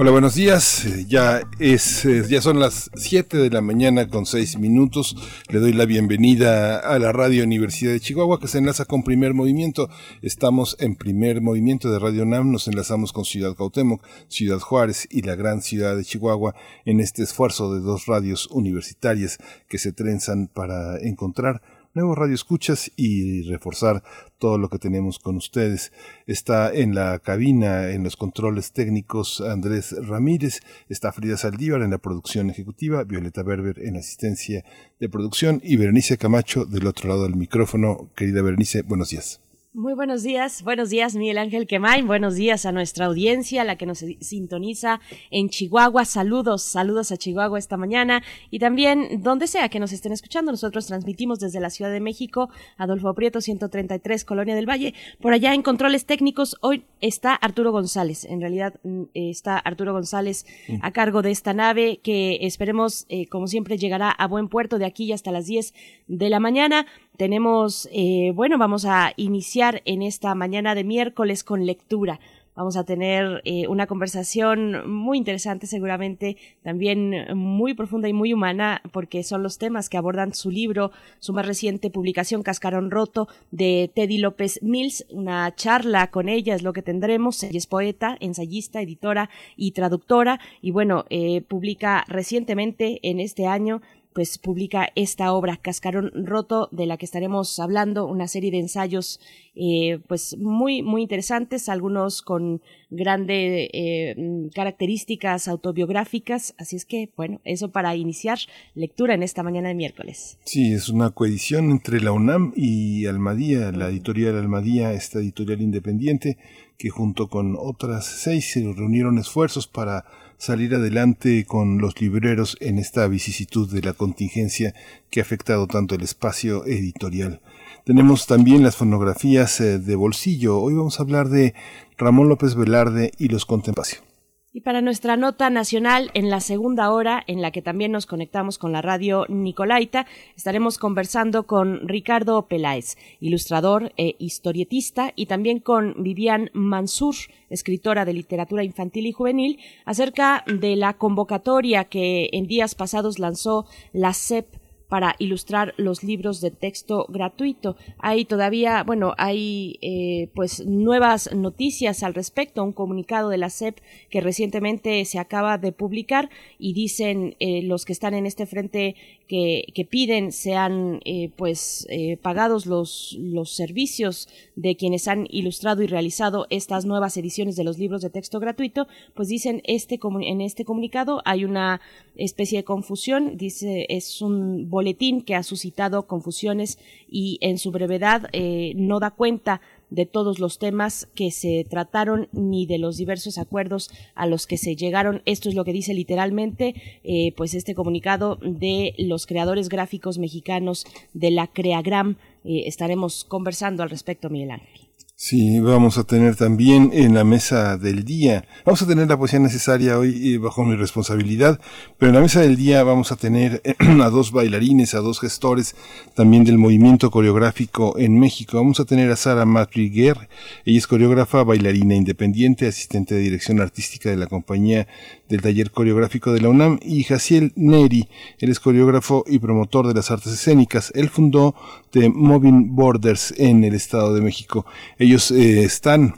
Hola, buenos días. Ya es eh, ya son las 7 de la mañana con 6 minutos. Le doy la bienvenida a la Radio Universidad de Chihuahua que se enlaza con Primer Movimiento. Estamos en Primer Movimiento de Radio NAM, nos enlazamos con Ciudad Cautemoc, Ciudad Juárez y la gran ciudad de Chihuahua en este esfuerzo de dos radios universitarias que se trenzan para encontrar nuevos radioescuchas y reforzar todo lo que tenemos con ustedes. Está en la cabina, en los controles técnicos, Andrés Ramírez, está Frida Saldívar en la producción ejecutiva, Violeta Berber en asistencia de producción y Berenice Camacho del otro lado del micrófono. Querida Berenice, buenos días. Muy buenos días, buenos días Miguel Ángel Quemain, buenos días a nuestra audiencia, la que nos sintoniza en Chihuahua, saludos, saludos a Chihuahua esta mañana. Y también donde sea que nos estén escuchando, nosotros transmitimos desde la Ciudad de México, Adolfo Prieto 133, Colonia del Valle, por allá en controles técnicos hoy está Arturo González, en realidad mm, está Arturo González mm. a cargo de esta nave que esperemos, eh, como siempre, llegará a buen puerto de aquí hasta las 10 de la mañana. Tenemos, eh, bueno, vamos a iniciar en esta mañana de miércoles con lectura. Vamos a tener eh, una conversación muy interesante, seguramente también muy profunda y muy humana, porque son los temas que abordan su libro, su más reciente publicación, Cascarón Roto, de Teddy López Mills. Una charla con ella es lo que tendremos. Ella es poeta, ensayista, editora y traductora. Y bueno, eh, publica recientemente en este año pues publica esta obra Cascarón Roto de la que estaremos hablando, una serie de ensayos eh, pues muy muy interesantes, algunos con grandes eh, características autobiográficas, así es que bueno, eso para iniciar lectura en esta mañana de miércoles. Sí, es una coedición entre la UNAM y Almadía, la editorial Almadía, esta editorial independiente que junto con otras seis se reunieron esfuerzos para salir adelante con los libreros en esta vicisitud de la contingencia que ha afectado tanto el espacio editorial. Tenemos también las fonografías eh, de bolsillo. Hoy vamos a hablar de Ramón López Velarde y los Contemplación. Y para nuestra nota nacional, en la segunda hora, en la que también nos conectamos con la radio Nicolaita, estaremos conversando con Ricardo Peláez, ilustrador e historietista, y también con Vivian Mansur, escritora de literatura infantil y juvenil, acerca de la convocatoria que en días pasados lanzó la CEP para ilustrar los libros de texto gratuito. Hay todavía, bueno, hay eh, pues nuevas noticias al respecto, un comunicado de la SEP que recientemente se acaba de publicar y dicen eh, los que están en este frente que, que piden sean eh, pues pagados los, los servicios de quienes han ilustrado y realizado estas nuevas ediciones de los libros de texto gratuito, pues dicen este en este comunicado hay una especie de confusión, dice es un boletín que ha suscitado confusiones y en su brevedad eh, no da cuenta de todos los temas que se trataron ni de los diversos acuerdos a los que se llegaron. Esto es lo que dice literalmente, eh, pues este comunicado de los creadores gráficos mexicanos de la Creagram. Eh, estaremos conversando al respecto, Miguel Ángel. Sí, vamos a tener también en la mesa del día, vamos a tener la poesía necesaria hoy eh, bajo mi responsabilidad, pero en la mesa del día vamos a tener a dos bailarines, a dos gestores también del movimiento coreográfico en México. Vamos a tener a Sara Matriguer, ella es coreógrafa, bailarina independiente, asistente de dirección artística de la compañía del taller coreográfico de la UNAM, y Jaciel Neri, él es coreógrafo y promotor de las artes escénicas. Él fundó The Moving Borders en el Estado de México. Ellos eh, están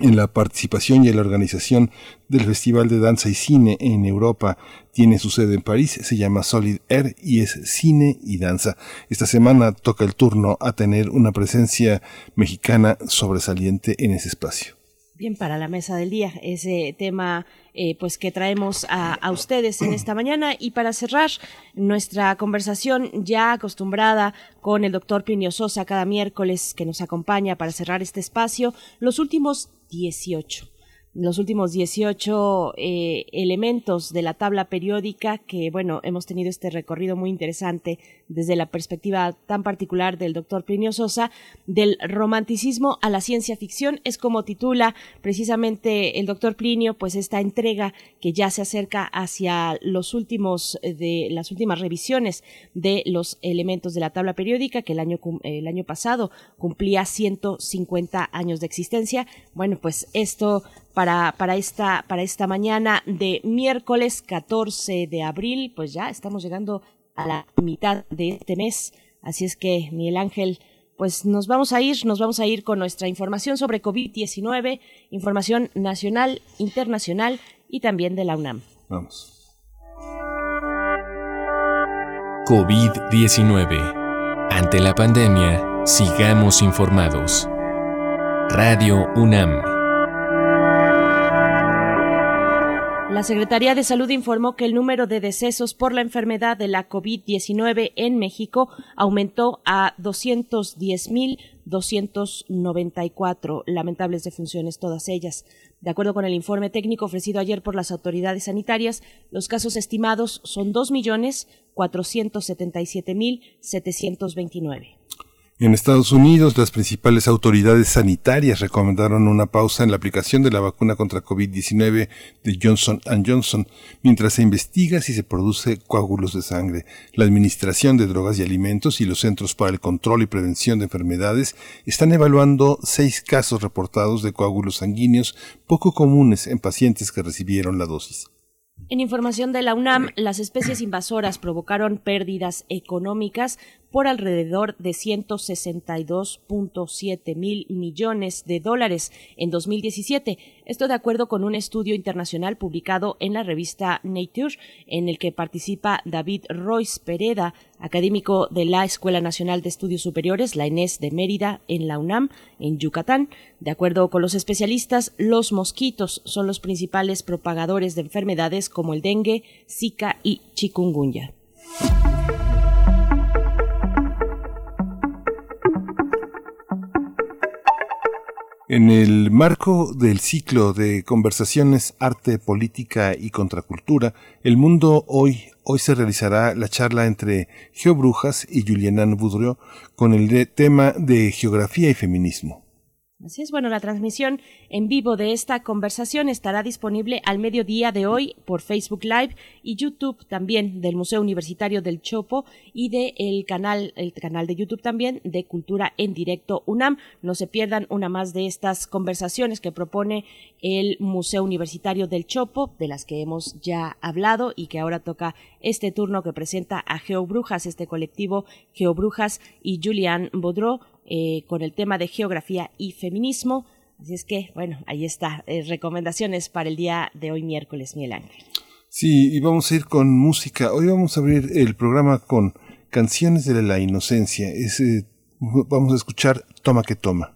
en la participación y en la organización del Festival de Danza y Cine en Europa. Tiene su sede en París, se llama Solid Air y es cine y danza. Esta semana toca el turno a tener una presencia mexicana sobresaliente en ese espacio. Bien, para la mesa del día, ese tema eh, pues que traemos a, a, ustedes en esta mañana. Y para cerrar nuestra conversación ya acostumbrada con el doctor Plinio Sosa cada miércoles que nos acompaña para cerrar este espacio, los últimos 18 los últimos 18 eh, elementos de la tabla periódica que, bueno, hemos tenido este recorrido muy interesante desde la perspectiva tan particular del doctor Plinio Sosa, del romanticismo a la ciencia ficción, es como titula precisamente el doctor Plinio, pues esta entrega que ya se acerca hacia los últimos eh, de las últimas revisiones de los elementos de la tabla periódica que el año, el año pasado cumplía 150 años de existencia. Bueno, pues esto para, para, esta, para esta mañana de miércoles 14 de abril. Pues ya estamos llegando a la mitad de este mes. Así es que, Miguel Ángel, pues nos vamos a ir, nos vamos a ir con nuestra información sobre COVID-19, información nacional, internacional y también de la UNAM. Vamos. COVID-19. Ante la pandemia, sigamos informados. Radio UNAM. La Secretaría de Salud informó que el número de decesos por la enfermedad de la COVID-19 en México aumentó a 210.294 lamentables defunciones, todas ellas. De acuerdo con el informe técnico ofrecido ayer por las autoridades sanitarias, los casos estimados son 2.477.729. En Estados Unidos, las principales autoridades sanitarias recomendaron una pausa en la aplicación de la vacuna contra COVID-19 de Johnson Johnson mientras se investiga si se produce coágulos de sangre. La Administración de Drogas y Alimentos y los Centros para el Control y Prevención de Enfermedades están evaluando seis casos reportados de coágulos sanguíneos poco comunes en pacientes que recibieron la dosis. En información de la UNAM, las especies invasoras provocaron pérdidas económicas por alrededor de 162.7 mil millones de dólares en 2017. Esto de acuerdo con un estudio internacional publicado en la revista Nature, en el que participa David Royce Pereda, académico de la Escuela Nacional de Estudios Superiores, la ENES de Mérida, en la UNAM, en Yucatán. De acuerdo con los especialistas, los mosquitos son los principales propagadores de enfermedades como el dengue, zika y chikungunya. En el marco del ciclo de conversaciones Arte, Política y Contracultura, El Mundo Hoy, hoy se realizará la charla entre Geobrujas y Julianan Boudreau con el tema de Geografía y Feminismo. Así es, bueno, la transmisión en vivo de esta conversación estará disponible al mediodía de hoy por Facebook Live y YouTube también del Museo Universitario del Chopo y del canal, el canal de YouTube también de Cultura en Directo UNAM. No se pierdan una más de estas conversaciones que propone el Museo Universitario del Chopo, de las que hemos ya hablado y que ahora toca este turno que presenta a Geobrujas, este colectivo Geobrujas y Julian Baudreau eh, con el tema de geografía y feminismo. Así es que, bueno, ahí está, eh, recomendaciones para el día de hoy miércoles, Miguel Ángel. Sí, y vamos a ir con música. Hoy vamos a abrir el programa con canciones de la inocencia. Eh, vamos a escuchar Toma que Toma.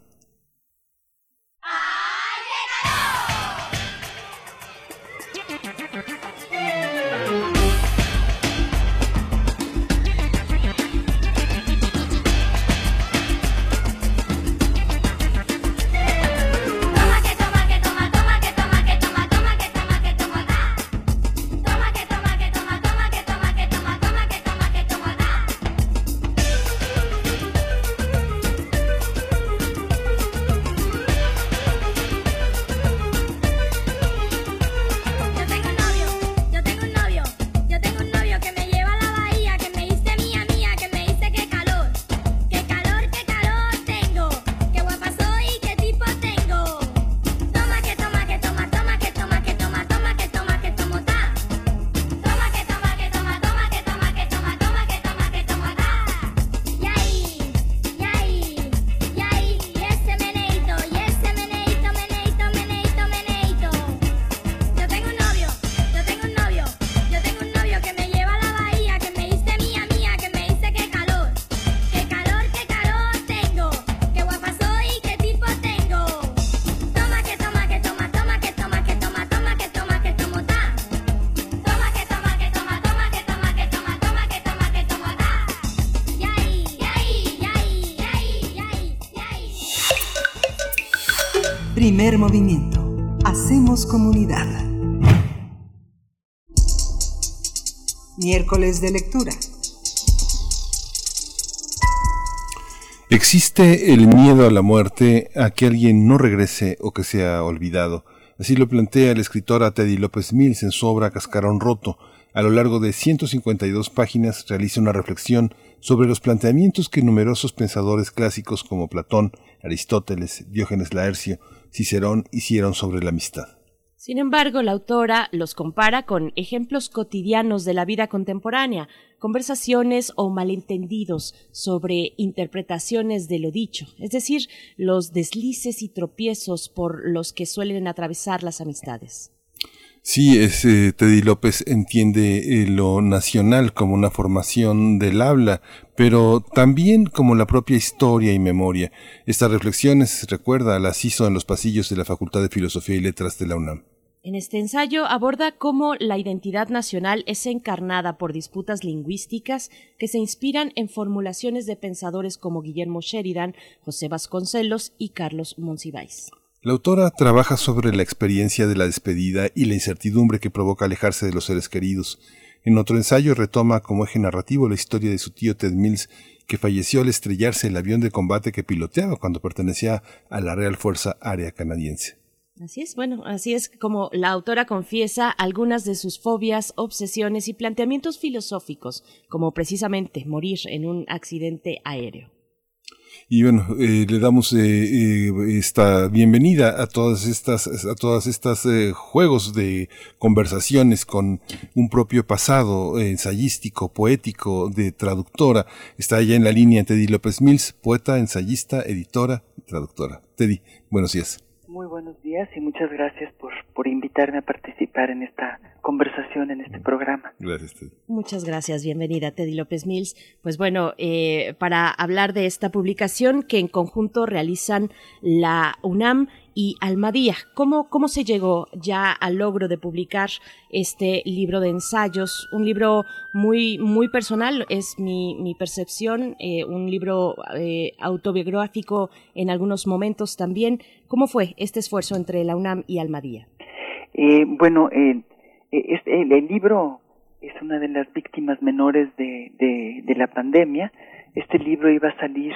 movimiento. Hacemos comunidad. Miércoles de lectura. Existe el miedo a la muerte, a que alguien no regrese o que sea olvidado. Así lo plantea el escritor Teddy López Mills en su obra Cascarón Roto. A lo largo de 152 páginas realiza una reflexión sobre los planteamientos que numerosos pensadores clásicos como Platón, Aristóteles, Diógenes Laercio, Cicerón hicieron sobre la amistad. Sin embargo, la autora los compara con ejemplos cotidianos de la vida contemporánea, conversaciones o malentendidos sobre interpretaciones de lo dicho, es decir, los deslices y tropiezos por los que suelen atravesar las amistades. Sí, ese Teddy López entiende eh, lo nacional como una formación del habla, pero también como la propia historia y memoria. Estas reflexiones, recuerda, las hizo en los pasillos de la Facultad de Filosofía y Letras de la UNAM. En este ensayo aborda cómo la identidad nacional es encarnada por disputas lingüísticas que se inspiran en formulaciones de pensadores como Guillermo Sheridan, José Vasconcelos y Carlos Monsiváis. La autora trabaja sobre la experiencia de la despedida y la incertidumbre que provoca alejarse de los seres queridos. En otro ensayo retoma como eje narrativo la historia de su tío Ted Mills, que falleció al estrellarse el avión de combate que piloteaba cuando pertenecía a la Real Fuerza Aérea Canadiense. Así es, bueno, así es como la autora confiesa algunas de sus fobias, obsesiones y planteamientos filosóficos, como precisamente morir en un accidente aéreo. Y bueno, eh, le damos eh, eh, esta bienvenida a todas estas, a todas estas juegos de conversaciones con un propio pasado ensayístico, poético, de traductora. Está allá en la línea Teddy López Mills, poeta, ensayista, editora y traductora. Teddy, buenos días. Muy buenos días y muchas gracias por, por invitarme a participar en esta conversación, en este programa. Gracias, Teddy. Muchas gracias, bienvenida, Teddy López Mills. Pues bueno, eh, para hablar de esta publicación que en conjunto realizan la UNAM y Almadía. ¿Cómo, ¿Cómo se llegó ya al logro de publicar este libro de ensayos? Un libro muy, muy personal, es mi, mi percepción, eh, un libro eh, autobiográfico en algunos momentos también. ¿Cómo fue este esfuerzo entre la UNAM y Almadía? Eh, bueno, el, el, libro es una de las víctimas menores de, de, de la pandemia. Este libro iba a salir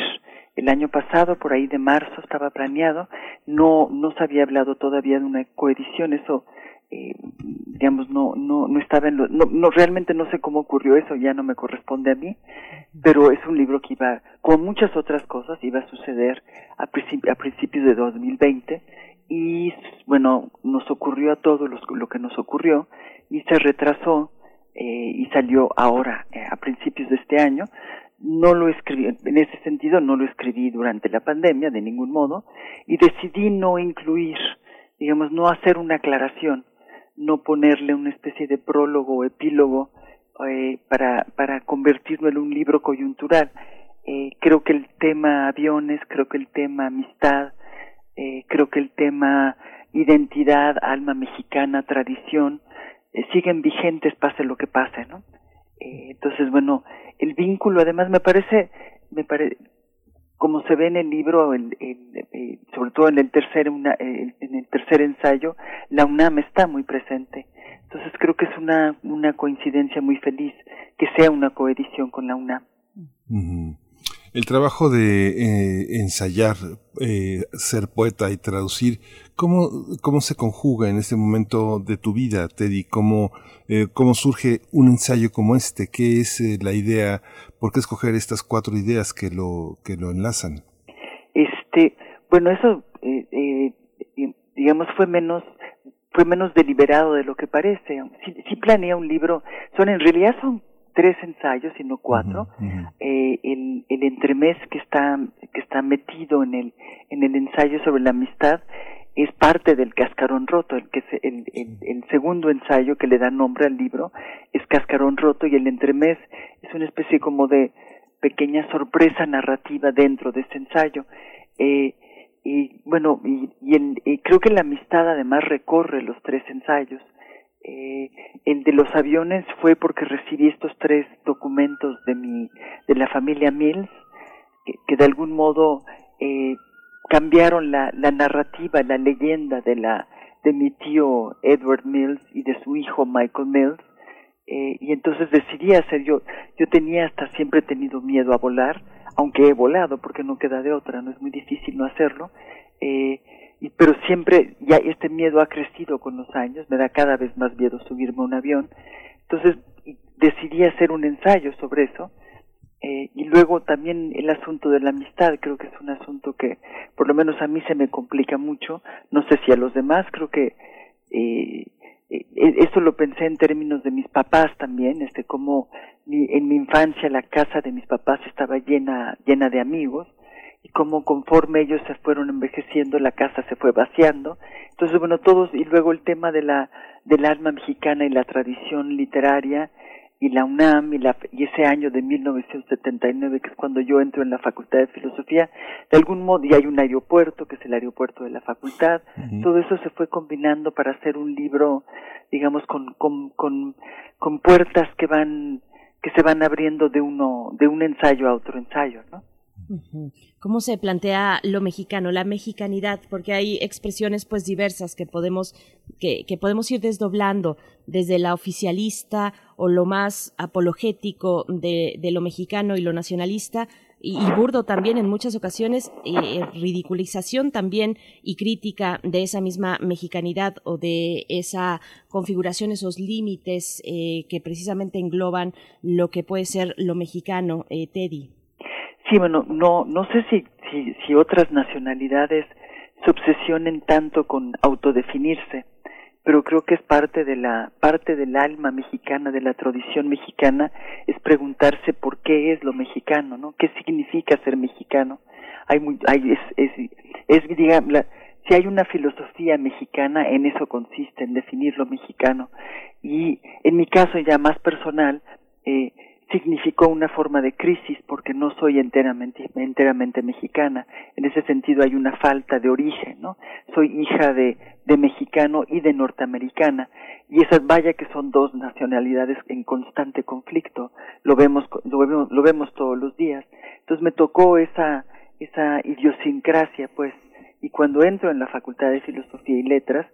el año pasado, por ahí de marzo, estaba planeado. No, no se había hablado todavía de una coedición, eso, eh, digamos, no, no, no estaba en lo, no, no, realmente no sé cómo ocurrió eso, ya no me corresponde a mí, pero es un libro que iba, con muchas otras cosas, iba a suceder a, a principios de 2020 y, bueno, nos ocurrió a todos lo que nos ocurrió y se retrasó eh, y salió ahora, eh, a principios de este año, no lo escribí, en ese sentido no lo escribí durante la pandemia de ningún modo y decidí no incluir, digamos, no hacer una aclaración, no ponerle una especie de prólogo o epílogo eh, para, para convertirlo en un libro coyuntural. Eh, creo que el tema aviones, creo que el tema amistad, eh, creo que el tema identidad, alma mexicana, tradición, eh, siguen vigentes pase lo que pase, ¿no? Eh, entonces, bueno, el vínculo, además, me parece, me parece, como se ve en el libro, eh, sobre todo en el tercer, una, en el tercer ensayo, la UNAM está muy presente. Entonces creo que es una, una coincidencia muy feliz que sea una coedición con la UNAM. El trabajo de eh, ensayar, eh, ser poeta y traducir, ¿cómo, ¿cómo se conjuga en este momento de tu vida, Teddy? ¿Cómo, eh, cómo surge un ensayo como este? ¿Qué es la idea? ¿Por qué escoger estas cuatro ideas que lo, que lo enlazan? Este, bueno, eso, digamos, fue menos fue menos deliberado de lo que parece. Si, si planea un libro, son en realidad son tres ensayos, sino cuatro. Eh, el, el entremés que está, que está metido en el, en el ensayo sobre la amistad es parte del cascarón roto, el que el, el, segundo ensayo que le da nombre al libro es cascarón roto y el entremés es una especie como de pequeña sorpresa narrativa dentro de este ensayo. Eh, y bueno, y, y, el, y creo que la amistad además recorre los tres ensayos. Eh, el de los aviones fue porque recibí estos tres documentos de mi de la familia Mills que, de algún modo eh, cambiaron la, la narrativa, la leyenda de la de mi tío Edward Mills y de su hijo Michael Mills. Eh, y entonces decidí hacer yo, yo tenía hasta siempre tenido miedo a volar, aunque he volado porque no queda de otra, no es muy difícil no hacerlo, eh, pero siempre ya este miedo ha crecido con los años, me da cada vez más miedo subirme a un avión, entonces decidí hacer un ensayo sobre eso, eh, y luego también el asunto de la amistad, creo que es un asunto que por lo menos a mí se me complica mucho, no sé si a los demás, creo que eh, eh, eso lo pensé en términos de mis papás también, este como en mi infancia la casa de mis papás estaba llena llena de amigos y como conforme ellos se fueron envejeciendo la casa se fue vaciando. Entonces bueno, todos y luego el tema de la del alma mexicana y la tradición literaria y la UNAM y, la, y ese año de 1979, que es cuando yo entro en la Facultad de Filosofía, de algún modo, y hay un aeropuerto, que es el aeropuerto de la facultad, todo eso se fue combinando para hacer un libro, digamos, con, con, con, con puertas que van, que se van abriendo de uno, de un ensayo a otro ensayo, ¿no? ¿Cómo se plantea lo mexicano, la mexicanidad? Porque hay expresiones pues diversas que podemos, que, que podemos ir desdoblando desde la oficialista o lo más apologético de, de lo mexicano y lo nacionalista y, burdo también en muchas ocasiones, eh, ridiculización también y crítica de esa misma mexicanidad o de esa configuración, esos límites eh, que precisamente engloban lo que puede ser lo mexicano, eh, Teddy. Sí, bueno, no, no sé si, si, si otras nacionalidades se obsesionen tanto con autodefinirse, pero creo que es parte de la parte del alma mexicana, de la tradición mexicana, es preguntarse por qué es lo mexicano, ¿no? ¿Qué significa ser mexicano? Hay muy, hay, es, es, es digamos, si hay una filosofía mexicana, en eso consiste, en definir lo mexicano. Y en mi caso ya más personal, eh, significó una forma de crisis porque no soy enteramente, mexicana. En ese sentido hay una falta de origen, ¿no? Soy hija de, de mexicano y de norteamericana. Y esas, vaya que son dos nacionalidades en constante conflicto. Lo vemos, lo vemos, lo vemos todos los días. Entonces me tocó esa, esa idiosincrasia, pues. Y cuando entro en la Facultad de Filosofía y Letras,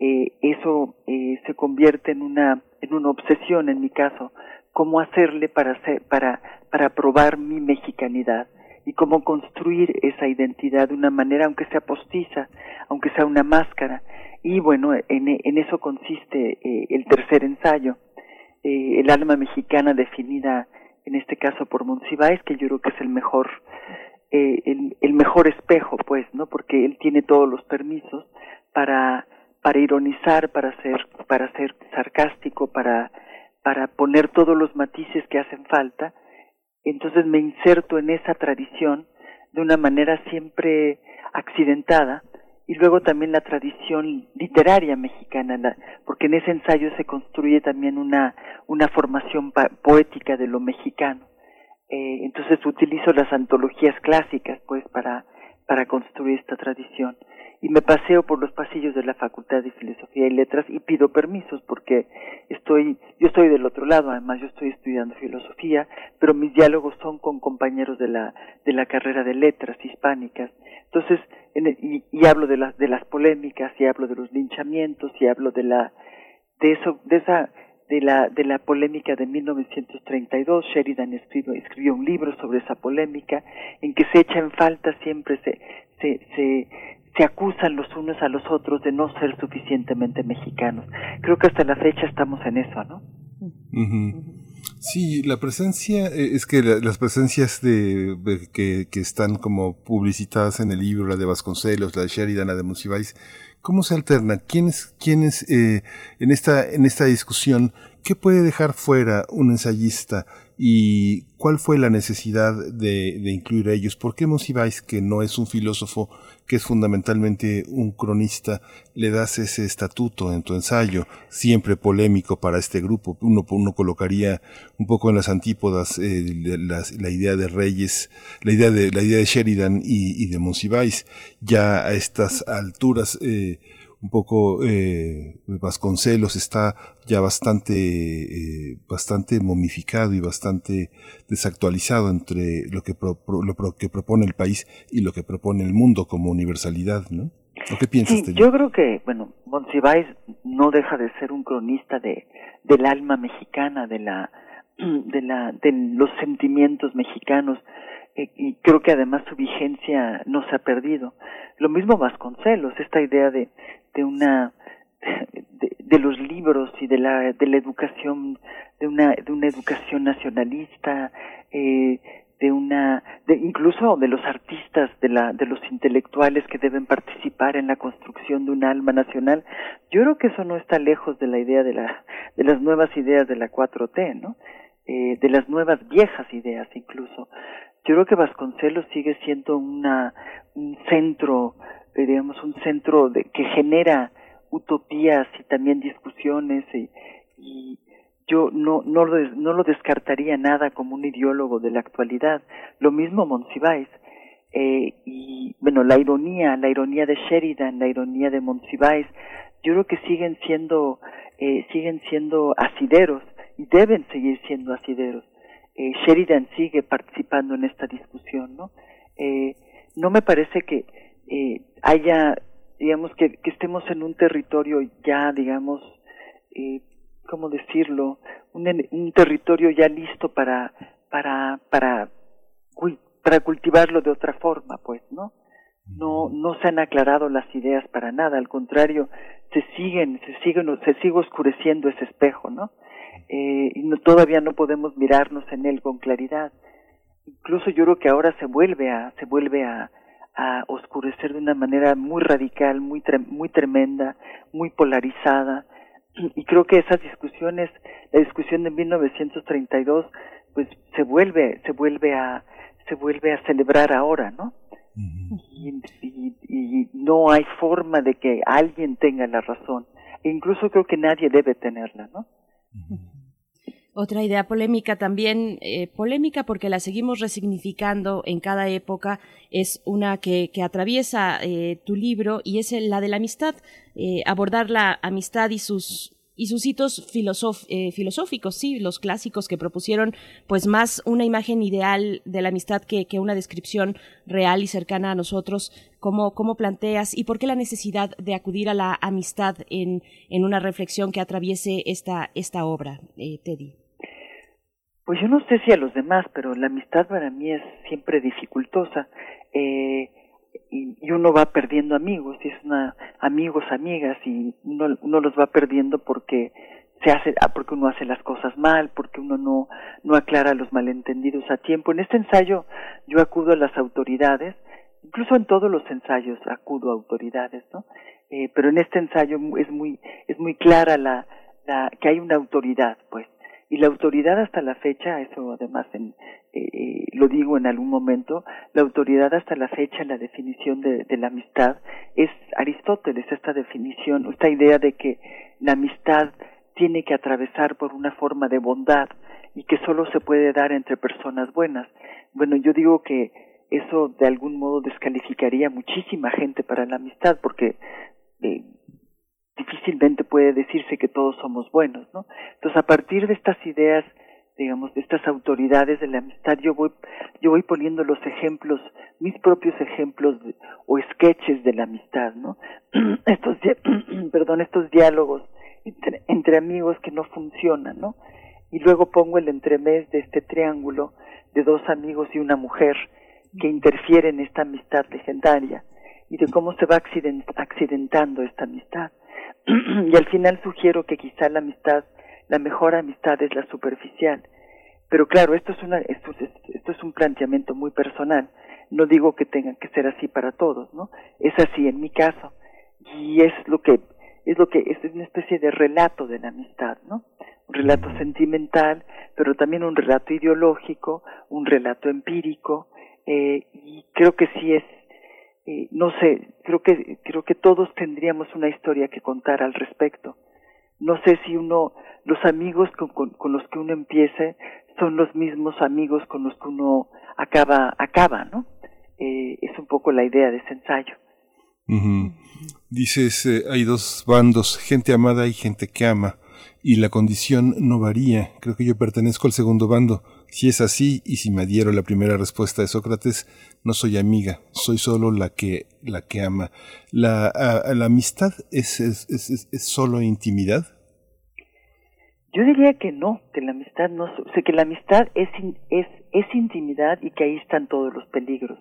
eh, eso eh, se convierte en una, en una obsesión en mi caso, cómo hacerle para, hacer, para, para probar mi mexicanidad y cómo construir esa identidad de una manera, aunque sea postiza, aunque sea una máscara. Y bueno, en, en eso consiste eh, el tercer ensayo, eh, el alma mexicana definida en este caso por Monsiváis, que yo creo que es el mejor, eh, el, el, mejor espejo, pues, ¿no? Porque él tiene todos los permisos para, para ironizar, para ser, para ser sarcástico, para para poner todos los matices que hacen falta, entonces me inserto en esa tradición de una manera siempre accidentada y luego también la tradición literaria mexicana, porque en ese ensayo se construye también una, una formación poética de lo mexicano. Eh, entonces utilizo las antologías clásicas pues para, para construir esta tradición y me paseo por los pasillos de la Facultad de Filosofía y Letras y pido permisos porque estoy, yo estoy del otro lado, además yo estoy estudiando filosofía, pero mis diálogos son con compañeros de la, de la carrera de letras hispánicas. Entonces, y, y, hablo de las, de las polémicas, y hablo de los linchamientos, y hablo de la, de eso, de esa, de la, de la polémica de 1932. Sheridan escribió, escribió un libro sobre esa polémica en que se echa en falta siempre, se, se, se, se acusan los unos a los otros de no ser suficientemente mexicanos. Creo que hasta la fecha estamos en eso, ¿no? Sí, la presencia, eh, es que las presencias de, que, que, están como publicitadas en el libro, la de Vasconcelos, la de Sheridan, la de Musibais, ¿cómo se alternan? ¿Quiénes, quiénes eh, en, esta, en esta discusión, qué puede dejar fuera un ensayista y cuál fue la necesidad de, incluir a ellos? ¿Por qué Musibais, que no es un filósofo, que es fundamentalmente un cronista, le das ese estatuto en tu ensayo, siempre polémico para este grupo. Uno, uno colocaría un poco en las antípodas eh, la, idea de Reyes, la idea de, la idea de Sheridan y, de Monsiváis. Ya a estas alturas, eh, un poco eh, Vasconcelos está ya bastante eh, bastante momificado y bastante desactualizado entre lo que lo que propone el país y lo que propone el mundo como universalidad, ¿no? ¿O qué piensas? Sí, yo creo que, bueno, Monsiváis no deja de ser un cronista de, del alma mexicana, de la, de la, de los sentimientos mexicanos, eh, y creo que además su vigencia no se ha perdido. Lo mismo Vasconcelos, esta idea de, de una, de, los libros y de la, de la educación, de una, de una educación nacionalista, eh, de una de incluso de los artistas de la de los intelectuales que deben participar en la construcción de un alma nacional. Yo creo que eso no está lejos de la idea de la de las nuevas ideas de la 4T no eh, de las nuevas viejas ideas incluso. Yo creo que Vasconcelos sigue siendo una un centro digamos un centro de que genera utopías y también discusiones y, y yo no, no, lo, no lo descartaría nada como un ideólogo de la actualidad. Lo mismo Monsiváis. Eh, y bueno, la ironía, la ironía de Sheridan, la ironía de Monsiváis, yo creo que siguen siendo, eh, siguen siendo asideros y deben seguir siendo asideros. Eh, Sheridan sigue participando en esta discusión, ¿no? Eh, no me parece que eh, haya, digamos, que, que estemos en un territorio ya, digamos, eh, ¿cómo decirlo? Un, un territorio ya listo para, para, para, para cultivarlo de otra forma, pues, ¿no? No, no se han aclarado las ideas para nada, al contrario, se siguen, se siguen, se sigue oscureciendo ese espejo, ¿no? Eh, y no, todavía no podemos mirarnos en él con claridad. Incluso yo creo que ahora se vuelve a, se vuelve a, a oscurecer de una manera muy radical, muy, muy tremenda, muy polarizada, y creo que esas discusiones, la discusión de 1932, pues se vuelve, se vuelve a, se vuelve a celebrar ahora, ¿no? y, y, y, no hay forma de que alguien tenga la razón. E incluso creo que nadie debe tenerla, ¿no? Otra idea polémica también, eh, polémica porque la seguimos resignificando en cada época, es una que, atraviesa eh, tu libro y es la de la amistad, eh, abordar la amistad y sus y sus hitos filosóficos, sí, los clásicos que propusieron pues más una imagen ideal de la amistad que, que una descripción real y cercana a nosotros. ¿Cómo, ¿Cómo planteas y por qué la necesidad de acudir a la amistad en, en una reflexión que atraviese esta, esta obra, eh, Teddy? Pues yo no sé si a los demás, pero la amistad para mí es siempre dificultosa. Eh, y, y, uno va perdiendo amigos, y es una amigos, amigas, y uno, uno los va perdiendo porque se hace, ah, porque uno hace las cosas mal, porque uno no, no aclara los malentendidos a tiempo. En este ensayo yo acudo a las autoridades, incluso en todos los ensayos acudo a autoridades, ¿no? Eh, pero en este ensayo es muy, es muy clara la, la, que hay una autoridad, pues, y la autoridad hasta la fecha, eso además en, eh, lo digo en algún momento, la autoridad hasta la fecha la definición de, de, la amistad es Aristóteles, esta definición, esta idea de que la amistad tiene que atravesar por una forma de bondad y que solo se puede dar entre personas buenas. Bueno, yo digo que eso de algún modo descalificaría muchísima gente para la amistad porque eh, difícilmente puede decirse que todos somos buenos, ¿no? Entonces, a partir de estas ideas, digamos, de estas autoridades de la amistad, yo voy, yo voy poniendo los ejemplos, mis propios ejemplos o sketches de la amistad, ¿no? estos, perdón, estos diálogos entre, entre amigos que no funcionan, ¿no? Y luego pongo el entremés de este triángulo de dos amigos y una mujer que interfieren en esta amistad legendaria y de cómo se va accident accidentando esta amistad y al final sugiero que quizá la amistad, la mejor amistad es la superficial. Pero claro, esto es una, esto, esto es un planteamiento muy personal. No digo que tenga que ser así para todos, ¿no? Es así en mi caso. Y es lo que, es lo que, es una especie de relato de la amistad, ¿no? Un relato sentimental, pero también un relato ideológico, un relato empírico, eh, y creo que sí es eh, no sé, creo que, creo que todos tendríamos una historia que contar al respecto. No sé si uno, los amigos con, los que uno empiece son los mismos amigos con los que uno acaba, acaba, ¿no? Eh, es un poco la idea de ese ensayo. Dices, eh, hay dos bandos, gente amada y gente que ama, y la condición no varía. Creo que yo pertenezco al segundo bando Si es así, y si me adhiero la primera respuesta de Sócrates, no soy amiga, soy solo la que, la que ama. ¿La, la amistad es, es, es, es, solo intimidad? Yo diría que no, que la amistad no, o sea, que la amistad es, es, es intimidad y que ahí están todos los peligros,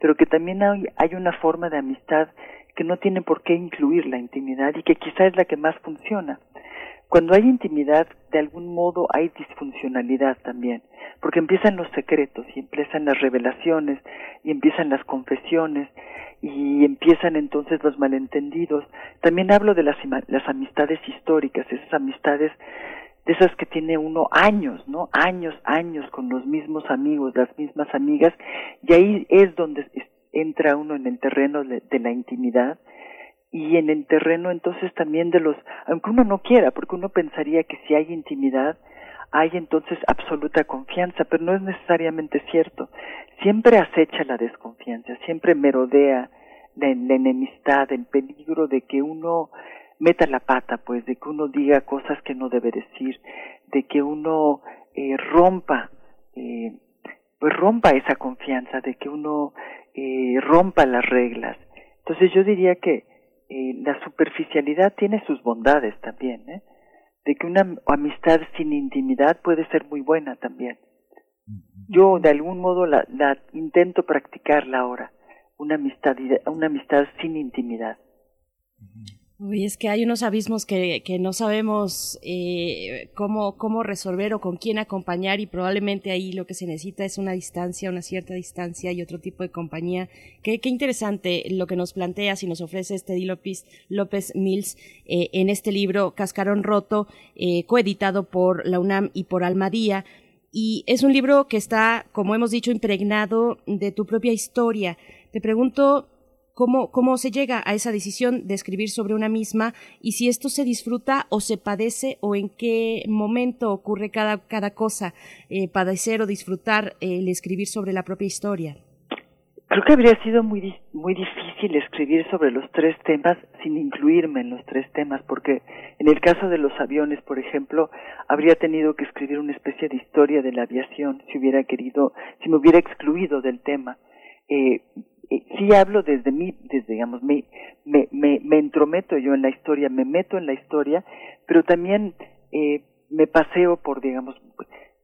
pero que también hay, hay una forma de amistad que no tiene por qué incluir la intimidad y que quizá es la que más funciona. Cuando hay intimidad, de algún modo hay disfuncionalidad también, porque empiezan los secretos y empiezan las revelaciones y empiezan las confesiones y empiezan entonces los malentendidos. También hablo de las, las amistades históricas, esas amistades de esas que tiene uno años, ¿no? Años, años con los mismos amigos, las mismas amigas, y ahí es donde entra uno en el terreno de, de la intimidad y en el terreno entonces también de los, aunque uno no quiera, porque uno pensaría que si hay intimidad, hay entonces absoluta confianza, pero no es necesariamente cierto. Siempre acecha la desconfianza, siempre merodea la, la enemistad, el peligro de que uno meta la pata, pues, de que uno diga cosas que no debe decir, de que uno eh, rompa, eh, pues rompa esa confianza, de que uno eh, rompa las reglas. Entonces yo diría que eh, la superficialidad tiene sus bondades también, ¿eh? de que una amistad sin intimidad puede ser muy buena también. Yo de algún modo la, la intento practicarla ahora, una amistad, una amistad sin intimidad. Uy, es que hay unos abismos que, que no sabemos eh, cómo, cómo resolver o con quién acompañar y probablemente ahí lo que se necesita es una distancia, una cierta distancia y otro tipo de compañía. Qué, qué interesante lo que nos planteas y nos ofrece este López, López Mills eh, en este libro Cascarón Roto, eh, coeditado por la UNAM y por Almadía. Y es un libro que está, como hemos dicho, impregnado de tu propia historia. Te pregunto, cómo, cómo se llega a esa decisión de escribir sobre una misma y si esto se disfruta o se padece o en qué momento ocurre cada, cada cosa, eh, padecer o disfrutar el escribir sobre la propia historia. Creo que habría sido muy, muy difícil escribir sobre los tres temas sin incluirme en los tres temas, porque en el caso de los aviones, por ejemplo, habría tenido que escribir una especie de historia de la aviación si hubiera querido, si me hubiera excluido del tema. Eh, eh, sí hablo desde mí, desde, digamos, me, me, me, me, entrometo yo en la historia, me meto en la historia, pero también eh, me paseo por, digamos,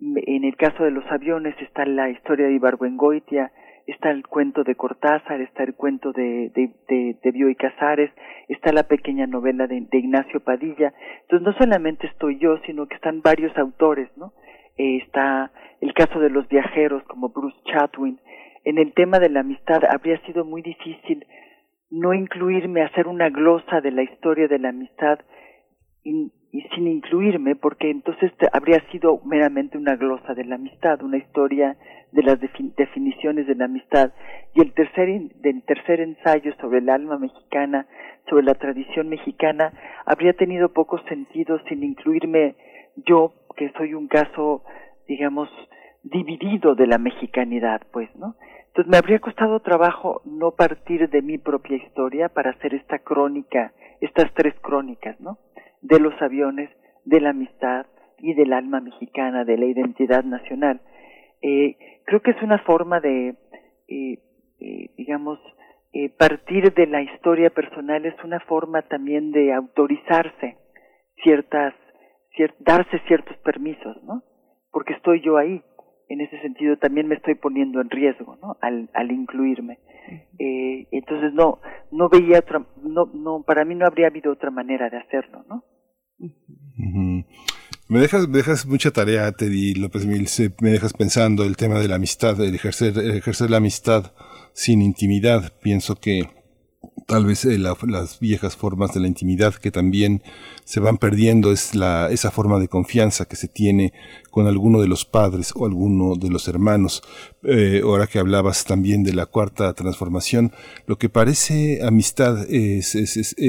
en el caso de los aviones está la historia de Ibargüengoitia, está el cuento de Cortázar, está el cuento de, de, de, Bioy Casares, está la pequeña novela de, de, Ignacio Padilla. Entonces no solamente estoy yo, sino que están varios autores, ¿no? Eh, está el caso de los viajeros como Bruce Chatwin, en el tema de la amistad habría sido muy difícil no incluirme, hacer una glosa de la historia de la amistad y, sin incluirme, porque entonces habría sido meramente una glosa de la amistad, una historia de las definiciones de la amistad. Y el tercer, del tercer ensayo sobre el alma mexicana, sobre la tradición mexicana, habría tenido poco sentido sin incluirme yo, que soy un caso, digamos, dividido de la mexicanidad, pues, ¿no? Entonces me habría costado trabajo no partir de mi propia historia para hacer esta crónica, estas tres crónicas, ¿no? De los aviones, de la amistad y del alma mexicana, de la identidad nacional. Eh, creo que es una forma de, eh, eh, digamos, partir de la historia personal es una forma también de autorizarse ciertas, darse ciertos permisos, ¿no? Porque estoy yo ahí, en ese sentido también me estoy poniendo en riesgo ¿no? al, al incluirme. Eh, entonces no no veía otra no no para mí no habría habido otra manera de hacerlo no me dejas me dejas mucha tarea Teddy López Mills me dejas pensando el tema de la amistad el ejercer el ejercer la amistad sin intimidad. Pienso que tal vez eh, la, las viejas formas de la intimidad que también se van perdiendo es la, esa forma de confianza que se tiene con alguno de los padres o alguno de los hermanos. Eh, ahora que hablabas también de la cuarta transformación, lo que parece amistad es,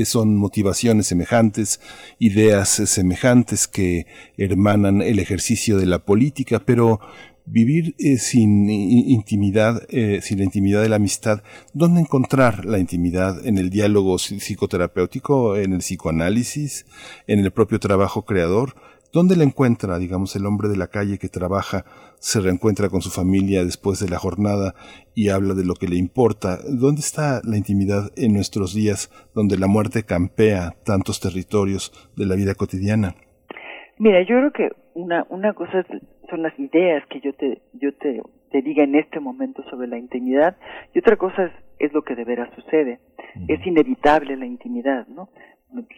son motivaciones semejantes, ideas semejantes que hermanan el ejercicio de la política, pero vivir eh, sin intimidad, eh, sin la intimidad de la amistad, ¿dónde encontrar la intimidad? ¿En el diálogo psicoterapéutico, en el psicoanálisis, en el propio trabajo creador? ¿Dónde le encuentra, digamos, el hombre de la calle que trabaja, se reencuentra con su familia después de la jornada y habla de lo que le importa? ¿Dónde está la intimidad en nuestros días donde la muerte campea tantos territorios de la vida cotidiana? Mira, yo creo que una, una cosa son las ideas que yo te, yo te, te diga en este momento sobre la intimidad y otra cosa es, es lo que de veras sucede. Es inevitable la intimidad, ¿no?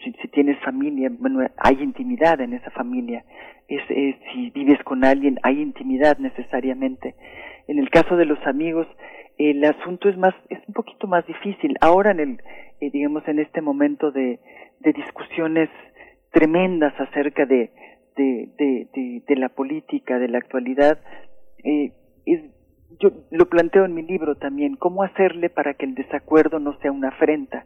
Si, si, tienes familia, bueno, hay intimidad en esa familia. Es, es, si vives con alguien, hay intimidad necesariamente. En el caso de los amigos, el asunto es más, es un poquito más difícil. Ahora en el, eh, digamos, en este momento de, de discusiones tremendas acerca de, de, de, de, de la política, de la actualidad, eh, es, yo lo planteo en mi libro también, cómo hacerle para que el desacuerdo no sea una afrenta.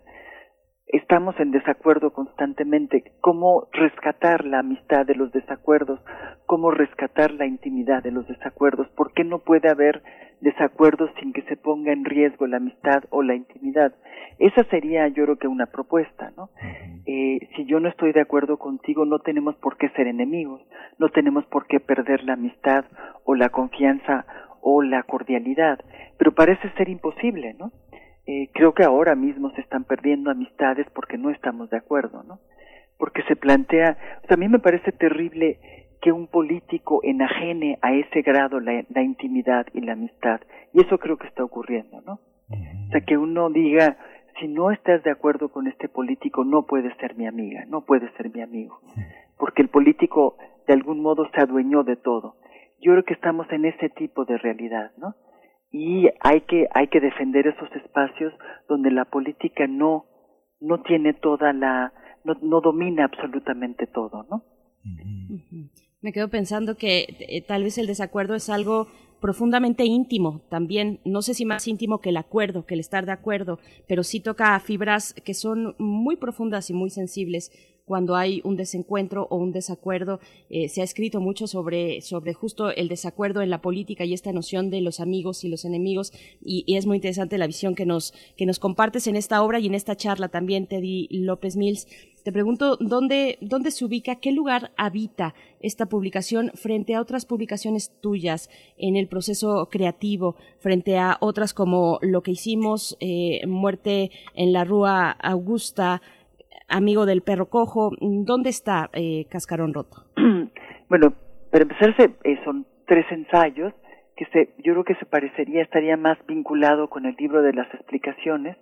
Estamos en desacuerdo constantemente. ¿Cómo rescatar la amistad de los desacuerdos? ¿Cómo rescatar la intimidad de los desacuerdos? ¿Por qué no puede haber desacuerdos sin que se ponga en riesgo la amistad o la intimidad? Esa sería, yo creo que una propuesta, ¿no? Eh, si yo no estoy de acuerdo contigo, no tenemos por qué ser enemigos, no tenemos por qué perder la amistad o la confianza o la cordialidad, pero parece ser imposible, ¿no? Eh, creo que ahora mismo se están perdiendo amistades porque no estamos de acuerdo, ¿no? Porque se plantea, o sea, a mí me parece terrible que un político enajene a ese grado la, la intimidad y la amistad, y eso creo que está ocurriendo, ¿no? O sea, que uno diga, si no estás de acuerdo con este político, no puedes ser mi amiga, no puedes ser mi amigo, porque el político de algún modo se adueñó de todo. Yo creo que estamos en ese tipo de realidad, ¿no? Y hay que hay que defender esos espacios donde la política no no tiene toda la no, no domina absolutamente todo, ¿no? Me quedo pensando que eh, tal vez el desacuerdo es algo profundamente íntimo también, no sé si más íntimo que el acuerdo, que el estar de acuerdo, pero sí toca fibras que son muy profundas y muy sensibles cuando hay un desencuentro o un desacuerdo. Eh, se ha escrito mucho sobre, sobre justo el desacuerdo en la política y esta noción de los amigos y los enemigos y, es muy interesante la visión que nos, que nos compartes en esta obra y en esta charla también, Teddy López Mills. Te pregunto dónde, dónde se ubica, qué lugar habita esta publicación frente a otras publicaciones tuyas en el proceso creativo, frente a otras como lo que hicimos, eh, Muerte en la Rúa Augusta, Amigo del Perro Cojo. ¿Dónde está eh, Cascarón Roto? Bueno, para empezar eh, son tres ensayos que se, yo creo que se parecería, estaría más vinculado con el libro de las explicaciones,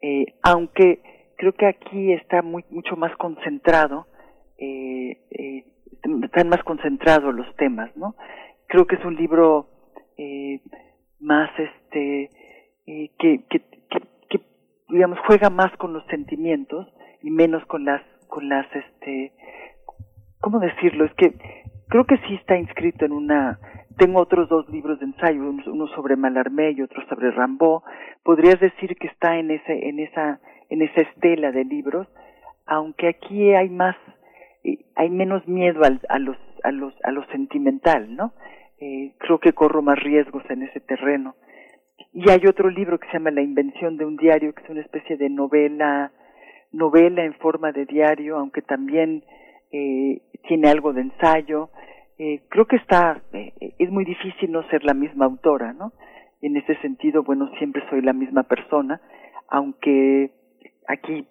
eh, aunque creo que aquí está muy, mucho más concentrado, eh, eh, están más concentrados los temas, ¿no? Creo que es un libro más, este, que, que, que, que, digamos, juega más con los sentimientos y menos con las, con las, este, ¿cómo decirlo? Es que creo que sí está inscrito en una, tengo otros dos libros de ensayo, uno sobre Mallarmé y otro sobre Rambaud, podrías decir que está en ese, en esa, en esa estela de libros, aunque aquí hay más, eh, hay menos miedo al, a los, a los, a lo sentimental, ¿no? Eh, creo que corro más riesgos en ese terreno. Y hay otro libro que se llama La invención de un diario, que es una especie de novela, novela en forma de diario, aunque también eh, tiene algo de ensayo. Eh, creo que está, eh, es muy difícil no ser la misma autora, ¿no? Y en ese sentido, bueno, siempre soy la misma persona, aunque aquí,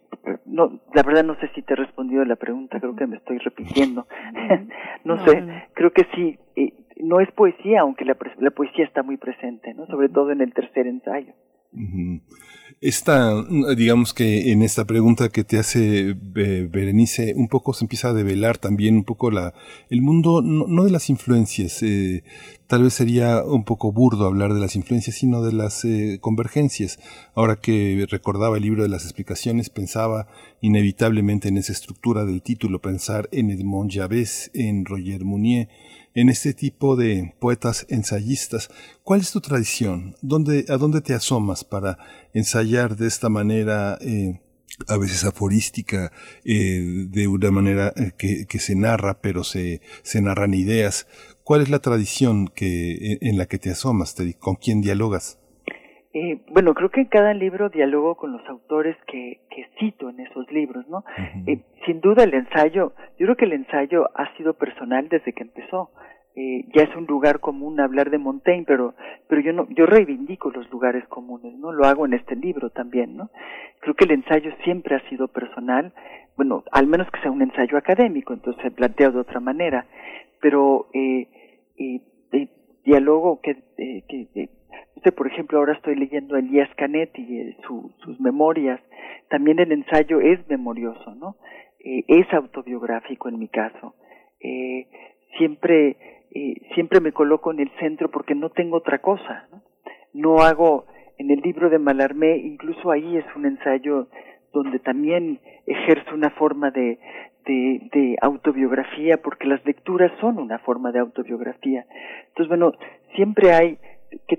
no, la verdad no sé si te he respondido la pregunta, creo que me estoy repitiendo. no, no, sé, no. creo que sí, eh, no es poesía, aunque la, la, poesía está muy presente, ¿no? Sobre todo en el tercer ensayo. Esta, digamos que en esta pregunta que te hace Berenice, un poco se empieza a develar también un poco la, el mundo, no, no de las influencias, eh, tal vez sería un poco burdo hablar de las influencias, sino de las eh, convergencias. Ahora que recordaba el libro de las explicaciones, pensaba inevitablemente en esa estructura del título, pensar en Edmond Javés, en Roger Mounier, en este tipo de poetas ensayistas. ¿Cuál es tu tradición? ¿Dónde, ¿A dónde te asomas para ensayar de esta manera, eh, a veces aforística, eh, de una manera que, que, se narra, pero se, narran ideas? ¿Cuál es la tradición en la que te asomas? ¿Con quién dialogas? Eh, bueno, creo que en cada libro dialogo con los autores que, que cito en esos libros, ¿no? eh, sin duda el ensayo, yo creo que el ensayo ha sido personal desde que empezó. Eh, ya es un lugar común hablar de Montaigne, pero, pero yo no, yo reivindico los lugares comunes, ¿no? Lo hago en este libro también, ¿no? Creo que el ensayo siempre ha sido personal, bueno, al menos que sea un ensayo académico, entonces se plantea de otra manera, pero eh, eh, eh diálogo que, eh, que usted por ejemplo ahora estoy leyendo a Elías Canetti eh, su, sus memorias. También el ensayo es memorioso no eh, es autobiográfico en mi caso. Eh, siempre eh, siempre me coloco en el centro porque no tengo otra cosa no, hago en el libro de Malarmé incluso ahí es un ensayo donde también ejerzo una forma de, autobiografía, porque las lecturas son una forma de autobiografía. Entonces, bueno, siempre hay, que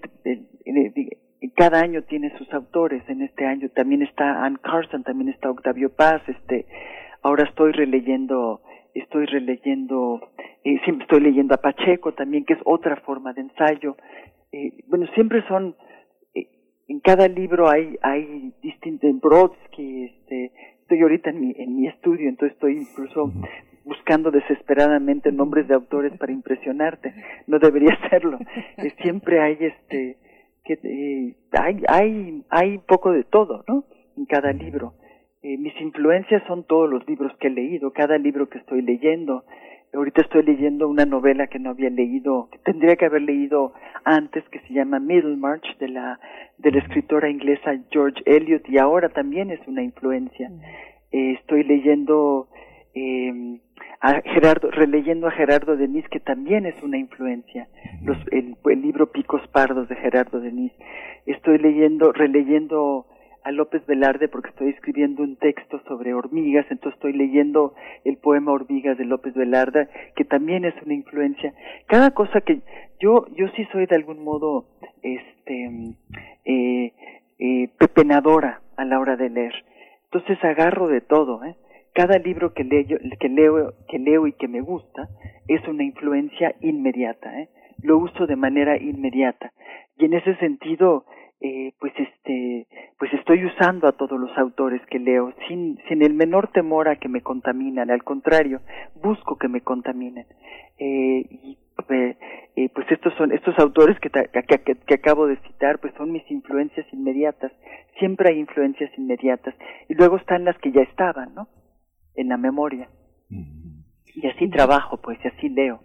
cada año tiene sus autores, en este año también está Anne Carson, también está Octavio Paz, este, ahora estoy releyendo, estoy releyendo, eh, siempre estoy leyendo a Pacheco también, que es otra forma de ensayo. Eh, bueno, siempre son, en cada libro hay, hay distintos, Brodsky, este, estoy ahorita en mi, en mi estudio, entonces estoy incluso buscando desesperadamente nombres de autores para impresionarte, no debería hacerlo, eh, siempre hay este, que, eh, hay, hay, hay un poco de todo, ¿no? En cada libro. Eh, mis influencias son todos los libros que he leído, cada libro que estoy leyendo, ahorita estoy leyendo una novela que no había leído, que tendría que haber leído antes, que se llama Middlemarch, de la, de la escritora inglesa George Eliot, y ahora también es una influencia. Eh, estoy leyendo eh, a Gerardo, releyendo a Gerardo Denis, que también es una influencia, Los, el, el libro Picos Pardos de Gerardo Denis. Estoy leyendo, releyendo a López Velarde porque estoy escribiendo un texto sobre hormigas, entonces estoy leyendo el poema Hormigas de López Velarde, que también es una influencia. Cada cosa que yo yo sí soy de algún modo este eh, eh, pepenadora a la hora de leer. Entonces agarro de todo, ¿eh? Cada libro que leo, que leo, que leo y que me gusta es una influencia inmediata, ¿eh? Lo uso de manera inmediata. Y en ese sentido, eh, pues este pues estoy usando a todos los autores que leo sin sin el menor temor a que me contaminan al contrario busco que me contaminen. Eh, y eh, pues estos son estos autores que, que, que, acabo de citar pues son mis influencias inmediatas. Siempre hay influencias inmediatas. Y luego están las que ya estaban no en la memoria. Y así trabajo pues y así leo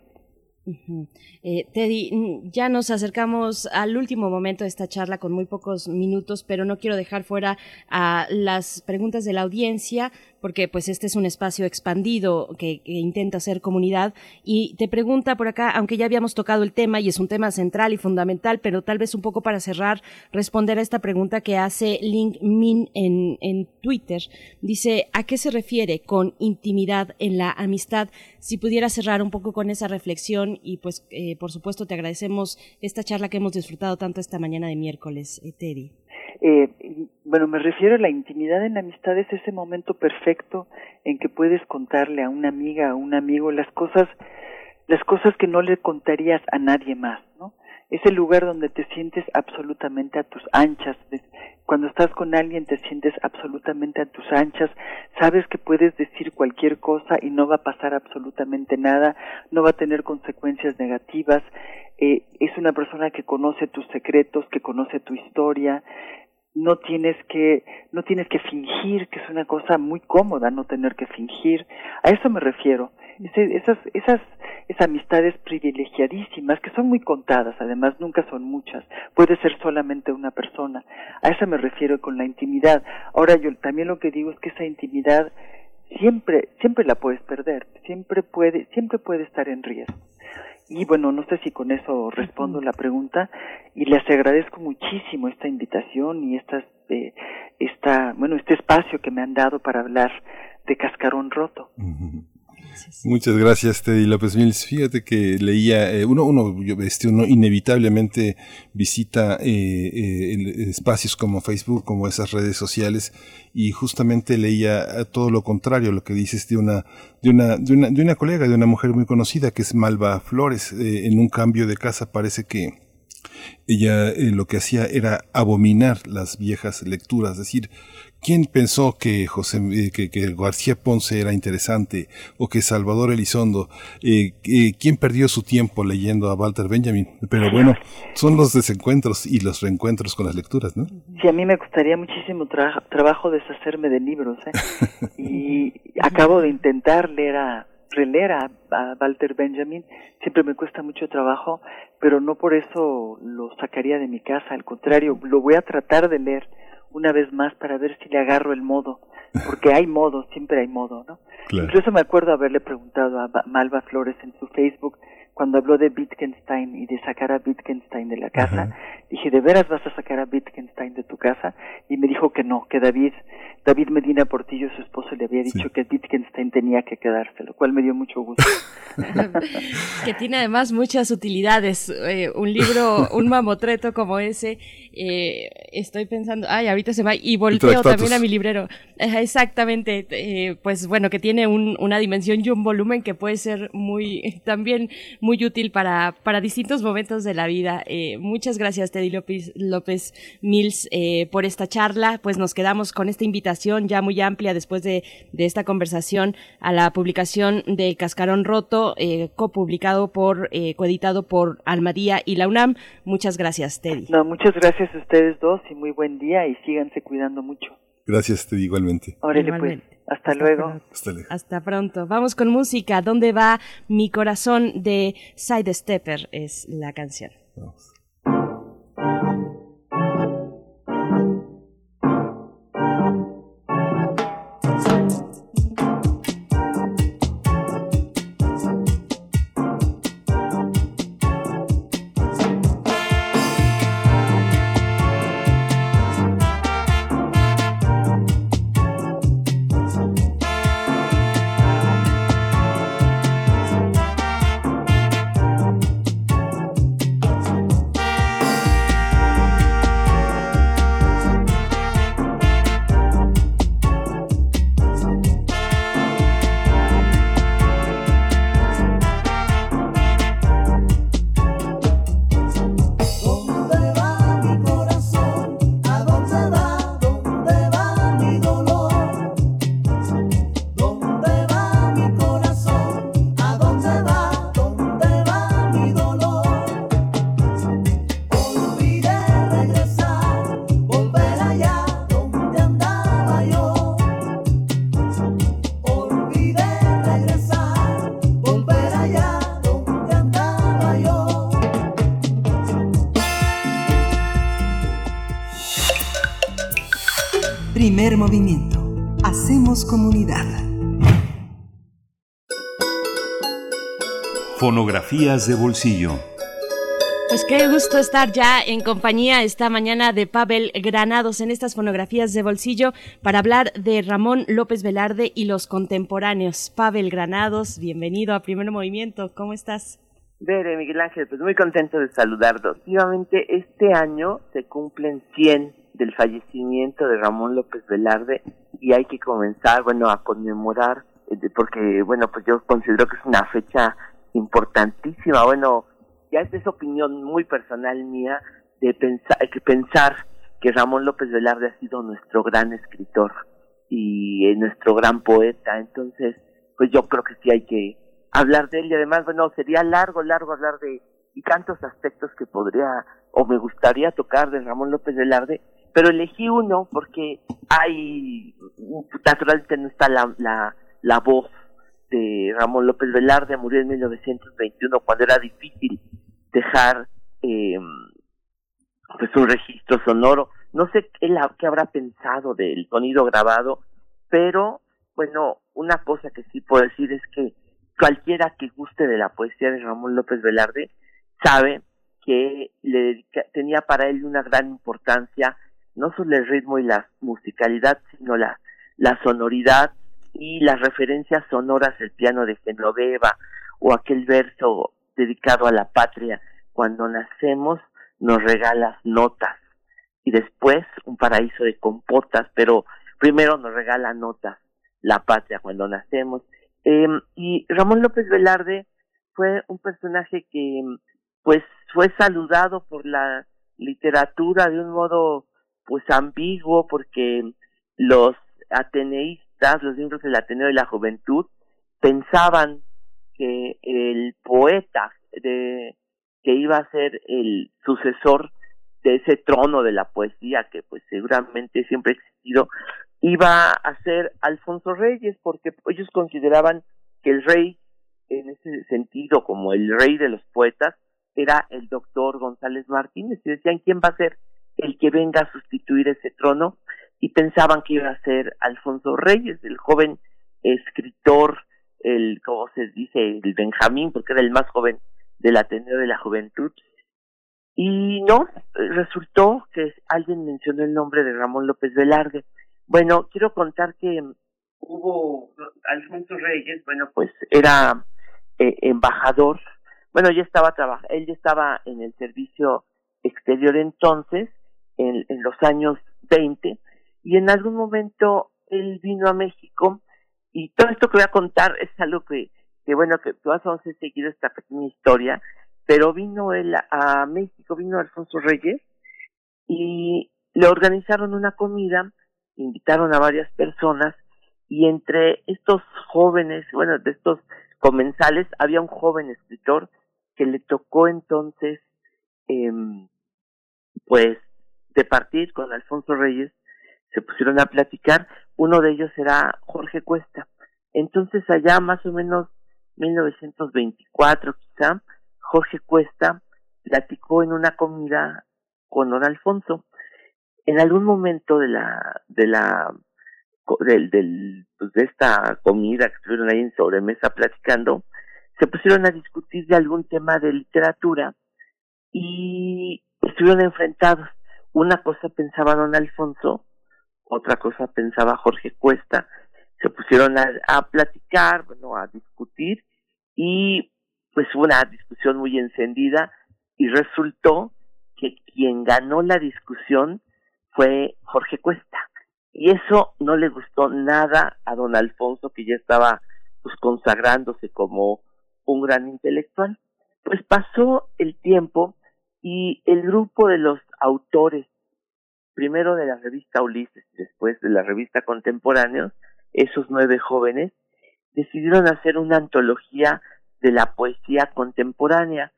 eh, Teddy, mm, ya nos acercamos al último momento de esta charla con muy pocos minutos, pero no quiero dejar fuera a las preguntas de la audiencia porque pues este es un espacio expandido que, intenta ser comunidad y te pregunta por acá, aunque ya habíamos tocado el tema y es un tema central y fundamental, pero tal vez un poco para cerrar, responder a esta pregunta que hace Link Min en, en Twitter. Dice, ¿a qué se refiere con intimidad en la amistad? Si pudiera cerrar un poco con esa reflexión y pues eh, por supuesto te agradecemos esta charla que hemos disfrutado tanto esta mañana de miércoles, eh, Teddy. Eh, bueno, me refiero a la intimidad en la amistad, es ese momento perfecto en que puedes contarle a una amiga, a un amigo, las cosas, las cosas que no le contarías a nadie más. Es el lugar donde te sientes absolutamente a tus anchas. Cuando estás con alguien te sientes absolutamente a tus anchas, sabes que puedes decir cualquier cosa y no va a pasar absolutamente nada, no va a tener consecuencias negativas. Eh, es una persona que conoce tus secretos, que conoce tu historia, no tienes que no tienes que fingir que es una cosa muy cómoda no tener que fingir a eso me refiero esas esas esas amistades privilegiadísimas que son muy contadas además nunca son muchas puede ser solamente una persona. A eso me refiero con la intimidad. Ahora yo también lo que digo es que esa intimidad siempre siempre la puedes perder siempre puede siempre puede estar en riesgo. Y bueno, no sé si con eso respondo la pregunta y les agradezco muchísimo esta invitación y esta, eh, esta, bueno, este espacio que me han dado para hablar de Cascarón Roto. Muchas gracias, Teddy López Mills. Fíjate que leía, eh, uno, uno, este, uno inevitablemente visita eh, eh, espacios como Facebook, como esas redes sociales, y justamente leía todo lo contrario, lo que dices de una, de una, de una, de una colega, de una mujer muy conocida que es Malva Flores. en un cambio de casa parece que ella lo que hacía era abominar las viejas lecturas, es decir, ¿quién pensó que José, eh, que, García Ponce era interesante o que Salvador Elizondo? Eh, ¿Quién perdió su tiempo leyendo a Walter Benjamin? Pero bueno, son los desencuentros y los reencuentros con las lecturas, ¿no? Sí, a mí me costaría muchísimo trabajo deshacerme de libros, ¿eh? y acabo de intentar leer a releer a, Walter Benjamin siempre me cuesta mucho trabajo, pero no por eso lo sacaría de mi casa, al contrario, lo voy a tratar de leer una vez más para ver si le agarro el modo, porque hay modo, siempre hay modo, ¿no? Incluso me acuerdo haberle preguntado a Malva Flores en su Facebook cuando habló de Wittgenstein y de sacar a Wittgenstein de la casa, dije, ¿de veras vas a sacar a Wittgenstein de tu casa? Y me dijo que no, que David, David Medina Portillo, su esposo, le había dicho que Wittgenstein tenía que quedarse, lo cual me dio mucho gusto. que tiene además muchas utilidades. Eh, un libro, un mamotreto como ese, eh, estoy pensando, ay, ahorita se va, y volteo también a mi librero. exactamente, eh, pues bueno, que tiene un, una dimensión y un volumen que puede ser muy, también muy útil para, para distintos momentos de la vida. Eh, muchas gracias, Teddy López, López Mills, eh, por esta charla. Pues nos quedamos con esta invitación ya muy amplia después de, de esta conversación a la publicación de Cascarón Roto, eh, copublicado por, eh, coeditado por Almadía y la UNAM. Muchas gracias, Teddy. No, muchas gracias a ustedes dos y muy buen día y síganse cuidando mucho. Gracias, Teddy, igualmente. Órale, pues. Hasta, luego. Hasta, pronto. Vamos con música. ¿Dónde va mi corazón de Side Stepper? Es la canción. Fonografías de bolsillo. Pues qué gusto estar ya en compañía esta mañana de Pavel Granados en estas fonografías de bolsillo para hablar de Ramón López Velarde y los contemporáneos. Pavel Granados, bienvenido a Primer Movimiento, ¿cómo estás? Bere, Miguel Ángel, pues muy contento de saludarlos. Efectivamente, este año se cumplen 100 del fallecimiento de Ramón López Velarde y hay que comenzar, bueno, a conmemorar, eh, porque, bueno, pues yo considero que es una fecha importantísima. Bueno, ya esta es opinión muy personal mía de pensar que pensar que Ramón López Velarde ha sido nuestro gran escritor y eh, nuestro gran poeta. Entonces, pues yo creo que sí hay que hablar de él y además, bueno, sería largo, largo hablar de y tantos aspectos que podría o me gustaría tocar de Ramón López Velarde, pero elegí uno porque hay, naturalmente no está la, la, la voz de Ramón López Velarde, murió en 1921 cuando era difícil dejar eh, pues un registro sonoro. No sé qué, habrá pensado del sonido grabado, pero bueno, una cosa que sí puedo decir es que cualquiera que guste de la poesía de Ramón López Velarde sabe que le tenía para él una gran importancia no solo el ritmo y la musicalidad, sino la, sonoridad y las referencias sonoras del piano de Genoveva o aquel verso dedicado a la patria, cuando nacemos nos regalas notas y después un paraíso de compotas, pero primero nos regala notas la patria cuando nacemos. Eh, y Ramón López Velarde fue un personaje que pues fue saludado por la literatura de un modo pues ambiguo porque los ateneístas, los miembros del Ateneo de la Juventud, pensaban que el poeta de, que iba a ser el sucesor de ese trono de la poesía que pues seguramente siempre ha existido, iba a ser Alfonso Reyes, porque ellos consideraban que el rey, en ese sentido, como el rey de los poetas, era el doctor González Martínez, y decían quién va a ser el que venga a sustituir ese trono, y pensaban que iba a ser Alfonso Reyes, el joven escritor, el, como se dice, el Benjamín, porque era el más joven del Ateneo de la Juventud, y no, resultó que alguien mencionó el nombre de Ramón López Velarde. Bueno, quiero contar que hubo Alfonso Reyes, bueno, pues era eh, embajador, bueno, ya estaba trabajando, él ya estaba en el servicio exterior entonces, en, los años 20, y en algún momento él vino a México, y todo esto que voy a contar es algo que, bueno, que todas vamos a seguir esta pequeña historia, pero vino él a México, vino Alfonso Reyes y le organizaron una comida, invitaron a varias personas y entre estos jóvenes, bueno, de estos comensales, había un joven escritor que le tocó entonces, eh, pues, de partir con Alfonso Reyes, se pusieron a platicar, uno de ellos era Jorge Cuesta. Entonces allá más o menos 1924 quizá, Jorge Cuesta platicó en una comida con don Alfonso. En algún momento de la, de la, pues de esta comida que estuvieron ahí en sobremesa platicando, se pusieron a discutir de algún tema de literatura y estuvieron enfrentados. Una cosa pensaba don Alfonso, otra cosa pensaba Jorge Cuesta, se pusieron a, a platicar, bueno, a discutir y pues hubo una discusión muy encendida y resultó que quien ganó la discusión fue Jorge Cuesta. Y eso no le gustó nada a don Alfonso, que ya estaba pues consagrándose como un gran intelectual. Pues pasó el tiempo y el grupo de los autores, primero de la revista Ulises y después de la revista Contemporáneos, esos nueve jóvenes, decidieron hacer una antología de la poesía contemporánea.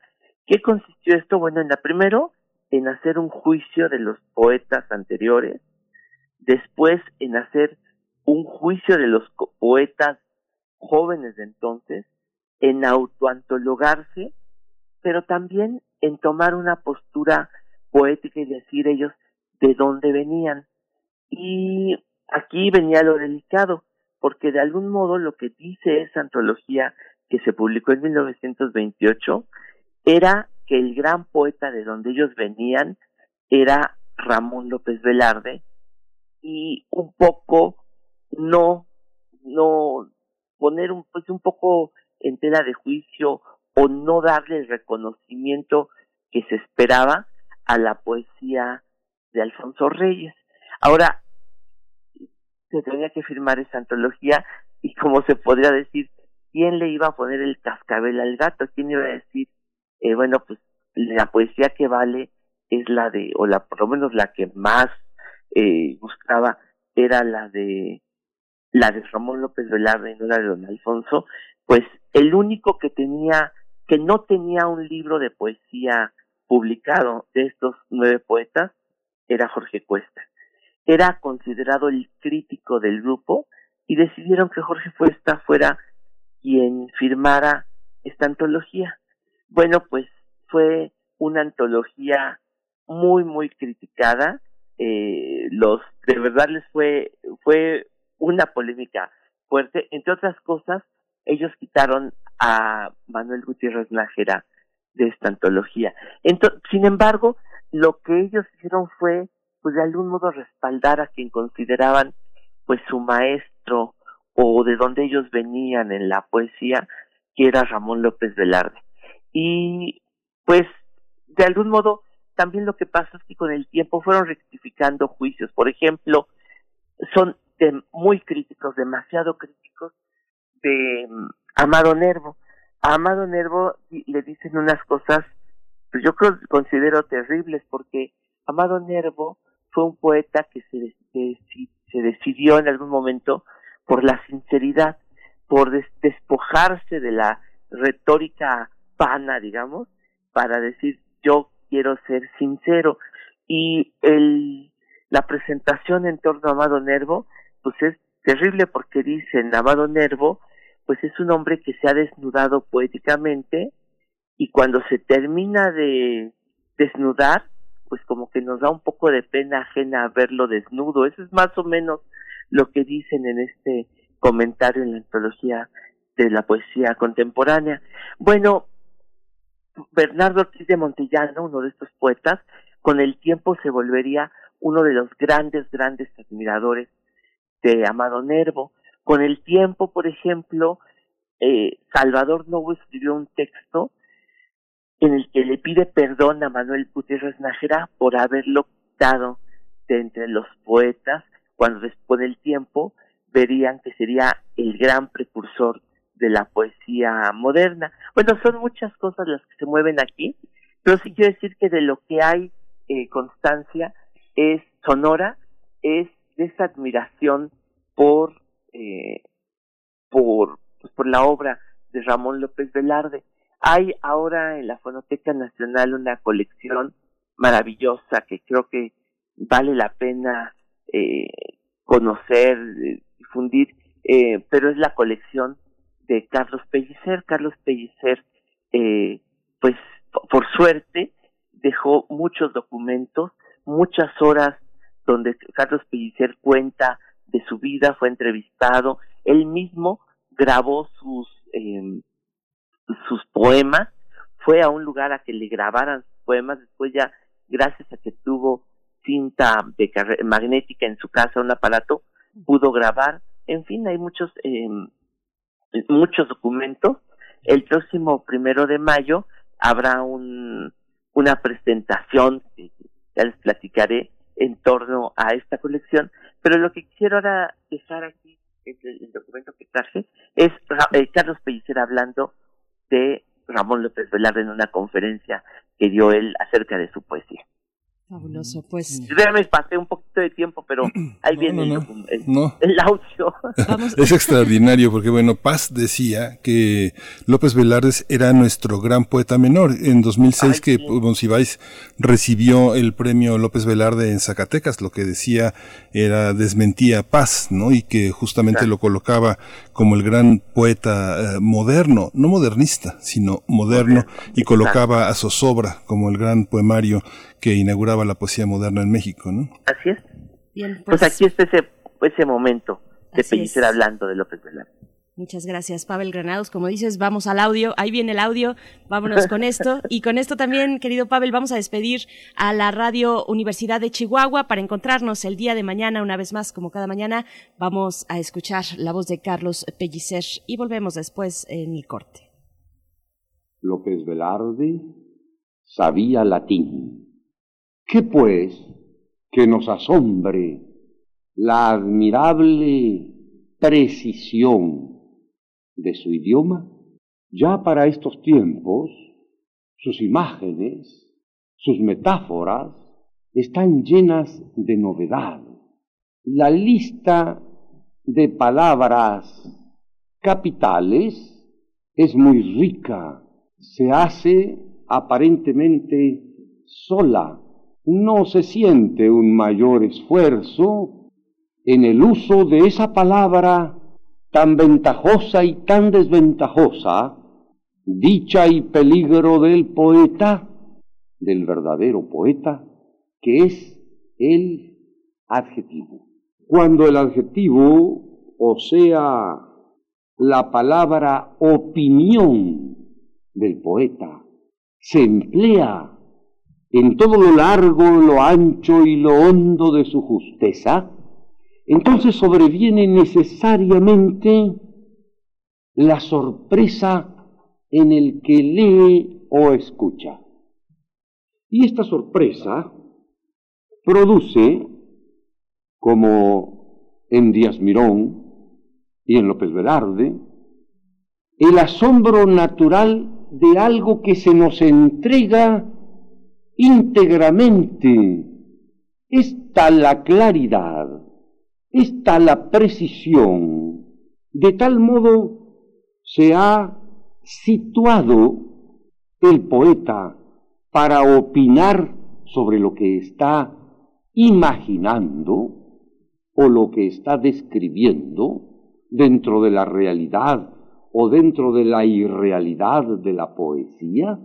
¿Qué consistió esto? Bueno, en la primero, en hacer un juicio de los poetas anteriores, después en hacer un juicio de los poetas jóvenes de entonces, en autoantologarse, pero también en tomar una postura poética y decir ellos de dónde venían. Y aquí venía lo delicado, porque de algún modo lo que dice esa antología que se publicó en 1928 era que el gran poeta de donde ellos venían era Ramón López Velarde y un poco no no poner un pues un poco en tela de juicio o no darle el reconocimiento que se esperaba a la poesía de Alfonso Reyes. Ahora se tenía que firmar esa antología y como se podría decir ¿quién le iba a poner el cascabel al gato? ¿Quién iba a decir, eh, bueno, pues la poesía que vale es la de, o la, por lo menos la que más eh, buscaba era la de, la de Ramón López Velarde y no la de don Alfonso, pues el único que tenía, que no tenía un libro de poesía publicado de estos nueve poetas era Jorge Cuesta. Era considerado el crítico del grupo y decidieron que Jorge Cuesta fuera quien firmara esta antología. Bueno, pues fue una antología muy, muy criticada. Eh, los, de verdad les fue, fue una polémica fuerte. Entre otras cosas, ellos quitaron a Manuel Gutiérrez Nájera de esta antología. Entonces, sin embargo, lo que ellos hicieron fue, pues de algún modo respaldar a quien consideraban, pues su maestro o de donde ellos venían en la poesía, que era Ramón López Velarde. Y pues de algún modo también lo que pasa es que con el tiempo fueron rectificando juicios. Por ejemplo, son muy críticos, demasiado críticos de mm, Amado Nervo. A Amado Nervo le dicen unas cosas pues yo considero terribles porque Amado Nervo fue un poeta que se, se decidió en algún momento por la sinceridad, por despojarse de la retórica pana, digamos, para decir yo quiero ser sincero. Y el, la presentación en torno a Amado Nervo, pues es terrible porque dicen Amado Nervo, pues es un hombre que se ha desnudado poéticamente y cuando se termina de desnudar, pues como que nos da un poco de pena ajena verlo desnudo. Eso es más o menos lo que dicen en este comentario en la antología de la poesía contemporánea. Bueno, Bernardo Ortiz de Montellano, uno de estos poetas, con el tiempo se volvería uno de los grandes, grandes admiradores de Amado Nervo. Con el tiempo, por ejemplo, eh, Salvador Novo escribió un texto en el que le pide perdón a Manuel Gutiérrez Nájera por haberlo quitado de entre los poetas, cuando después del tiempo verían que sería el gran precursor de la poesía moderna. Bueno, son muchas cosas las que se mueven aquí, pero sí quiero decir que de lo que hay eh, constancia es sonora, es esa admiración por, eh, por, pues, por la obra de Ramón López Velarde. Hay ahora en la Fonoteca Nacional una colección maravillosa que creo que vale la pena eh, conocer, difundir, eh, pero es la colección de Carlos Pellicer. Carlos Pellicer, eh, pues por suerte, dejó muchos documentos, muchas horas donde Carlos Pellicer cuenta de su vida, fue entrevistado, él mismo grabó sus eh, sus poemas, fue a un lugar a que le grabaran sus poemas, después ya, gracias a que tuvo cinta de magnética en su casa, un aparato, pudo grabar, en fin, hay muchos, eh, muchos documentos. El próximo primero de mayo habrá un, una presentación, ya les platicaré, en torno a esta colección, pero lo que quiero ahora dejar aquí, el, el documento que traje, es eh, Carlos Pellicer hablando de Ramón López Velarde en una conferencia que dio él acerca de su poesía. Fabuloso, pues. Yo me pasé un poquito de tiempo, pero ahí viene el, audio. es extraordinario porque, bueno, Paz decía que López Velarde era nuestro gran poeta menor. En 2006 que Monsiváis recibió el premio López Velarde en Zacatecas, lo que decía era desmentía Paz, ¿no? Y que justamente lo colocaba como el gran poeta eh, moderno, no modernista, sino moderno, y colocaba a Zozobra como el gran poemario que inauguraba la poesía moderna en México, ¿no? Así es. Bien, pues, pues, aquí está ese, ese momento de Pellicer hablando de López Velarde. Muchas gracias, Pavel Granados. Como dices, vamos al audio. Ahí viene el audio. Vámonos con esto. Y con esto también, querido Pavel, vamos a despedir a la Radio Universidad de Chihuahua para encontrarnos el día de mañana, una vez más, como cada mañana. Vamos a escuchar la voz de Carlos Pellicer y volvemos después en el corte. López Velarde sabía latín ¿Qué pues que nos asombre la admirable precisión de su idioma? Ya para estos tiempos, sus imágenes, sus metáforas están llenas de novedad. La lista de palabras capitales es muy rica, se hace aparentemente sola no se siente un mayor esfuerzo en el uso de esa palabra tan ventajosa y tan desventajosa, dicha y peligro del poeta, del verdadero poeta, que es el adjetivo. Cuando el adjetivo, o sea, la palabra opinión del poeta, se emplea en todo lo largo, lo ancho y lo hondo de su justeza, entonces sobreviene necesariamente la sorpresa en el que lee o escucha. Y esta sorpresa produce, como en Díaz Mirón y en López Velarde, el asombro natural de algo que se nos entrega íntegramente. Está la claridad, está la precisión, de tal modo se ha situado el poeta para opinar sobre lo que está imaginando o lo que está describiendo dentro de la realidad o dentro de la irrealidad de la poesía,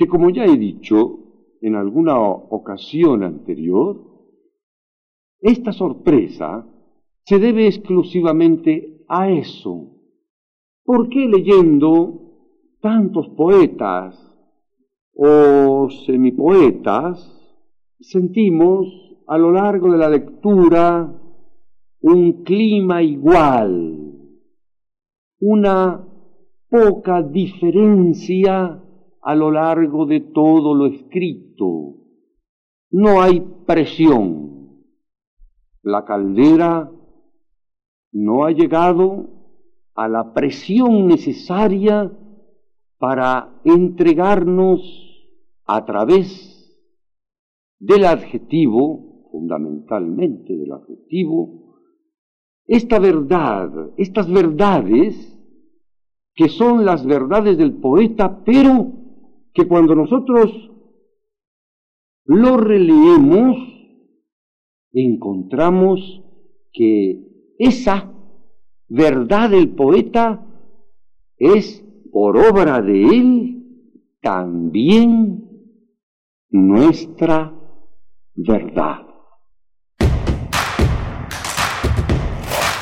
que como ya he dicho en alguna ocasión anterior, esta sorpresa se debe exclusivamente a eso. ¿Por qué leyendo tantos poetas o semipoetas sentimos a lo largo de la lectura un clima igual, una poca diferencia a lo largo de todo lo escrito. No hay presión. La caldera no ha llegado a la presión necesaria para entregarnos a través del adjetivo, fundamentalmente del adjetivo, esta verdad, estas verdades, que son las verdades del poeta, pero que cuando nosotros lo releemos, encontramos que esa verdad del poeta es por obra de él también nuestra verdad.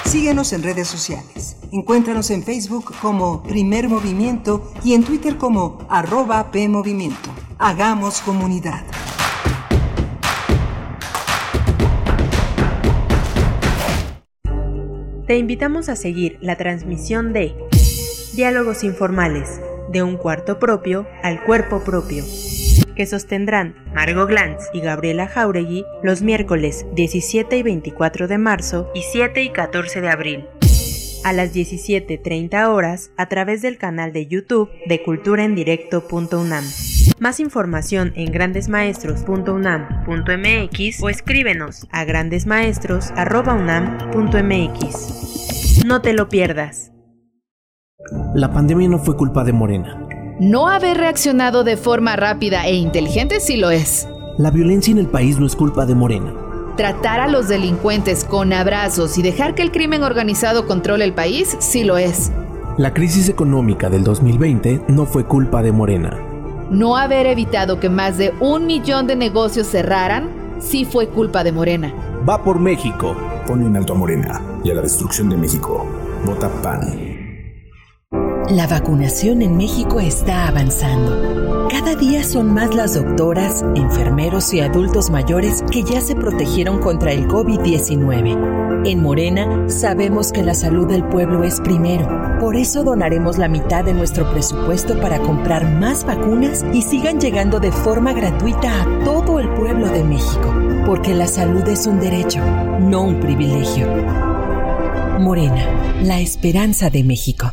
Síguenos en redes sociales. Encuéntranos en Facebook como Primer Movimiento y en Twitter como arroba PMovimiento. Hagamos comunidad. Te invitamos a seguir la transmisión de Diálogos Informales, de un cuarto propio al cuerpo propio que sostendrán Margot Glantz y Gabriela Jauregui los miércoles 17 y 24 de marzo y 7 y 14 de abril a las 17.30 horas a través del canal de YouTube de culturaendirecto.unam. Más información en grandesmaestros.unam.mx o escríbenos a grandesmaestros.unam.mx. No te lo pierdas. La pandemia no fue culpa de Morena no haber reaccionado de forma rápida e inteligente sí lo es. La violencia en el país no es culpa de Morena. Tratar a los delincuentes con abrazos y dejar que el crimen organizado controle el país sí lo es. La crisis económica del 2020 no fue culpa de Morena. No haber evitado que más de un millón de negocios cerraran sí fue culpa de Morena. Va por México. Pone en alto a Morena y a la destrucción de México. Vota PAN. La vacunación en México está avanzando. Cada día son más las doctoras, enfermeros y adultos mayores que ya se protegieron contra el COVID-19. En Morena sabemos que la salud del pueblo es primero. Por eso donaremos la mitad de nuestro presupuesto para comprar más vacunas y sigan llegando de forma gratuita a todo el pueblo de México. Porque la salud es un derecho, no un privilegio. Morena, la esperanza de México.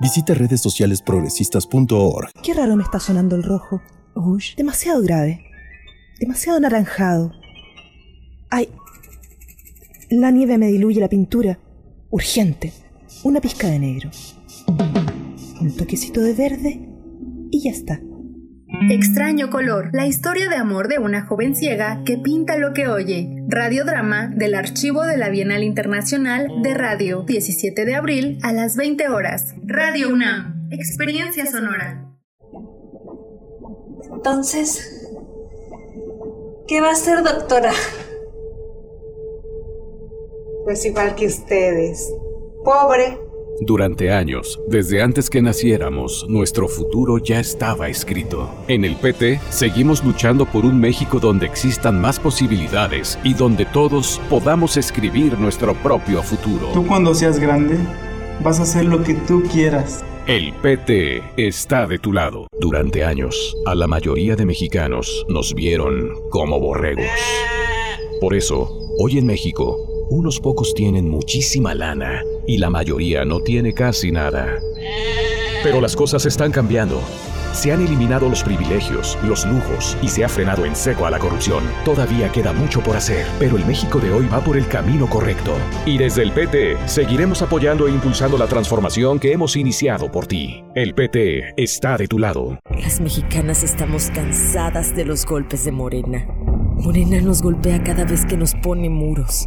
Visita redes sociales progresistas.org. Qué raro me está sonando el rojo. Uy, demasiado grave. Demasiado anaranjado. Ay, la nieve me diluye la pintura. Urgente. Una pizca de negro. Un toquecito de verde y ya está. Extraño color, la historia de amor de una joven ciega que pinta lo que oye. Radiodrama del archivo de la Bienal Internacional de Radio, 17 de abril a las 20 horas. Radio UNAM, experiencia sonora. Entonces, ¿qué va a ser, doctora? Pues igual que ustedes, pobre Durante años, desde antes que naciéramos, nuestro futuro ya estaba escrito. En el PT seguimos luchando por un México donde existan más posibilidades y donde todos podamos escribir nuestro propio futuro. Tú cuando seas grande, vas a hacer lo que tú quieras. El PT está de tu lado. Durante años, a la mayoría de mexicanos nos vieron como borregos. Por eso, hoy en México, unos pocos tienen muchísima lana y la mayoría no tiene casi nada. Pero las cosas están cambiando. Se han eliminado los privilegios, los lujos y se ha frenado en seco a la corrupción. Todavía queda mucho por hacer, pero el México de hoy va por el camino correcto. Y desde el PT seguiremos apoyando e impulsando la transformación que hemos iniciado por ti. El PT está de tu lado. Las mexicanas estamos cansadas de los golpes de Morena. Morena nos golpea cada vez que nos pone muros.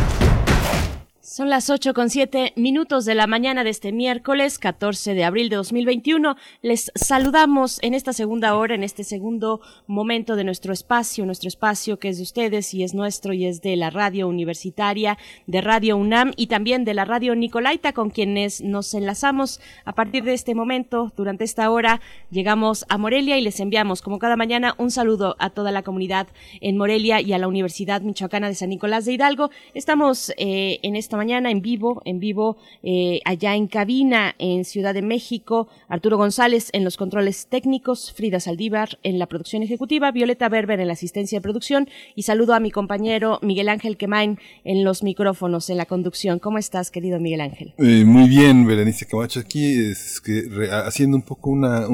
Son las 8 con 7 minutos de la mañana de este miércoles 14 de abril de 2021. Les saludamos en esta segunda hora, en este segundo momento de nuestro espacio, nuestro espacio que es de ustedes y es nuestro y es de la radio universitaria, de Radio UNAM y también de la radio Nicolaita con quienes nos enlazamos a partir de este momento. Durante esta hora llegamos a Morelia y les enviamos como cada mañana un saludo a toda la comunidad en Morelia y a la Universidad Michoacana de San Nicolás de Hidalgo. Estamos eh, en esta mañana en vivo, en vivo eh, allá en cabina en Ciudad de México, Arturo González en los controles técnicos, Frida Saldívar en la producción ejecutiva, Violeta Berber en la asistencia de producción y saludo a mi compañero Miguel Ángel Quemain en los micrófonos, en la conducción. ¿Cómo estás, querido Miguel Ángel? Eh, muy bien, Berenice Camacho, aquí es que haciendo un poco una,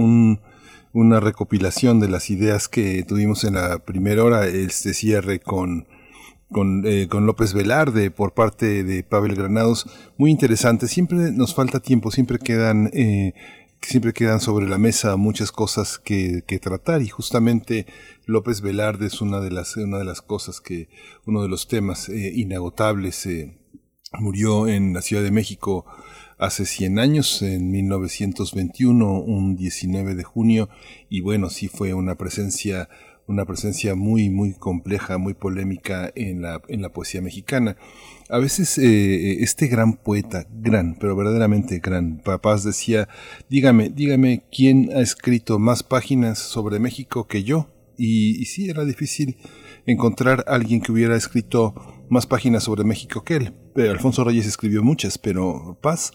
una recopilación de las ideas que tuvimos en la primera hora, este cierre con con, eh, con López Velarde por parte de Pavel Granados, muy interesante. Siempre nos falta tiempo, siempre quedan, eh, siempre quedan sobre la mesa muchas cosas que, tratar y justamente López Velarde es una de las, una de las cosas que, uno de los temas eh, inagotables. Eh, murió en la Ciudad de México hace 100 años, en 1921, un 19 de junio, y bueno, sí fue una presencia una presencia muy, muy compleja, muy polémica en la, en la poesía mexicana. A veces eh, este gran poeta, gran, pero verdaderamente gran, Papás decía, dígame, dígame quién ha escrito más páginas sobre México que yo. Y, y sí, era difícil encontrar alguien que hubiera escrito más páginas sobre México que él. Alfonso Reyes escribió muchas, pero Paz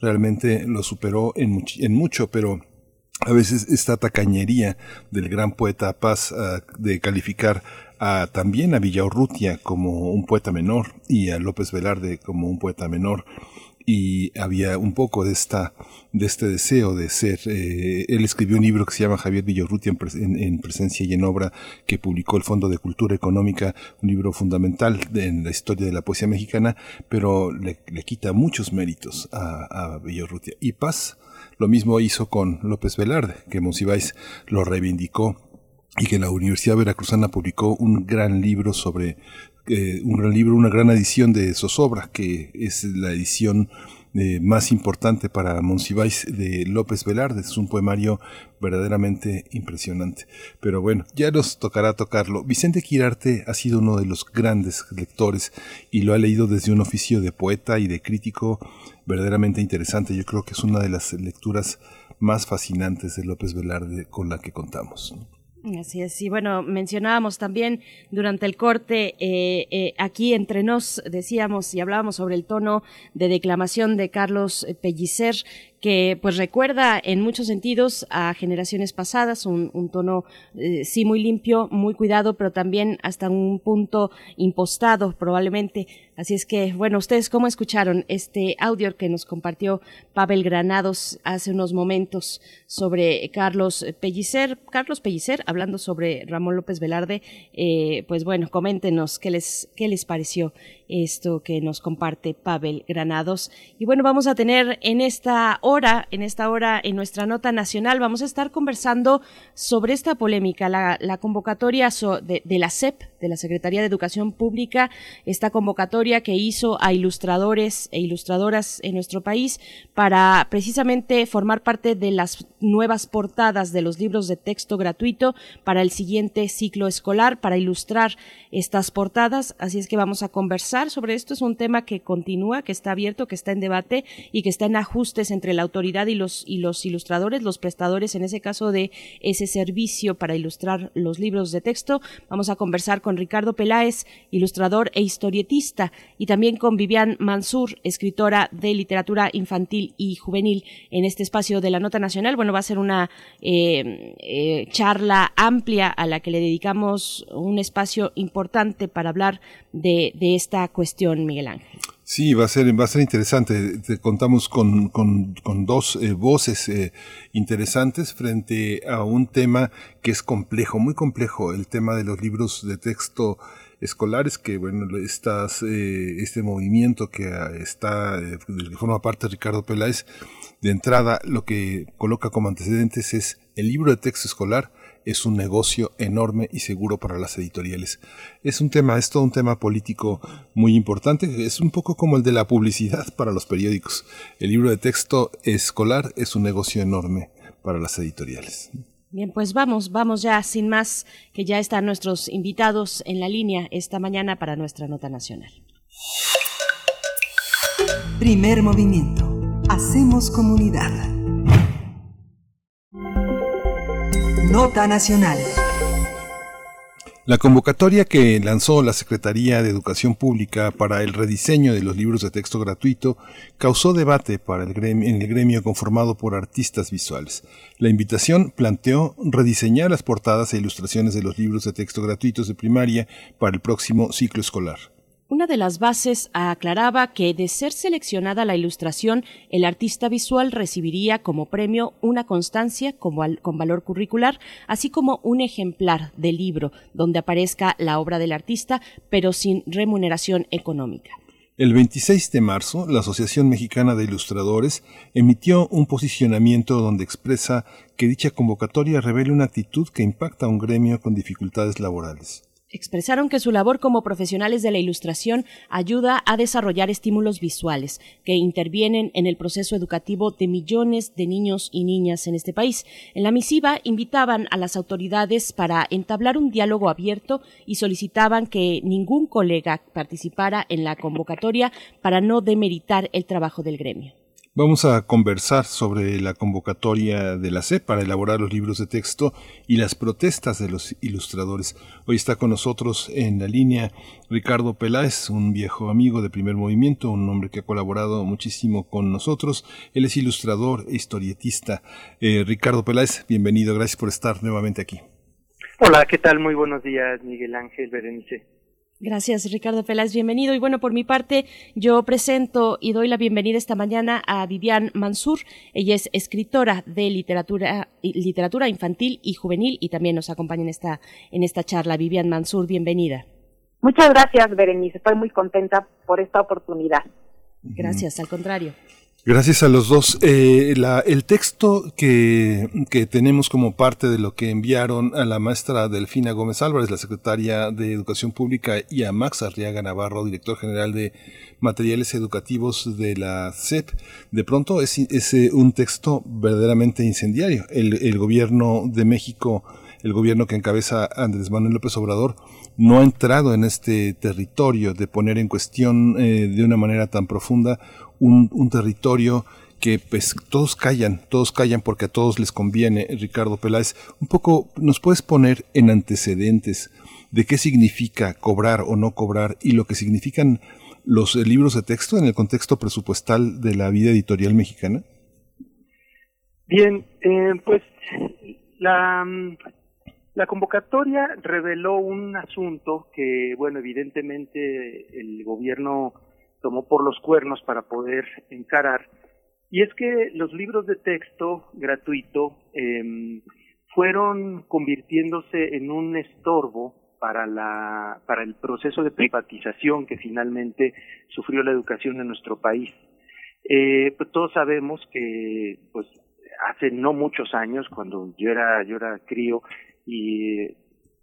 realmente lo superó en, en mucho, pero a veces esta tacañería del gran poeta Paz ah, de calificar a, también a Villaurrutia como un poeta menor y a López Velarde como un poeta menor. Y había un poco de esta de este deseo de ser eh, él escribió un libro que se llama Javier Villorrutia en, presencia y en obra que publicó el Fondo de Cultura Económica un libro fundamental en la historia de la poesía mexicana pero le, quita muchos méritos a, a y Paz lo mismo hizo con López Velarde, que Monsiváis lo reivindicó y que la Universidad Veracruzana publicó un gran libro sobre eh, un gran libro, una gran edición de zozobra, que es la edición eh, más importante para Monsiváis de López Velarde. Es un poemario verdaderamente impresionante. Pero bueno, ya nos tocará tocarlo. Vicente Quirarte ha sido uno de los grandes lectores y lo ha leído desde un oficio de poeta y de crítico verdaderamente interesante. Yo creo que es una de las lecturas más fascinantes de López Velarde con la que contamos. Así es, y bueno, mencionábamos también durante el corte, eh, eh, aquí entre nos decíamos y hablábamos sobre el tono de declamación de Carlos Pellicer, que pues recuerda en muchos sentidos a generaciones pasadas, un, tono eh, sí muy limpio, muy cuidado, pero también hasta un punto impostado probablemente. Así es que, bueno, ustedes cómo escucharon este audio que nos compartió Pavel Granados hace unos momentos sobre Carlos Pellicer, Carlos Pellicer, hablando sobre Ramón López Velarde, eh, pues bueno, coméntenos qué les, qué les pareció esto que nos comparte Pavel Granados. Y bueno, vamos a tener en esta hora, en esta hora, en nuestra nota nacional, vamos a estar conversando sobre esta polémica, la, convocatoria de, de, la SEP, de la Secretaría de Educación Pública, esta convocatoria que hizo a ilustradores e ilustradoras en nuestro país para precisamente formar parte de las nuevas portadas de los libros de texto gratuito para el siguiente ciclo escolar, para ilustrar estas portadas. Así es que vamos a conversar sobre esto. Es un tema que continúa, que está abierto, que está en debate y que está en ajustes entre la autoridad y los, y los ilustradores, los prestadores, en ese caso de ese servicio para ilustrar los libros de texto. Vamos a conversar con Ricardo Peláez, ilustrador e historietista, y también con Vivian Mansur, escritora de literatura infantil y juvenil en este espacio de la Nota Nacional. Bueno, va a ser una eh, eh, charla amplia a la que le dedicamos un espacio importante para hablar de esta cuestión, Miguel Ángel. Sí, va a ser, va a ser interesante. contamos con, con, dos eh, voces eh, interesantes frente a un tema que es complejo, muy complejo, el tema de los libros de texto escolares, que bueno, estas, eh, este movimiento que está, que forma parte Ricardo Peláez, de entrada lo que coloca como antecedentes es el libro de texto escolar es un negocio enorme y seguro para las editoriales. Es un tema, es todo un tema político muy importante, es un poco como el de la publicidad para los periódicos. El libro de texto escolar es un negocio enorme para las editoriales. Bien, pues vamos, vamos ya sin más, que ya están nuestros invitados en la línea esta mañana para nuestra nota nacional. Primer movimiento. Hacemos comunidad. Nota Nacional. La convocatoria que lanzó la Secretaría de Educación Pública para el rediseño de los libros de texto gratuito causó debate para el gremio, en el gremio conformado por artistas visuales. La invitación planteó rediseñar las portadas e ilustraciones de los libros de texto gratuitos de primaria para el próximo ciclo escolar. Una de las bases aclaraba que de ser seleccionada la ilustración, el artista visual recibiría como premio una constancia con, valor curricular, así como un ejemplar del libro donde aparezca la obra del artista, pero sin remuneración económica. El 26 de marzo, la Asociación Mexicana de Ilustradores emitió un posicionamiento donde expresa que dicha convocatoria revela una actitud que impacta a un gremio con dificultades laborales. Expresaron que su labor como profesionales de la ilustración ayuda a desarrollar estímulos visuales que intervienen en el proceso educativo de millones de niños y niñas en este país. En la misiva invitaban a las autoridades para entablar un diálogo abierto y solicitaban que ningún colega participara en la convocatoria para no demeritar el trabajo del gremio. Vamos a conversar sobre la convocatoria de la CEP para elaborar los libros de texto y las protestas de los ilustradores. Hoy está con nosotros en la línea Ricardo Peláez, un viejo amigo de primer movimiento, un hombre que ha colaborado muchísimo con nosotros. Él es ilustrador e historietista. Eh, Ricardo Peláez, bienvenido, gracias por estar nuevamente aquí. Hola, ¿qué tal? Muy buenos días, Miguel Ángel Berenice. Gracias, Ricardo Peláez. Bienvenido. Y bueno, por mi parte, yo presento y doy la bienvenida esta mañana a Vivian Mansur. Ella es escritora de literatura, literatura infantil y juvenil y también nos acompaña en esta, en esta charla. Vivian Mansur, bienvenida. Muchas gracias, Berenice. Estoy muy contenta por esta oportunidad. Gracias, al contrario. Gracias a los dos. Eh, el texto que, que, tenemos como parte de lo que enviaron a la maestra Delfina Gómez Álvarez, la secretaria de Educación Pública, y a Max Arriaga Navarro, director general de materiales educativos de la CEP, de pronto es, es eh, un texto verdaderamente incendiario. El, el gobierno de México, el gobierno que encabeza Andrés Manuel López Obrador, no ha entrado en este territorio de poner en cuestión eh, de una manera tan profunda un, territorio que pues todos callan, todos callan porque a todos les conviene, Ricardo Peláez. Un poco, ¿nos puedes poner en antecedentes de qué significa cobrar o no cobrar y lo que significan los libros de texto en el contexto presupuestal de la vida editorial mexicana? Bien, eh, pues la, la convocatoria reveló un asunto que, bueno, evidentemente el gobierno tomó por los cuernos para poder encarar, y es que los libros de texto gratuito eh, fueron convirtiéndose en un estorbo para la para el proceso de privatización que finalmente sufrió la educación en nuestro país. Eh, pues todos sabemos que pues hace no muchos años cuando yo era yo era crío y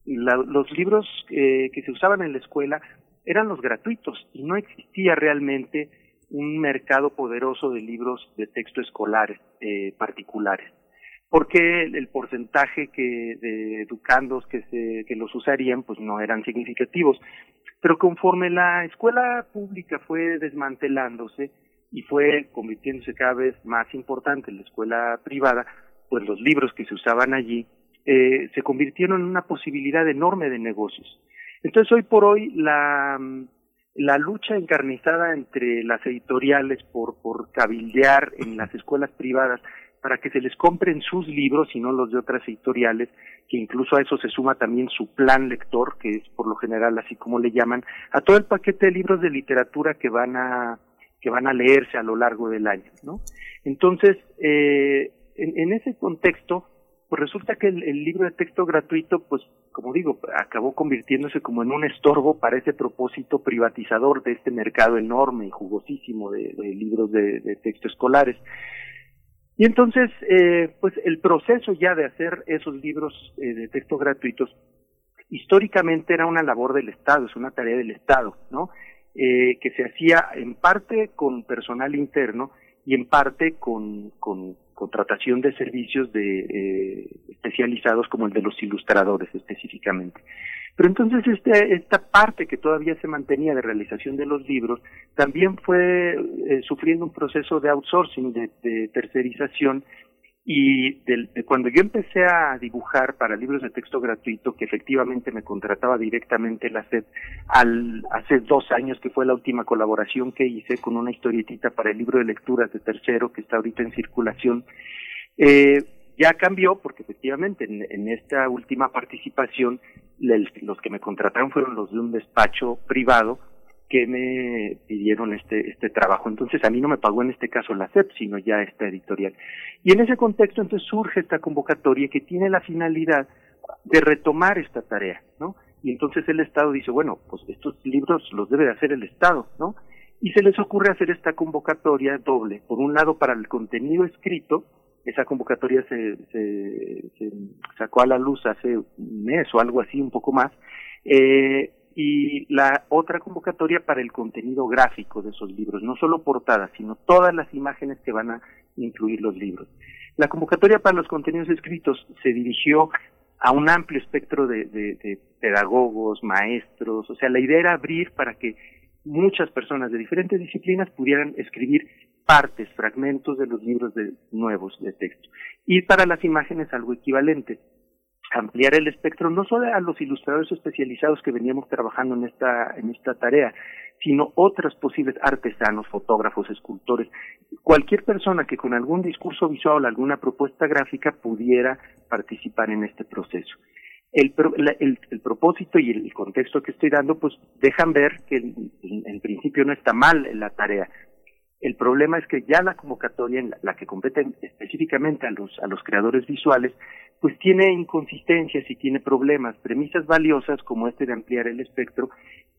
la, los libros eh, que se usaban en la escuela eran los gratuitos y no existía realmente un mercado poderoso de libros de texto escolares eh, particulares. Porque el, porcentaje que de educandos que se que los usarían pues no eran significativos. Pero conforme la escuela pública fue desmantelándose y fue convirtiéndose cada vez más importante la escuela privada pues los libros que se usaban allí eh, se convirtieron en una posibilidad enorme de negocios entonces hoy por hoy la la lucha encarnizada entre las editoriales por cabildear en las escuelas privadas para que se les compren sus libros y no los de otras editoriales, que incluso a eso se suma también su plan lector, que es por lo general así como le llaman, a todo el paquete de libros de literatura que van a que van a leerse a lo largo del año, ¿no? Entonces, eh, en, ese contexto, pues resulta que el, libro de texto gratuito, pues, como digo, acabó convirtiéndose como en un estorbo para ese propósito privatizador de este mercado enorme y jugosísimo de, libros de, texto escolares. Y entonces, eh, pues el proceso ya de hacer esos libros eh, de texto gratuitos, históricamente era una labor del Estado, es una tarea del Estado, ¿no? Eh, que se hacía en parte con personal interno y en parte con, con contratación de servicios de eh, especializados como el de los ilustradores específicamente. Pero entonces este, esta parte que todavía se mantenía de realización de los libros también fue eh, sufriendo un proceso de outsourcing, de, tercerización, y cuando yo empecé a dibujar para libros de texto gratuito, que efectivamente me contrataba directamente la SED, al, hace dos años que fue la última colaboración que hice con una historietita para el libro de lecturas de tercero que está ahorita en circulación, eh, ya cambió porque efectivamente en, esta última participación los que me contrataron fueron los de un despacho privado que me pidieron este este trabajo. Entonces a mí no me pagó en este caso la CEP, sino ya esta editorial. Y en ese contexto entonces surge esta convocatoria que tiene la finalidad de retomar esta tarea, ¿no? Y entonces el Estado dice, bueno, pues estos libros los debe de hacer el Estado, ¿no? Y se les ocurre hacer esta convocatoria doble, por un lado para el contenido escrito, esa convocatoria se, se, sacó a la luz hace un mes o algo así, un poco más, eh, y la otra convocatoria para el contenido gráfico de esos libros, no solo portadas, sino todas las imágenes que van a incluir los libros. La convocatoria para los contenidos escritos se dirigió a un amplio espectro de, de pedagogos, maestros, o sea, la idea era abrir para que muchas personas de diferentes disciplinas pudieran escribir partes, fragmentos de los libros de, nuevos de texto. Y para las imágenes algo equivalente. Ampliar el espectro no solo a los ilustradores especializados que veníamos trabajando en esta, en esta tarea, sino otros posibles artesanos, fotógrafos, escultores, cualquier persona que con algún discurso visual alguna propuesta gráfica pudiera participar en este proceso. El, propósito y el contexto que estoy dando, pues dejan ver que en principio no está mal la tarea. El problema es que ya la convocatoria, en la, que compete específicamente a los, a los creadores visuales, pues tiene inconsistencias y tiene problemas, premisas valiosas como este de ampliar el espectro,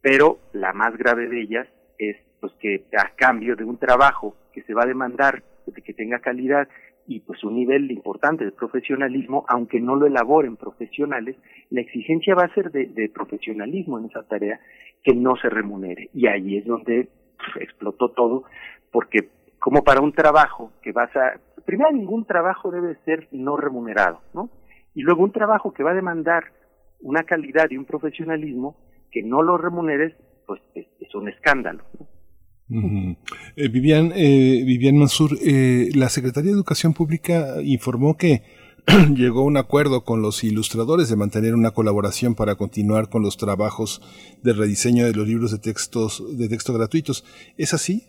pero la más grave de ellas es pues que a cambio de un trabajo que se va a demandar de que tenga calidad y pues un nivel importante de profesionalismo, aunque no lo elaboren profesionales, la exigencia va a ser de, de profesionalismo en esa tarea que no se remunere. Y ahí es donde explotó todo, porque como para un trabajo que vas a, primero ningún trabajo debe ser no remunerado, ¿no? Y luego un trabajo que va a demandar una calidad y un profesionalismo que no lo remuneres, pues es, un escándalo. Eh, Vivian, eh, Vivian Mansur, eh, la Secretaría de Educación Pública informó que llegó un acuerdo con los ilustradores de mantener una colaboración para continuar con los trabajos de rediseño de los libros de textos de texto gratuitos. ¿Es así?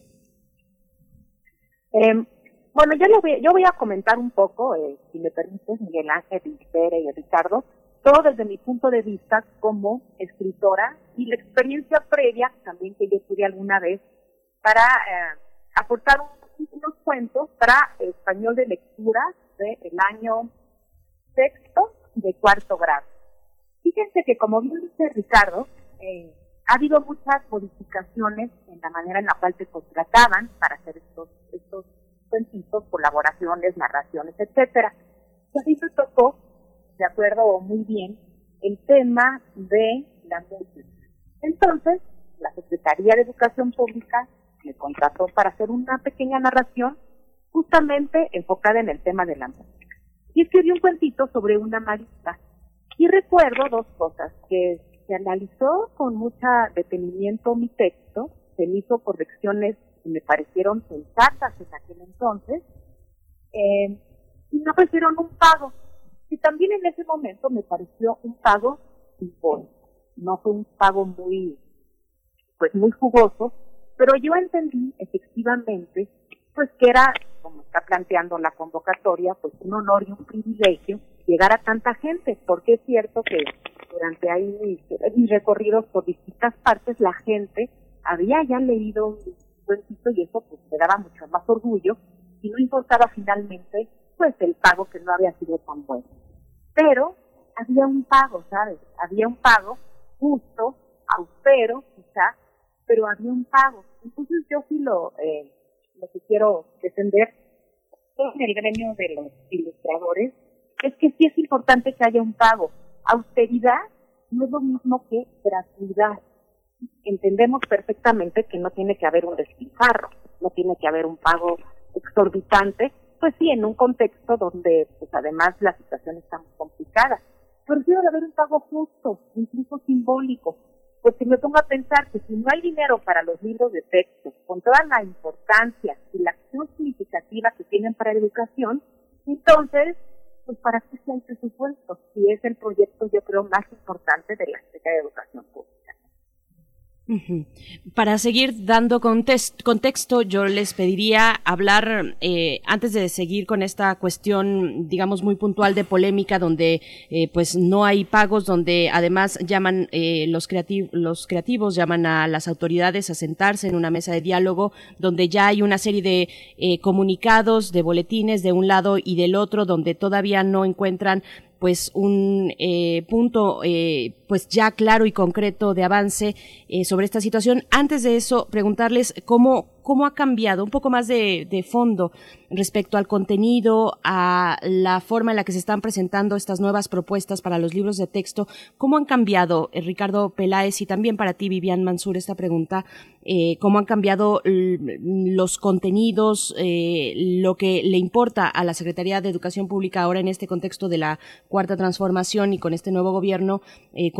Em, bueno, yo, voy, yo voy a comentar un poco, eh, si me permites, Miguel Ángel, Istere y Ricardo, todo desde mi punto de vista como escritora y la experiencia previa también que yo tuve alguna vez para eh, aportar unos cuentos para español de lectura del año sexto de cuarto grado. Fíjense que como bien dice Ricardo, eh, ha habido muchas modificaciones en la manera en la cual se contrataban para hacer estos, estos cuentitos, colaboraciones, narraciones, etcétera. Así se tocó, de acuerdo muy bien, el tema de la música. Entonces, la Secretaría de Educación Pública me contrató para hacer una pequeña narración justamente enfocada en el tema de la música y escribí un cuentito sobre una marista. Y recuerdo dos cosas, que se analizó con mucha detenimiento mi texto, se me hizo correcciones que me parecieron sensatas en aquel entonces, eh, y me ofrecieron un pago. Y también en ese momento me pareció un pago simbólico. No fue un pago muy, pues muy jugoso, pero yo entendí efectivamente, pues que era como está planteando la convocatoria, pues un honor y un privilegio llegar a tanta gente, porque es cierto que durante ahí mis, recorridos por distintas partes la gente había ya leído un cuentito y eso pues me daba mucho más orgullo y no importaba finalmente pues el pago que no había sido tan bueno. Pero había un pago, ¿sabes? Había un pago justo, austero quizá, pero había un pago. Entonces yo sí lo, eh, lo que quiero defender en el gremio de los ilustradores es que sí es importante que haya un pago. Austeridad no es lo mismo que gratuidad. Entendemos perfectamente que no tiene que haber un despilfarro, no tiene que haber un pago exorbitante, pues sí, en un contexto donde pues además la situación está muy complicada. Pero sí debe haber un pago justo, incluso simbólico, pues si me pongo a pensar que si no hay dinero para los libros de texto, con toda la importancia y la acción significativa que tienen para la educación, entonces, pues para qué se hay presupuesto, si es el proyecto yo creo más importante de la Secretaría de Educación Pública. Para seguir dando contexto, yo les pediría hablar, eh, antes de seguir con esta cuestión, digamos, muy puntual de polémica, donde eh, pues no hay pagos, donde además llaman eh, los, los creativos, llaman a las autoridades a sentarse en una mesa de diálogo, donde ya hay una serie de comunicados, de boletines de un lado y del otro, donde todavía no encuentran pues un eh, punto eh, pues ya claro y concreto de avance eh, sobre esta situación. Antes de eso, preguntarles cómo cómo ha cambiado, un poco más de, fondo respecto al contenido, a la forma en la que se están presentando estas nuevas propuestas para los libros de texto, cómo han cambiado, eh, Ricardo Peláez, y también para ti, Vivian Mansur, esta pregunta, eh, cómo han cambiado los contenidos, eh, lo que le importa a la Secretaría de Educación Pública ahora en este contexto de la cuarta transformación y con este nuevo gobierno,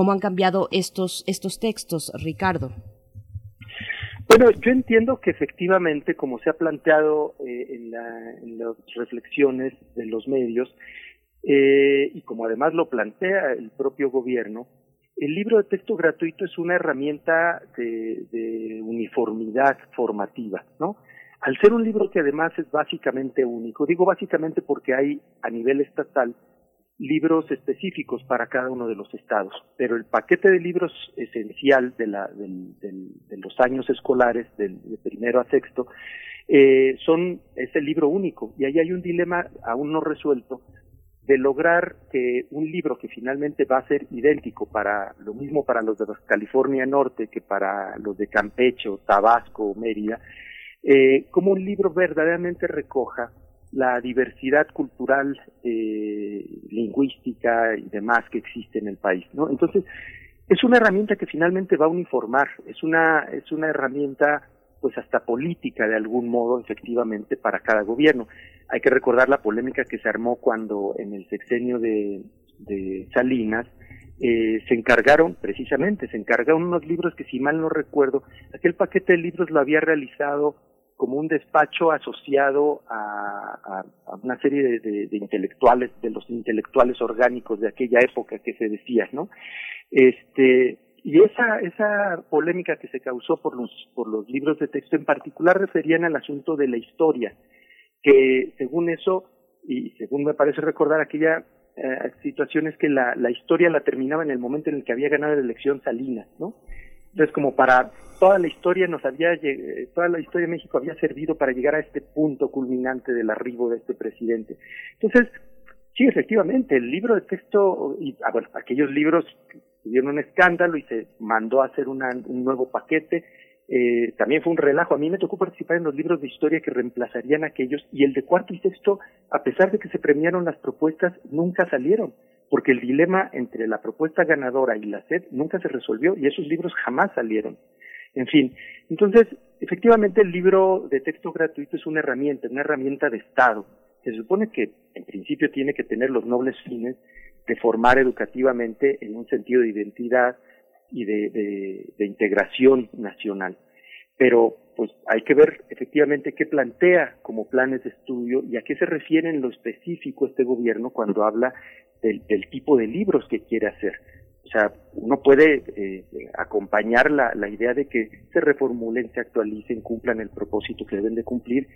cómo han cambiado estos, estos textos, Ricardo. Bueno, yo entiendo que efectivamente, como se ha planteado eh, en, las reflexiones de los medios, eh, y como además lo plantea el propio gobierno, el libro de texto gratuito es una herramienta de, de uniformidad formativa, ¿no? Al ser un libro que además es básicamente único, digo básicamente porque hay a nivel estatal libros específicos para cada uno de los estados, pero el paquete de libros esencial de, la, de los años escolares, del, de primero a sexto, eh, son es el libro único. Y ahí hay un dilema aún no resuelto de lograr que un libro que finalmente va a ser idéntico para lo mismo para los de California Norte que para los de Campeche, Tabasco, Mérida, eh, como un libro verdaderamente recoja la diversidad cultural, eh, lingüística y demás que existe en el país, ¿no? Entonces, es una herramienta que finalmente va a uniformar, es una, es una herramienta pues hasta política de algún modo efectivamente para cada gobierno. Hay que recordar la polémica que se armó cuando en el sexenio de, de Salinas eh, se encargaron, precisamente, se encargaron unos libros que si mal no recuerdo, aquel paquete de libros lo había realizado como un despacho asociado a, una serie de, intelectuales, de los intelectuales orgánicos de aquella época que se decía, ¿no? Este, y esa, esa polémica que se causó por los, por los libros de texto en particular referían al asunto de la historia, que según eso, y según me parece recordar aquella eh, situación es que la, la historia la terminaba en el momento en el que había ganado la elección Salinas, ¿no? Entonces, como para toda la historia nos había, toda la historia de México había servido para llegar a este punto culminante del arribo de este presidente. Entonces, sí, efectivamente, el libro de texto, y ah, bueno, aquellos libros tuvieron un escándalo y se mandó a hacer un nuevo paquete, eh, también fue un relajo. A mí me tocó participar en los libros de historia que reemplazarían aquellos, y el de cuarto y sexto, a pesar de que se premiaron las propuestas, nunca salieron porque el dilema entre la propuesta ganadora y la SED nunca se resolvió y esos libros jamás salieron. En fin, entonces, efectivamente el libro de texto gratuito es una herramienta, una herramienta de Estado. Se supone que en principio tiene que tener los nobles fines de formar educativamente en un sentido de identidad y de, integración nacional. Pero pues hay que ver efectivamente qué plantea como planes de estudio y a qué se refiere en lo específico este gobierno cuando habla del, tipo de libros que quiere hacer. O sea, uno puede eh, acompañar la, la, idea de que se reformulen, se actualicen, cumplan el propósito que deben de cumplir,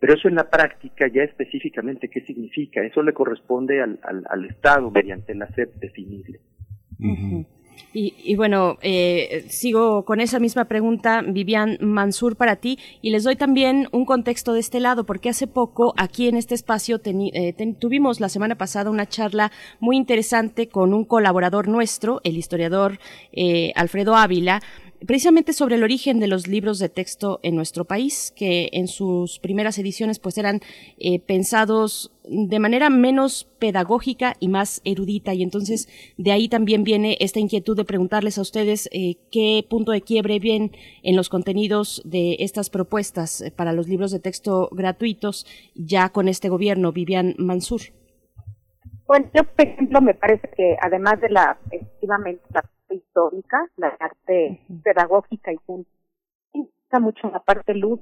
pero eso en la práctica ya específicamente qué significa, eso le corresponde al, al, Estado mediante la SEP definirle. Y, bueno, eh, sigo con esa misma pregunta, Vivian Mansur, para ti, y les doy también un contexto de este lado, porque hace poco aquí en este espacio eh, tuvimos la semana pasada una charla muy interesante con un colaborador nuestro, el historiador eh, Alfredo Ávila, precisamente sobre el origen de los libros de texto en nuestro país, que en sus primeras ediciones pues eran eh, pensados de manera menos pedagógica y más erudita y entonces de ahí también viene esta inquietud de preguntarles a ustedes eh, qué punto de quiebre ven en los contenidos de estas propuestas eh, para los libros de texto gratuitos ya con este gobierno, Vivian Mansur. Bueno, yo, por ejemplo, me parece que además de la, efectivamente, la histórica, la parte pedagógica y gusta mucho la parte luz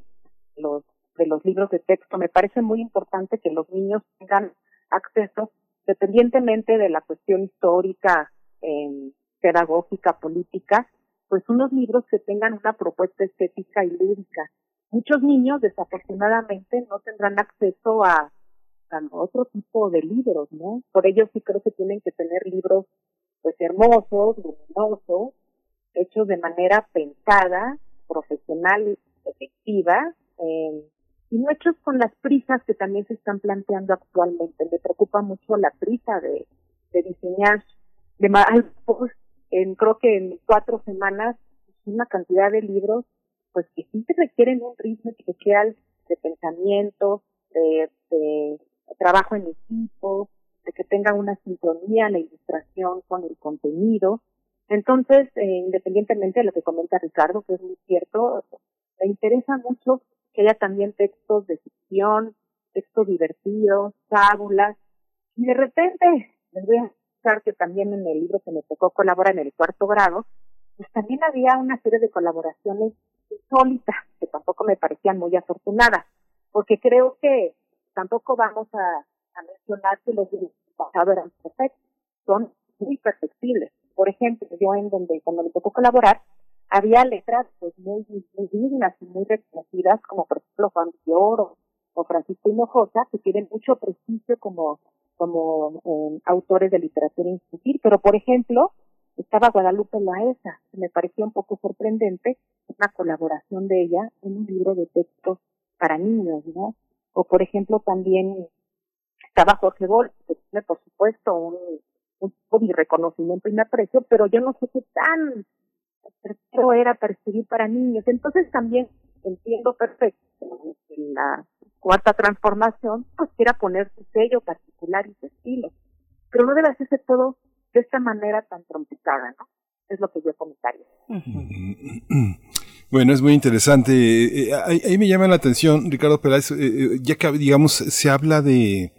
los, de los libros de texto. Me parece muy importante que los niños tengan acceso, dependientemente de la cuestión histórica, eh, pedagógica, política, pues unos libros que tengan una propuesta estética y lúdica. Muchos niños, desafortunadamente, no tendrán acceso a, a otro tipo de libros, ¿no? Por ello sí creo que tienen que tener libros pues hermosos, luminosos, hechos de manera pensada, profesional, efectiva, eh, y no hechos con las prisas que también se están planteando actualmente. Me preocupa mucho la prisa de, de diseñar de en creo que en cuatro semanas una cantidad de libros pues que sí requieren un ritmo especial de pensamiento, de, de trabajo en equipo, de que tenga una sincronía la ilustración con el contenido. Entonces, eh, independientemente de lo que comenta Ricardo, que es muy cierto, me interesa mucho que haya también textos de ficción, textos divertidos, fábulas, y de repente les voy a contar que también en el libro que me tocó colaborar en el cuarto grado, pues también había una serie de colaboraciones insólitas que tampoco me parecían muy afortunadas, porque creo que tampoco vamos a a mencionar que los libros pasado eran perfectos, son muy perfectibles. Por ejemplo, yo en donde cuando me tocó colaborar, había letras pues muy, muy dignas y muy reconocidas, como por ejemplo Juan de Oro o Francisco Hinojosa, que tienen mucho prestigio como, como eh, autores de literatura infantil. Pero, por ejemplo, estaba Guadalupe Laesa, que me pareció un poco sorprendente, una colaboración de ella en un libro de textos para niños, ¿no? O, por ejemplo, también estaba Jorge Gol, que tiene por supuesto un, un reconocimiento y un aprecio, pero yo no sé qué tan pero era percibir para niños. Entonces también entiendo perfecto en la cuarta transformación, pues quiera poner su sello particular y su estilo. Pero no debe hacerse todo de esta manera tan trompicada, ¿no? Es lo que yo comentaría. Bueno, es muy interesante. Eh, eh, ahí, me llama la atención, Ricardo Peláez, eh, ya que, digamos, se habla de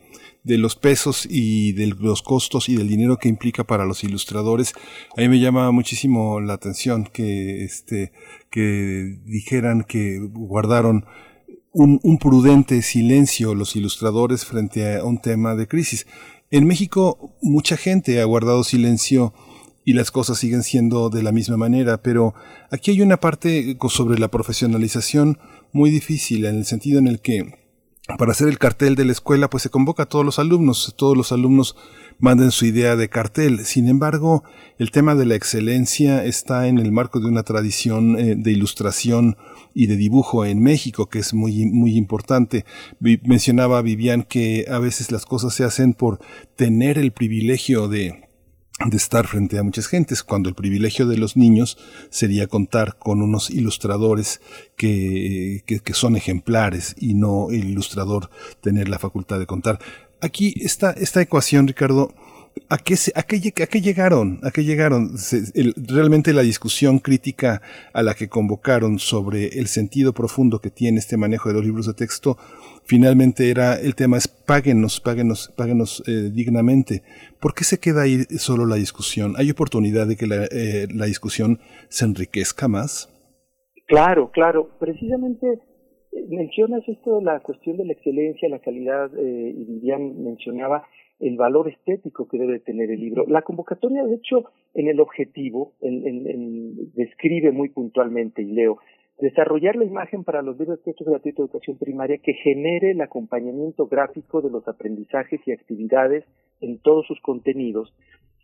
de los pesos y de los costos y del dinero que implica para los ilustradores. A mí me llama muchísimo la atención que, este, que dijeran que guardaron un, un prudente silencio los ilustradores frente a un tema de crisis. En México mucha gente ha guardado silencio y las cosas siguen siendo de la misma manera, pero aquí hay una parte sobre la profesionalización muy difícil en el sentido en el que para hacer el cartel de la escuela pues se convoca a todos los alumnos, todos los alumnos manden su idea de cartel. Sin embargo, el tema de la excelencia está en el marco de una tradición eh, de ilustración y de dibujo en México que es muy muy importante. mencionaba Vivian que a veces las cosas se hacen por tener el privilegio de de estar frente a muchas gentes, cuando el privilegio de los niños sería contar con unos ilustradores que, que, son ejemplares y no el ilustrador tener la facultad de contar. Aquí está esta ecuación, Ricardo, ¿A qué, a, qué, a qué, llegaron? ¿A qué llegaron? realmente la discusión crítica a la que convocaron sobre el sentido profundo que tiene este manejo de los libros de texto finalmente era el tema es páguenos, páguenos, páguenos eh, dignamente. ¿Por qué se queda ahí solo la discusión? ¿Hay oportunidad de que la, eh, la discusión se enriquezca más? Claro, claro. Precisamente eh, mencionas esto de la cuestión de la excelencia, la calidad, y Vivian mencionaba el valor estético que debe tener el libro. La convocatoria, de hecho, en el objetivo, describe muy puntualmente, y leo, desarrollar la imagen para los libros de texto gratuito de educación primaria que genere el acompañamiento gráfico de los aprendizajes y actividades en todos sus contenidos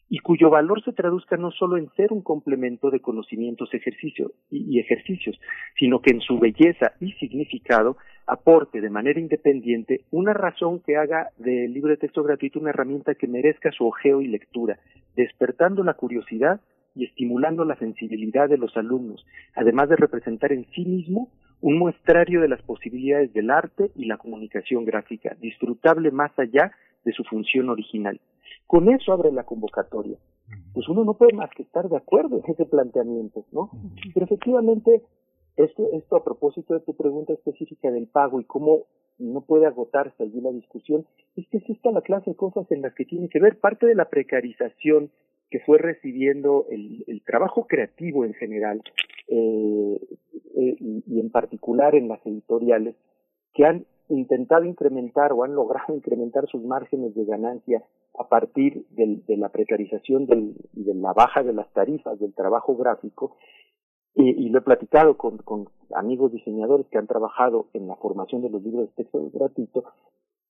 y cuyo valor se traduzca no solo en ser un complemento de conocimientos ejercicio y, ejercicios, sino que en su belleza y significado aporte de manera independiente una razón que haga del libro de texto gratuito una herramienta que merezca su ojeo y lectura, despertando la curiosidad y estimulando la sensibilidad de los alumnos, además de representar en sí mismo un muestrario de las posibilidades del arte y la comunicación gráfica, disfrutable más allá de su función original. Con eso abre la convocatoria. Pues uno no puede más que estar de acuerdo en ese planteamiento, ¿no? Pero efectivamente, esto, esto a propósito de tu pregunta específica del pago y cómo no puede agotarse allí la discusión, es que es esta la clase de cosas en las que tiene que ver parte de la precarización que fue recibiendo el, trabajo creativo en general eh, eh, y en particular en las editoriales que han intentado incrementar o han logrado incrementar sus márgenes de ganancia a partir del, de la precarización del, de la baja de las tarifas del trabajo gráfico. Y, y lo he platicado con, con, amigos diseñadores que han trabajado en la formación de los libros de texto gratuito.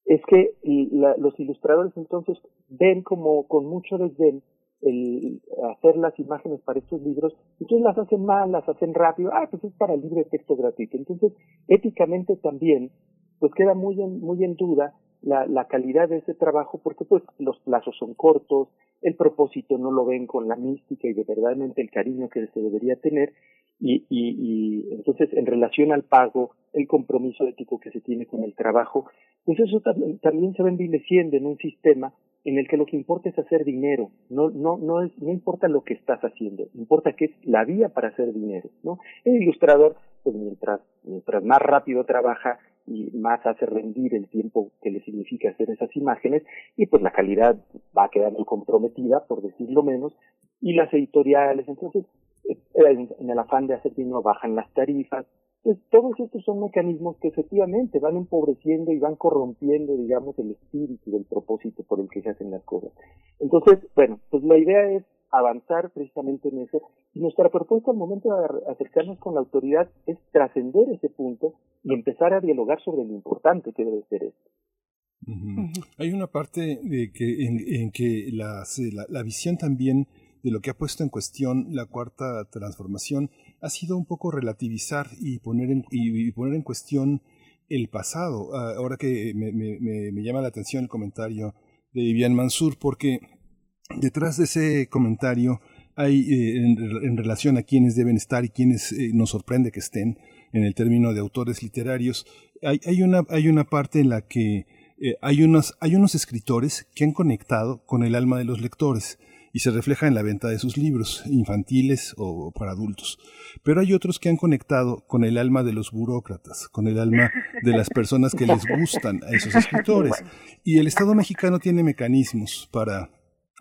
Es que la, los ilustradores entonces ven como con mucho desdén el hacer las imágenes para estos libros, entonces las hacen mal, las hacen rápido, ah, pues es para el libre texto gratuito. Entonces, éticamente también, pues queda muy en, muy en duda la, la calidad de ese trabajo porque pues los plazos son cortos, el propósito no lo ven con la mística y de verdaderamente el cariño que se debería tener y, y, y entonces en relación al pago, el compromiso ético que se tiene con el trabajo, pues eso también, también se va envileciendo en un sistema en el que lo que importa es hacer dinero, no, no, no, es, no importa lo que estás haciendo, importa que es la vía para hacer dinero, ¿no? El ilustrador, pues mientras, mientras más rápido trabaja y más hace rendir el tiempo que le significa hacer esas imágenes, y pues la calidad va quedando comprometida, por decirlo menos, y las editoriales, entonces, en el afán de hacer dinero bajan las tarifas, pues todos estos son mecanismos que efectivamente van empobreciendo y van corrompiendo, digamos, el espíritu del propósito por el que se hacen las cosas. Entonces, bueno, pues la idea es avanzar precisamente en eso. Y nuestra propuesta al momento de acercarnos con la autoridad es trascender ese punto y empezar a dialogar sobre lo importante que debe ser esto. Hay una parte de que, en, que la, la visión también de lo que ha puesto en cuestión la cuarta transformación ha sido un poco relativizar y poner en, y, poner en cuestión el pasado. Ah, ahora que me, me, me, llama la atención el comentario de Vivian Mansur, porque detrás de ese comentario hay, eh, en, relación a quienes deben estar y quienes eh, nos sorprende que estén en el término de autores literarios, hay, hay, una, hay una parte en la que eh, hay, unos, hay unos escritores que han conectado con el alma de los lectores y se refleja en la venta de sus libros, infantiles o para adultos. Pero hay otros que han conectado con el alma de los burócratas, con el alma de las personas que les gustan a esos escritores. Y el Estado mexicano tiene mecanismos para,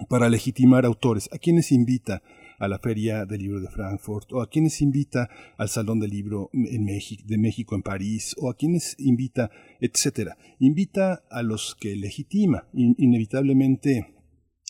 para legitimar autores. ¿A quienes invita? a la Feria del Libro de Frankfurt, o a quienes invita al Salón del Libro en México, de México en París, o a quienes invita, etcétera. Invita a los que legitima, inevitablemente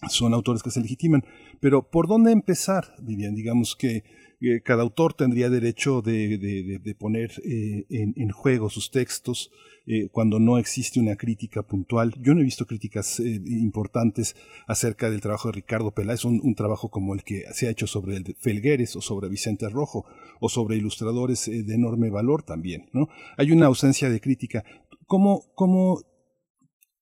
son autores que se legitiman. Pero ¿por dónde empezar, Vivian? Digamos que eh, cada autor tendría derecho de, poner eh, en, juego sus textos eh, cuando no existe una crítica puntual. Yo no he visto críticas importantes acerca del trabajo de Ricardo Peláez, un, un, trabajo como el que se ha hecho sobre el Felgueres o sobre Vicente Rojo o sobre ilustradores de enorme valor también. ¿no? Hay una ausencia de crítica. ¿Cómo, cómo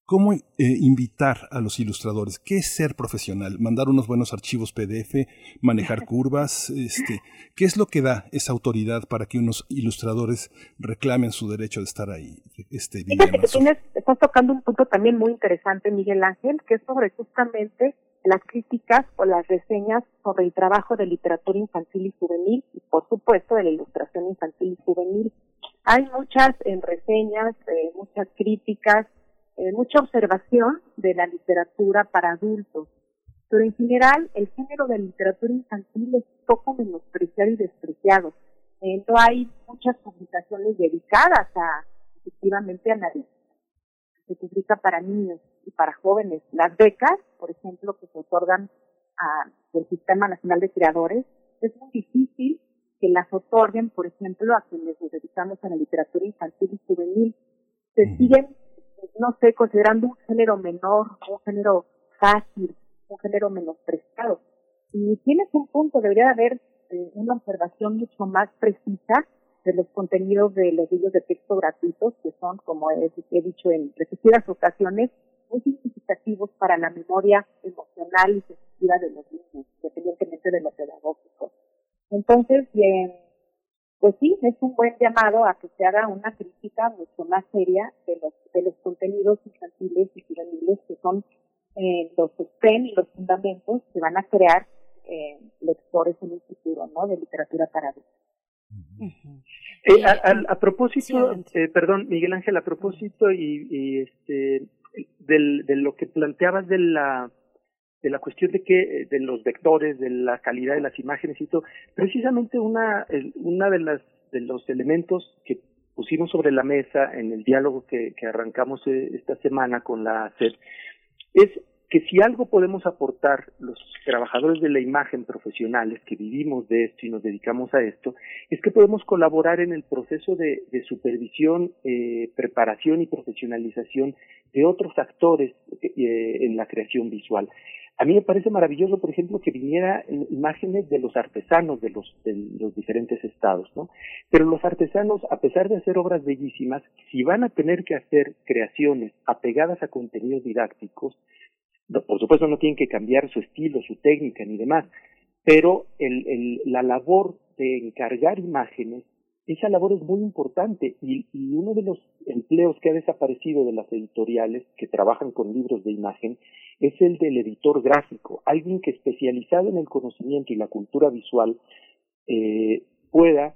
¿Cómo eh, invitar a los ilustradores? ¿Qué es ser profesional? ¿Mandar unos buenos archivos PDF? ¿Manejar curvas? Este, ¿Qué es lo que da esa autoridad para que unos ilustradores reclamen su derecho de estar ahí? Este, Fíjate que tienes, estás tocando un punto también muy interesante, Miguel Ángel, que es sobre justamente las críticas o las reseñas sobre el trabajo de literatura infantil y juvenil y por supuesto de la ilustración infantil y juvenil. Hay muchas en reseñas, eh, muchas críticas, eh, mucha observación de la literatura para adultos, pero en general el género de literatura infantil es poco menospreciado y despreciado. Eh, no hay muchas publicaciones dedicadas a efectivamente a la se publica para niños y para jóvenes. Las becas, por ejemplo, que se otorgan a, del Sistema Nacional de Creadores, es muy difícil que las otorguen, por ejemplo, a quienes nos dedicamos a la literatura infantil y juvenil. Se siguen no sé, considerando un género menor, un género fácil, un género menospreciado. Y tienes un punto, debería haber eh, una observación mucho más precisa de los contenidos de los libros de texto gratuitos, que son, como he, dicho en repetidas ocasiones, muy significativos para la memoria emocional y sensitiva de los niños, independientemente de lo pedagógico. Entonces, bien, pues sí, es un buen llamado a que se haga una crítica mucho más seria de los, de los contenidos infantiles y juveniles que son eh, los sostén y los fundamentos que van a crear eh, lectores en el futuro, ¿no? De literatura para adultos. Eh, a, propósito, eh, perdón, Miguel Ángel, a propósito y, y este del, de lo que planteabas de la de la cuestión de que de los vectores, de la calidad de las imágenes y todo, precisamente una una de las de los elementos que pusimos sobre la mesa en el diálogo que, que arrancamos eh, esta semana con la SED es que si algo podemos aportar los trabajadores de la imagen profesionales que vivimos de esto y nos dedicamos a esto, es que podemos colaborar en el proceso de, de supervisión, eh, preparación y profesionalización de otros actores eh, en la creación visual. A mí me parece maravilloso, por ejemplo, que viniera imágenes de los artesanos de los, de los diferentes estados, ¿no? Pero los artesanos, a pesar de hacer obras bellísimas, si van a tener que hacer creaciones apegadas a contenidos didácticos, por supuesto no tienen que cambiar su estilo, su técnica ni demás, pero el, el, la labor de encargar imágenes esa labor es muy importante y, uno de los empleos que ha desaparecido de las editoriales que trabajan con libros de imagen es el del editor gráfico, alguien que especializado en el conocimiento y la cultura visual eh, pueda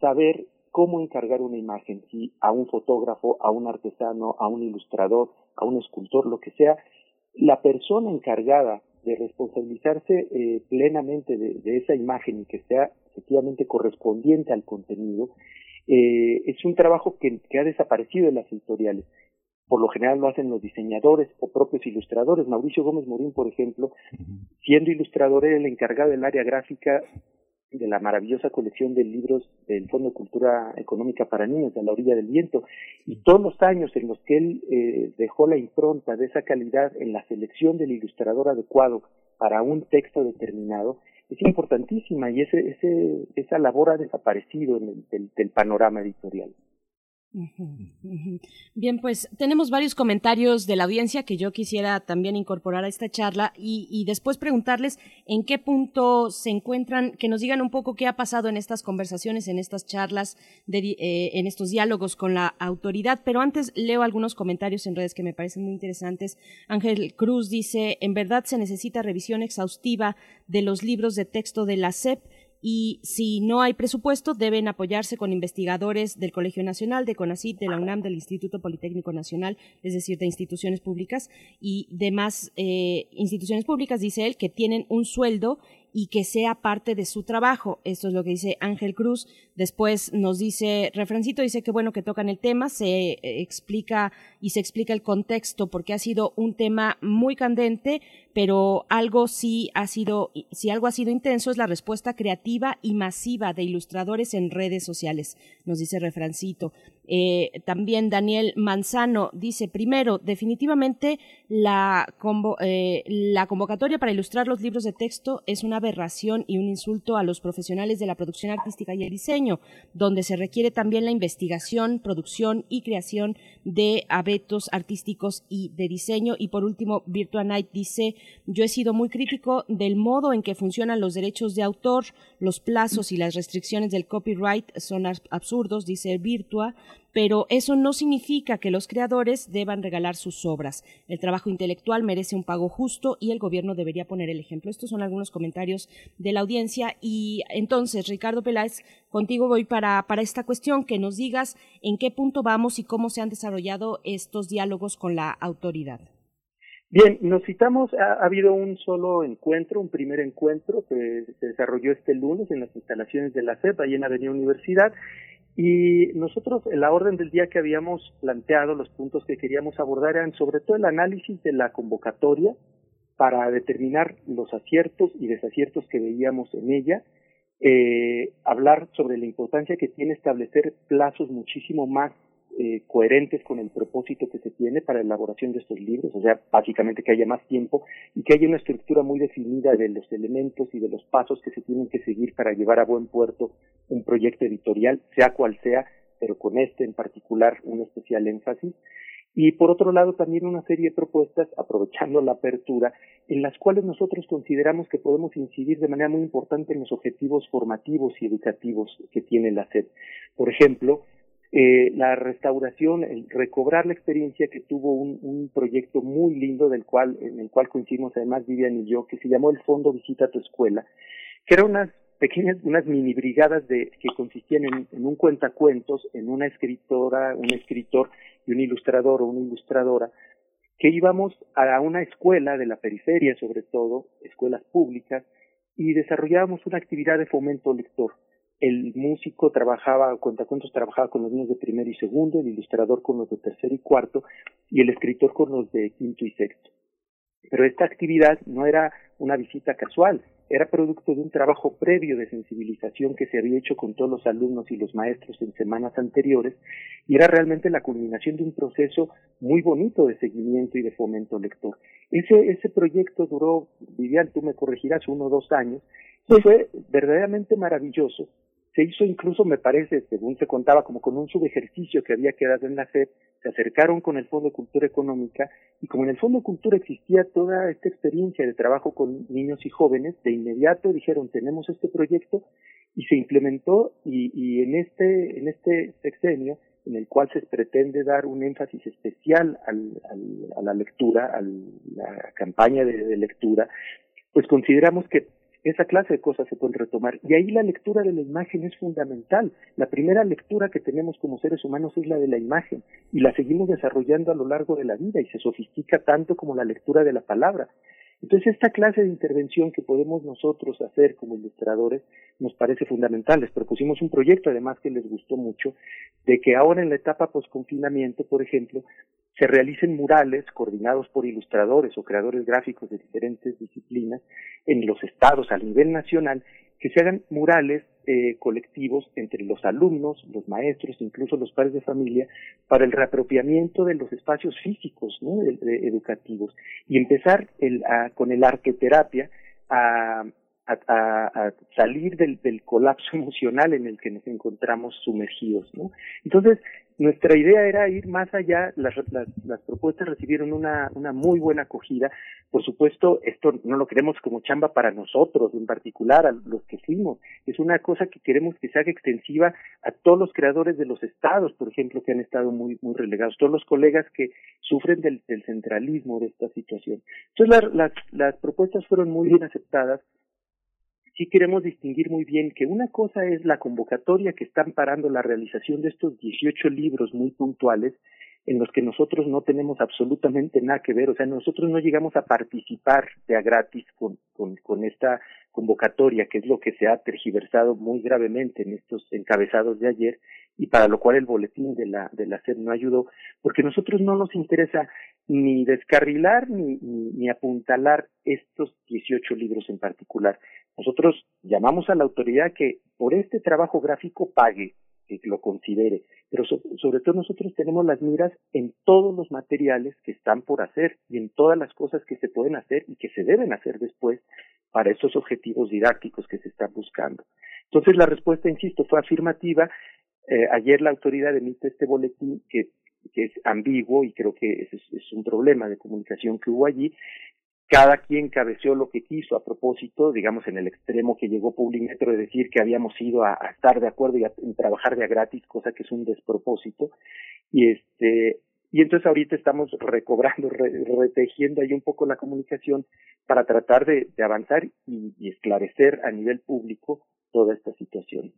saber cómo encargar una imagen, si a un fotógrafo, a un artesano, a un ilustrador, a un escultor, lo que sea, la persona encargada de responsabilizarse eh, plenamente de, de, esa imagen y que sea efectivamente correspondiente al contenido, eh, es un trabajo que, que, ha desaparecido en las editoriales. Por lo general lo hacen los diseñadores o propios ilustradores. Mauricio Gómez Morín, por ejemplo, siendo ilustrador, era el encargado del área gráfica de la maravillosa colección de libros del Fondo de Cultura Económica para Niños, de la orilla del viento, y todos los años en los que él eh, dejó la impronta de esa calidad en la selección del ilustrador adecuado para un texto determinado, es importantísima y ese, ese, esa labor ha desaparecido en el, del, del panorama editorial. Bien, pues tenemos varios comentarios de la audiencia que yo quisiera también incorporar a esta charla y, después preguntarles en qué punto se encuentran, que nos digan un poco qué ha pasado en estas conversaciones, en estas charlas, eh, en estos diálogos con la autoridad. Pero antes leo algunos comentarios en redes que me parecen muy interesantes. Ángel Cruz dice, en verdad se necesita revisión exhaustiva de los libros de texto de la SEP y si no hay presupuesto deben apoyarse con investigadores del Colegio Nacional, de CONACYT, de la UNAM, del Instituto Politécnico Nacional, es decir, de instituciones públicas y demás eh, instituciones públicas, dice él, que tienen un sueldo y que sea parte de su trabajo. Esto es lo que dice Ángel Cruz. Después nos dice, refrancito dice que bueno que tocan el tema, se eh, explica y se explica el contexto porque ha sido un tema muy candente, pero algo sí ha sido, si algo ha sido intenso es la respuesta creativa y masiva de ilustradores en redes sociales, nos dice refrancito. Eh, también Daniel Manzano dice, primero, definitivamente la, eh, la convocatoria para ilustrar los libros de texto es una aberración y un insulto a los profesionales de la producción artística y el diseño, donde se requiere también la investigación, producción y creación de abetos artísticos y de diseño. Y por último, Virtua Night dice, yo he sido muy crítico del modo en que funcionan los derechos de autor, los plazos y las restricciones del copyright son absurdos, dice Virtua pero eso no significa que los creadores deban regalar sus obras. El trabajo intelectual merece un pago justo y el gobierno debería poner el ejemplo. Estos son algunos comentarios de la audiencia y entonces, Ricardo Peláez, contigo voy para, para esta cuestión, que nos digas en qué punto vamos y cómo se han desarrollado estos diálogos con la autoridad. Bien, nos citamos, ha, habido un solo encuentro, un primer encuentro que se desarrolló este lunes en las instalaciones de la CEP, ahí en Avenida Universidad, y nosotros, en la orden del día que habíamos planteado, los puntos que queríamos abordar eran sobre todo el análisis de la convocatoria para determinar los aciertos y desaciertos que veíamos en ella, eh, hablar sobre la importancia que tiene establecer plazos muchísimo más eh, coherentes con el propósito que se tiene para la elaboración de estos libros, o sea, básicamente que haya más tiempo y que haya una estructura muy definida de los elementos y de los pasos que se tienen que seguir para llevar a buen puerto un proyecto editorial, sea cual sea, pero con este en particular un especial énfasis. Y por otro lado, también una serie de propuestas, aprovechando la apertura, en las cuales nosotros consideramos que podemos incidir de manera muy importante en los objetivos formativos y educativos que tiene la SED. Por ejemplo, eh, la restauración, el recobrar la experiencia que tuvo un, proyecto muy lindo del cual, en el cual coincidimos además Vivian y yo, que se llamó el Fondo Visita tu Escuela, que eran unas pequeñas, unas mini brigadas de, que consistían en, en un cuentacuentos, en una escritora, un escritor y un ilustrador o una ilustradora, que íbamos a una escuela de la periferia sobre todo, escuelas públicas, y desarrollábamos una actividad de fomento lector el músico trabajaba, cuentacuentos trabajaba con los niños de primero y segundo, el ilustrador con los de tercero y cuarto, y el escritor con los de quinto y sexto. Pero esta actividad no era una visita casual, era producto de un trabajo previo de sensibilización que se había hecho con todos los alumnos y los maestros en semanas anteriores, y era realmente la culminación de un proceso muy bonito de seguimiento y de fomento lector. Ese, ese proyecto duró, Vivian, tú me corregirás, uno o dos años, y fue verdaderamente maravilloso se hizo incluso, me parece, según se contaba, como con un subejercicio que había quedado en la FED, se acercaron con el Fondo de Cultura Económica y como en el Fondo de Cultura existía toda esta experiencia de trabajo con niños y jóvenes, de inmediato dijeron tenemos este proyecto y se implementó y, y en este en este sexenio en el cual se pretende dar un énfasis especial al, al, a la lectura, a la campaña de lectura, pues consideramos que esa clase de cosas se pueden retomar. Y ahí la lectura de la imagen es fundamental. La primera lectura que tenemos como seres humanos es la de la imagen y la seguimos desarrollando a lo largo de la vida y se sofistica tanto como la lectura de la palabra. Entonces, esta clase de intervención que podemos nosotros hacer como ilustradores nos parece fundamental. Les propusimos un proyecto, además, que les gustó mucho, de que ahora en la etapa post-confinamiento, por ejemplo, se realicen murales coordinados por ilustradores o creadores gráficos de diferentes disciplinas en los estados a nivel nacional, que se hagan murales eh, colectivos entre los alumnos, los maestros, incluso los padres de familia, para el reapropiamiento de los espacios físicos ¿no? educativos y empezar el, con el arqueterapia a, a, salir del, del, colapso emocional en el que nos encontramos sumergidos, ¿no? Entonces, nuestra idea era ir más allá, las, las, las, propuestas recibieron una, una muy buena acogida, por supuesto, esto no lo queremos como chamba para nosotros en particular, a los que fuimos, es una cosa que queremos que se haga extensiva a todos los creadores de los estados, por ejemplo, que han estado muy, muy relegados, todos los colegas que sufren del, del centralismo de esta situación. Entonces, las, las propuestas fueron muy bien aceptadas, sí queremos distinguir muy bien que una cosa es la convocatoria que está amparando la realización de estos 18 libros muy puntuales en los que nosotros no tenemos absolutamente nada que ver, o sea, nosotros no llegamos a participar de a gratis con, esta convocatoria, que es lo que se ha tergiversado muy gravemente en estos encabezados de ayer, y para lo cual el boletín de la, de la SED no ayudó, porque a nosotros no nos interesa ni descarrilar ni apuntalar estos 18 libros en particular. Nosotros llamamos a la autoridad que por este trabajo gráfico pague, que lo considere, pero sobre todo nosotros tenemos las miras en todos los materiales que están por hacer y en todas las cosas que se pueden hacer y que se deben hacer después para estos objetivos didácticos que se están buscando. Entonces la respuesta, insisto, fue afirmativa. Eh, ayer la autoridad emite este boletín que, que es ambiguo y creo que es, es un problema de comunicación que hubo allí, cada quien cabeceó lo que quiso a propósito, digamos en el extremo que llegó Publimetro de decir que habíamos ido a, estar de acuerdo y a, trabajar de a gratis, cosa que es un despropósito. Y este y entonces ahorita estamos recobrando, retejiendo ahí un poco la comunicación para tratar de, avanzar y esclarecer a nivel público toda esta situación.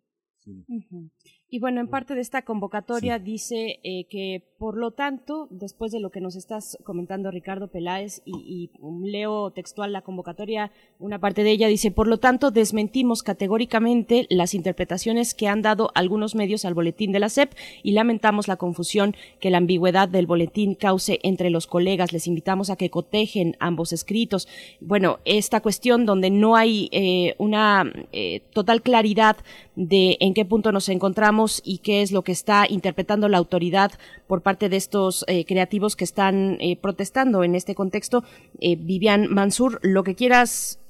Y bueno, en parte de esta convocatoria dice eh, que, por lo tanto, después de lo que nos estás comentando Ricardo Peláez, y, leo textual la convocatoria, una parte de ella dice, por lo tanto, desmentimos categóricamente las interpretaciones que han dado algunos medios al boletín de la SEP y lamentamos la confusión que la ambigüedad del boletín cause entre los colegas. Les invitamos a que cotejen ambos escritos. Bueno, esta cuestión donde no hay eh, una eh, total claridad de en qué punto nos encontramos y qué es lo que está interpretando la autoridad por parte de estos eh, creativos que están eh, protestando en este contexto. Eh, Vivian Mansur, lo que quieras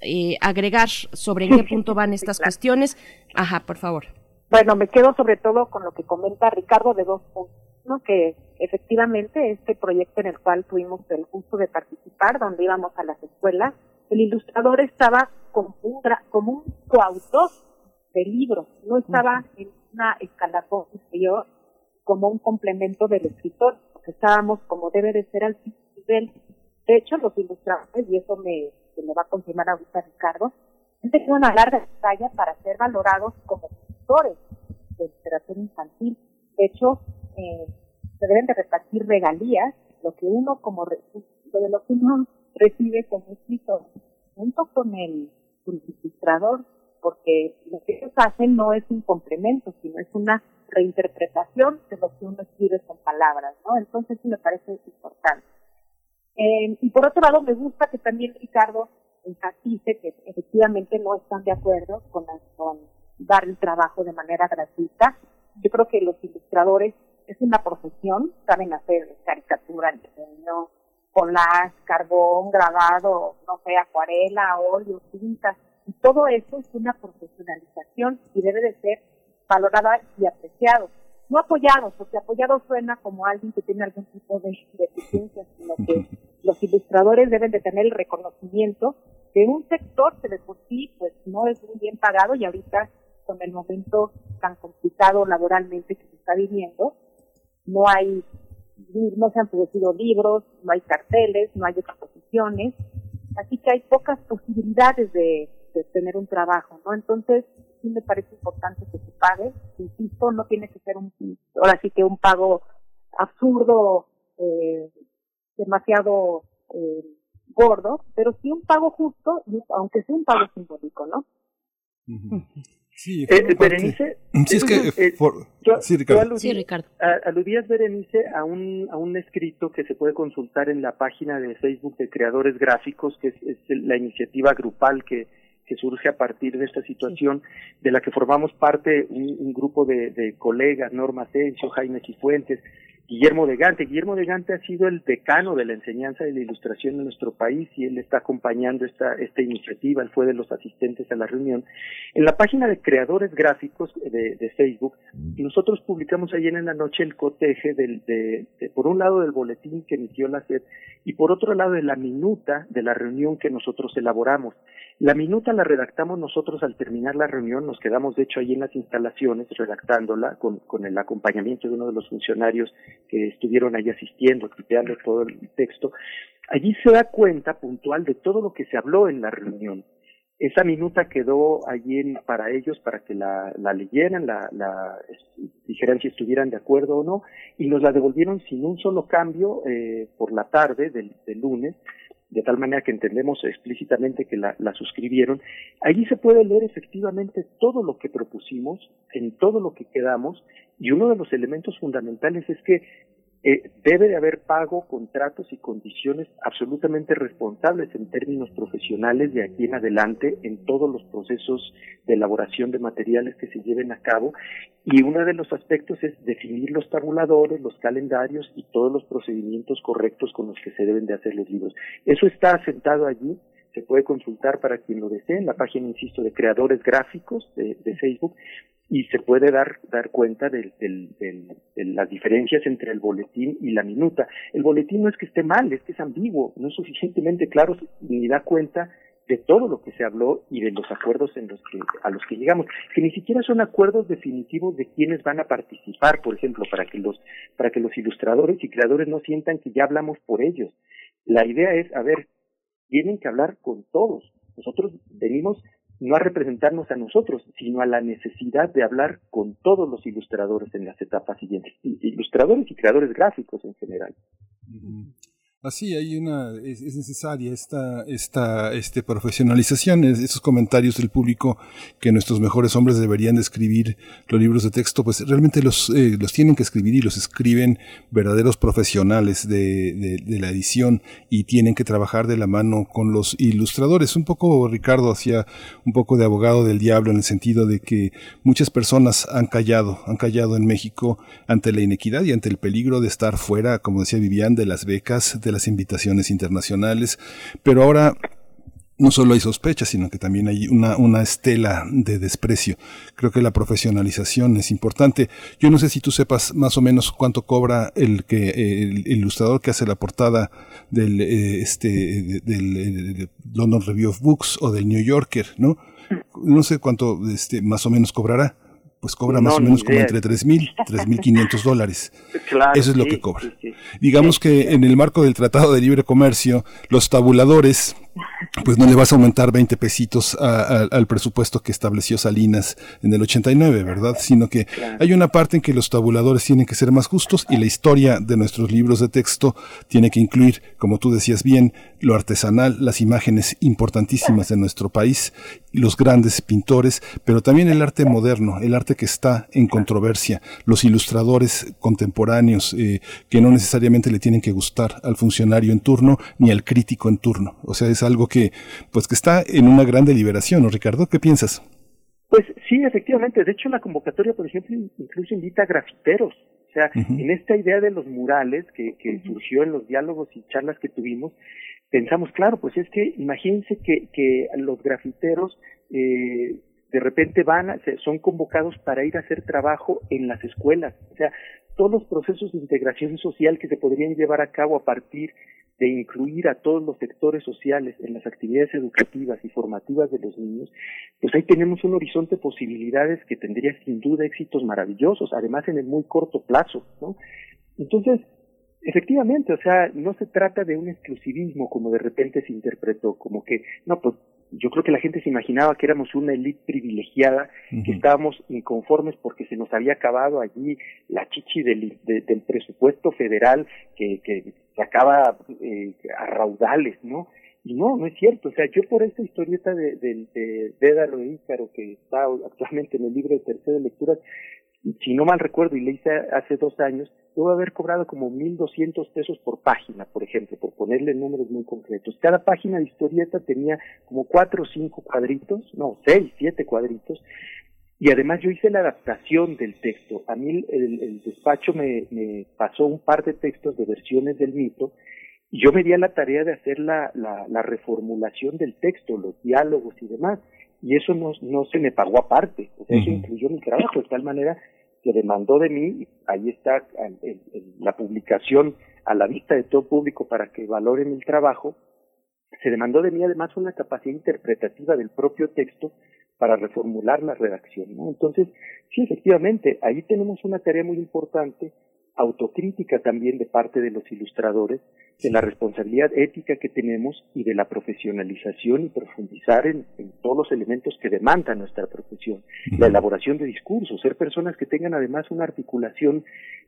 agregar sobre en qué punto van estas cuestiones. Ajá, por favor. Bueno, me quedo sobre todo con lo que comenta Ricardo de dos puntos. ¿no? que efectivamente este proyecto en el cual tuvimos el gusto de participar, donde íbamos a las escuelas, el ilustrador estaba como un, como un coautor del libro, no estaba en una escalafón inferior como un complemento del escritor, porque estábamos como debe de ser al nivel. De hecho, los ilustradores, y eso me, me va a confirmar ahorita Ricardo, han tenido una larga batalla para ser valorados como escritores de literatura infantil. De hecho, eh, se deben de repartir regalías, lo que uno como lo de lo que uno recibe como escritor, junto con el, con el ilustrador porque lo que ellos hacen no es un complemento, sino es una reinterpretación de lo que uno escribe con palabras, ¿no? Entonces sí me parece importante. Eh, y por otro lado, me gusta que también Ricardo enfatice que efectivamente no están de acuerdo con, dar el trabajo de manera gratuita. Yo creo que los ilustradores es una profesión, saben hacer caricatura, diseño, collage, carbón, grabado, no sé, acuarela, óleo, tinta, todo eso es una profesionalización y debe de ser valorada y apreciado. No apoyado, porque apoyado suena como alguien que tiene algún tipo de deficiencia, sino que los ilustradores deben de tener el reconocimiento de un sector que de por sí pues no es muy bien pagado y ahorita con el momento tan complicado laboralmente que se está viviendo, no hay, no se han producido libros, no hay carteles, no hay exposiciones, así que hay pocas posibilidades de, de tener un trabajo, ¿no? Entonces, sí me parece importante que se pague, insisto, no tiene que ser un, ahora sí que un pago absurdo, eh, demasiado eh, gordo, pero sí un pago justo, aunque sea un pago simbólico, ¿no? Sí, eh, Berenice, sí, es que, eh, sí, Ricardo. sí, Ricardo. aludías, Berenice, a un, a un escrito que se puede consultar en la página de Facebook de Creadores Gráficos, que es, es la iniciativa grupal que, que surge a partir de esta situación de la que formamos parte un, grupo de, colegas, Norma Asensio, Jaime Cifuentes, Guillermo de Gante. Guillermo de Gante ha sido el decano de la enseñanza de la ilustración en nuestro país y él está acompañando esta, esta iniciativa, él fue de los asistentes a la reunión. En la página de creadores gráficos de, Facebook, nosotros publicamos ayer en la noche el coteje del, de, por un lado del boletín que emitió la SED y por otro lado de la minuta de la reunión que nosotros elaboramos. La minuta la redactamos nosotros al terminar la reunión, nos quedamos de hecho ahí en las instalaciones redactándola con, con el acompañamiento de uno de los funcionarios que estuvieron ahí asistiendo, tipeando todo el texto, allí se da cuenta puntual de todo lo que se habló en la reunión. Esa minuta quedó allí para ellos para que la, leyeran, la, dijeran si estuvieran de acuerdo o no, y nos la devolvieron sin un solo cambio eh, por la tarde del lunes, de tal manera que entendemos explícitamente que la, suscribieron, allí se puede leer efectivamente todo lo que propusimos, en todo lo que quedamos, y uno de los elementos fundamentales es que eh, debe de haber pago, contratos y condiciones absolutamente responsables en términos profesionales de aquí en adelante en todos los procesos de elaboración de materiales que se lleven a cabo. Y uno de los aspectos es definir los tabuladores, los calendarios y todos los procedimientos correctos con los que se deben de hacer los libros. Eso está asentado allí se puede consultar para quien lo desee en la página, insisto, de creadores gráficos de, de Facebook y se puede dar, dar cuenta de, las diferencias entre el boletín y la minuta. El boletín no es que esté mal, es que es ambiguo, no es suficientemente claro ni da cuenta de todo lo que se habló y de los acuerdos en los que, a los que llegamos, que ni siquiera son acuerdos definitivos de quiénes van a participar, por ejemplo, para que los, para que los ilustradores y creadores no sientan que ya hablamos por ellos. La idea es, a ver, tienen que hablar con todos. Nosotros venimos no a representarnos a nosotros, sino a la necesidad de hablar con todos los ilustradores en las etapas siguientes, ilustradores y creadores gráficos en general. Así hay una es, necesaria esta esta este profesionalización, esos comentarios del público que nuestros mejores hombres deberían de escribir los libros de texto, pues realmente los eh, los tienen que escribir y los escriben verdaderos profesionales de, de, la edición y tienen que trabajar de la mano con los ilustradores. Un poco Ricardo hacía un poco de abogado del diablo en el sentido de que muchas personas han callado, han callado en México ante la inequidad y ante el peligro de estar fuera, como decía Vivian, de las becas de las invitaciones internacionales, pero ahora no solo hay sospechas, sino que también hay una, una estela de desprecio. Creo que la profesionalización es importante. Yo no sé si tú sepas más o menos cuánto cobra el que el ilustrador que hace la portada del eh, este del, London Review of Books o del New Yorker, ¿no? No sé cuánto este más o menos cobrará pues cobra más o menos como entre tres mil, tres mil quinientos dólares. Eso es lo que cobra. Digamos que en el marco del Tratado de Libre Comercio, los tabuladores pues no le vas a aumentar 20 pesitos al presupuesto que estableció Salinas en el 89, ¿verdad? Sino que hay una parte en que los tabuladores tienen que ser más justos y la historia de nuestros libros de texto tiene que incluir, como tú decías bien, lo artesanal, las imágenes importantísimas de nuestro país, los grandes pintores, pero también el arte moderno, el arte que está en controversia, los ilustradores contemporáneos eh, que no necesariamente le tienen que gustar al funcionario en turno ni al crítico en turno. O sea, es algo que, pues, que está en una gran deliberación, ¿no, Ricardo? ¿Qué piensas? Pues sí, efectivamente. De hecho, la convocatoria, por ejemplo, incluso invita a grafiteros. O sea, en esta idea de los murales que, que surgió en los diálogos y charlas que tuvimos, pensamos, claro, pues es que imagínense que, que los grafiteros eh, de repente van, son convocados para ir a hacer trabajo en las escuelas. O sea, todos los procesos de integración social que se podrían llevar a cabo a partir de incluir a todos los sectores sociales en las actividades educativas y formativas de los niños, pues ahí tenemos un horizonte de posibilidades que tendría sin duda éxitos maravillosos, además en el muy corto plazo, ¿no? Entonces, efectivamente, o sea, no se trata de un exclusivismo como de repente se interpretó, como que, no, pues yo creo que la gente se imaginaba que éramos una élite privilegiada, que estábamos inconformes porque se nos había acabado allí la chichi del, del presupuesto federal que, que sacaba eh, a raudales, ¿no? Y no, no es cierto. O sea, yo por esta historieta de, de, de Dédalo de Ícaro, que está actualmente en el libro de tercera lectura, si no mal recuerdo, y le hice hace dos años, debo haber cobrado como 1.200 pesos por página, por ejemplo, por ponerle números muy concretos. Cada página de historieta tenía como cuatro o cinco cuadritos, no, seis, siete cuadritos, y además yo hice la adaptación del texto. A mí el, despacho me, pasó un par de textos de versiones del mito y yo me di a la tarea de hacer la, la, reformulación del texto, los diálogos y demás. Y eso no, no se me pagó aparte, o sea, eso incluyó mi trabajo de tal manera que demandó de mí, ahí está la publicación a la vista de todo público para que valoren el trabajo, se demandó de mí además una capacidad interpretativa del propio texto para reformular la redacción. ¿no? Entonces, sí, efectivamente, ahí tenemos una tarea muy importante, autocrítica también de parte de los ilustradores, de la responsabilidad ética que tenemos y de la profesionalización y profundizar en, todos los elementos que demanda nuestra profesión. La elaboración de discursos, ser personas que tengan además una articulación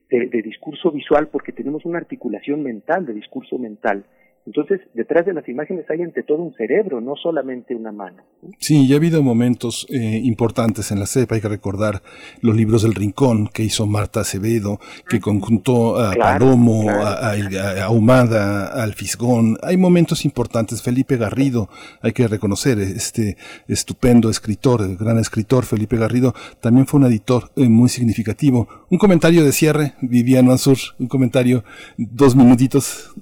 de discurso visual, porque tenemos una articulación mental, de discurso mental, entonces, detrás de las imágenes hay ante todo un cerebro, no solamente una mano. Sí, ya ha habido momentos eh, importantes en la CEPA. Hay que recordar los libros del Rincón que hizo Marta Acevedo, que conjuntó a Palomo, A, a, Humada, al Fisgón. Hay momentos importantes. Felipe Garrido, hay que reconocer, este estupendo escritor, gran escritor, Felipe Garrido, también fue un editor eh, muy significativo. Un comentario de cierre, Viviano Ansur, un comentario, dos minutitos.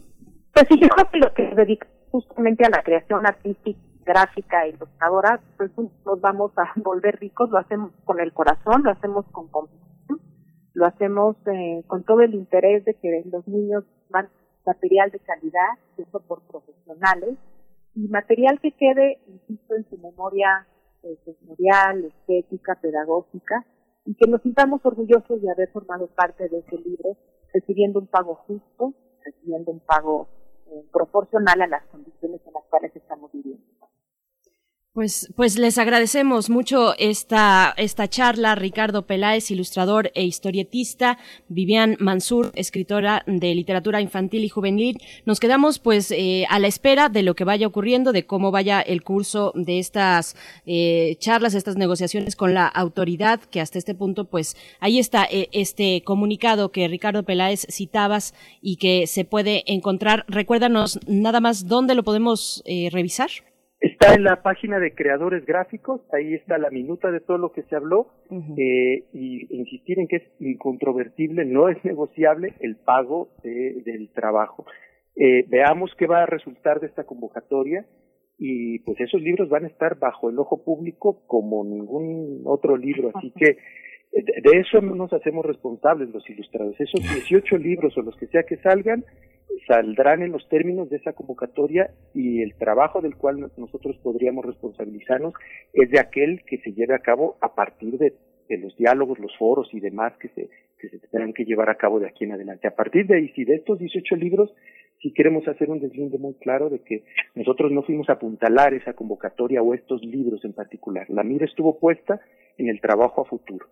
Pues sí, yo creo que lo que se dedica justamente a la creación artística, gráfica, ilustradora, pues nos vamos a volver ricos, lo hacemos con el corazón, lo hacemos con convicción, lo hacemos eh, con todo el interés de que los niños van material de calidad, eso por profesionales, y material que quede, insisto, en su memoria eh, sensorial, estética, pedagógica, y que nos sintamos orgullosos de haber formado parte de ese libro, recibiendo un pago justo, recibiendo un pago proporcional a las condiciones en las cuales estamos viviendo. Pues, pues les agradecemos mucho esta, esta charla. Ricardo Peláez, ilustrador e historietista. Vivian Mansur, escritora de literatura infantil y juvenil. Nos quedamos pues eh, a la espera de lo que vaya ocurriendo, de cómo vaya el curso de estas eh, charlas, estas negociaciones con la autoridad, que hasta este punto pues ahí está eh, este comunicado que Ricardo Peláez citabas y que se puede encontrar. Recuérdanos nada más dónde lo podemos revisar. Está en la página de creadores gráficos, ahí está la minuta de todo lo que se habló eh, y insistir en que es incontrovertible, no es negociable el pago del trabajo. Eh, veamos qué va a resultar de esta convocatoria y pues esos libros van a estar bajo el ojo público como ningún otro libro, así que de eso no nos hacemos responsables los ilustradores. Esos 18 libros o los que sea que salgan saldrán en los términos de esa convocatoria y el trabajo del cual nosotros podríamos responsabilizarnos es de aquel que se lleve a cabo a partir de, los diálogos, los foros y demás que se, que se tendrán que llevar a cabo de aquí en adelante. A partir de ahí, si de estos 18 libros, si queremos hacer un deslinde muy claro de que nosotros no fuimos a apuntalar esa convocatoria o estos libros en particular. La mira estuvo puesta en el trabajo a futuro.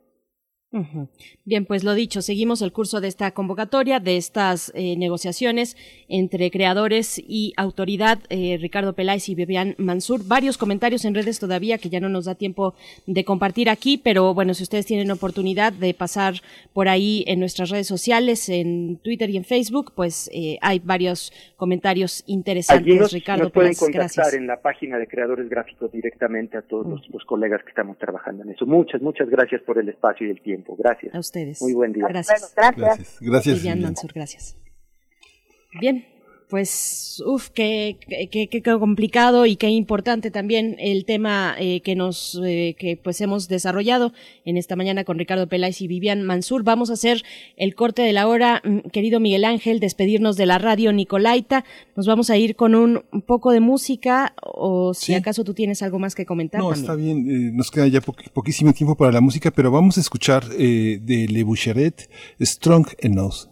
Bien, pues lo dicho, seguimos el curso de esta convocatoria, de estas eh, negociaciones entre creadores y autoridad, eh, Ricardo Peláez y Vivian Mansur. Varios comentarios en redes todavía que ya no nos da tiempo de compartir aquí, pero bueno, si ustedes tienen oportunidad de pasar por ahí en nuestras redes sociales, en Twitter y en Facebook, pues eh, hay varios comentarios interesantes, Ricardo nos pueden contactar en la página de creadores gráficos directamente a todos los, los colegas que estamos trabajando en eso. Muchas, muchas gracias por el espacio y el tiempo. Gracias. A ustedes. Muy buen día. Gracias. gracias. Gracias. Mansur, gracias. Bien, pues, uff, qué, qué, qué, complicado y qué importante también el tema eh, que nos, eh, que pues hemos desarrollado en esta mañana con Ricardo Peláez y Vivian Mansur. Vamos a hacer el corte de la hora, mm, querido Miguel Ángel, despedirnos de la radio Nicolaita. Nos vamos a ir con un, poco de música o si acaso tú tienes algo más que comentar. No, está bien, eh, nos queda ya poquísimo tiempo para la música, pero vamos a escuchar de Le Boucheret Strong Enough.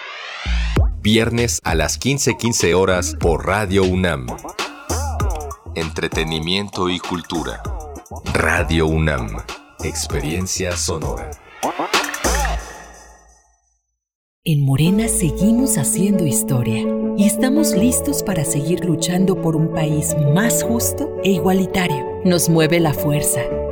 Viernes a las 15:15 horas por Radio UNAM. Entretenimiento y cultura. Radio UNAM. Experiencia sonora. En Morena seguimos haciendo historia y estamos listos para seguir luchando por un país más justo e igualitario. Nos mueve la fuerza,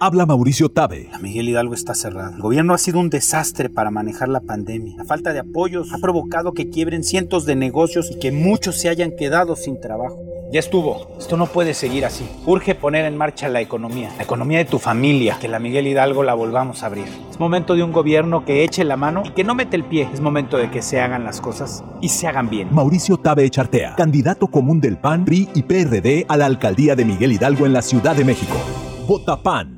Habla Mauricio Tabe. La Miguel Hidalgo está cerrada. El gobierno ha sido un desastre para manejar la pandemia. La falta de apoyos ha provocado que quiebren cientos de negocios y que muchos se hayan quedado sin trabajo. Ya estuvo. Esto no puede seguir así. Urge poner en marcha la economía, la economía de tu familia, que la Miguel Hidalgo la volvamos a abrir. Es momento de un gobierno que eche la mano y que no mete el pie. Es momento de que se hagan las cosas y se hagan bien. Mauricio Tabe Echartea, candidato común del PAN, PRI y PRD a la alcaldía de Miguel Hidalgo en la Ciudad de México. Vota PAN.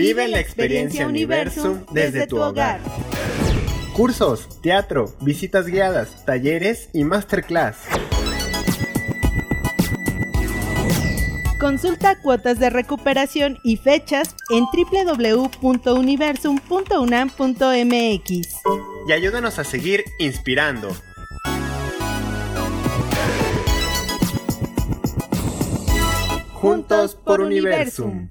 Vive la experiencia Universum desde tu hogar. Cursos, teatro, visitas guiadas, talleres y masterclass. Consulta cuotas de recuperación y fechas en www.universum.unam.mx. Y ayúdanos a seguir inspirando. Juntos por Universum.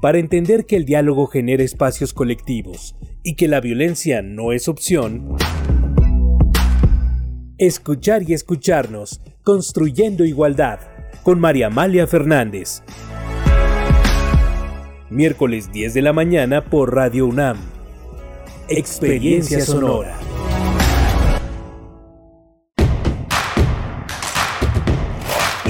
Para entender que el diálogo genera espacios colectivos y que la violencia no es opción, escuchar y escucharnos, construyendo igualdad, con María Amalia Fernández. Miércoles 10 de la mañana por Radio UNAM. Experiencia Sonora.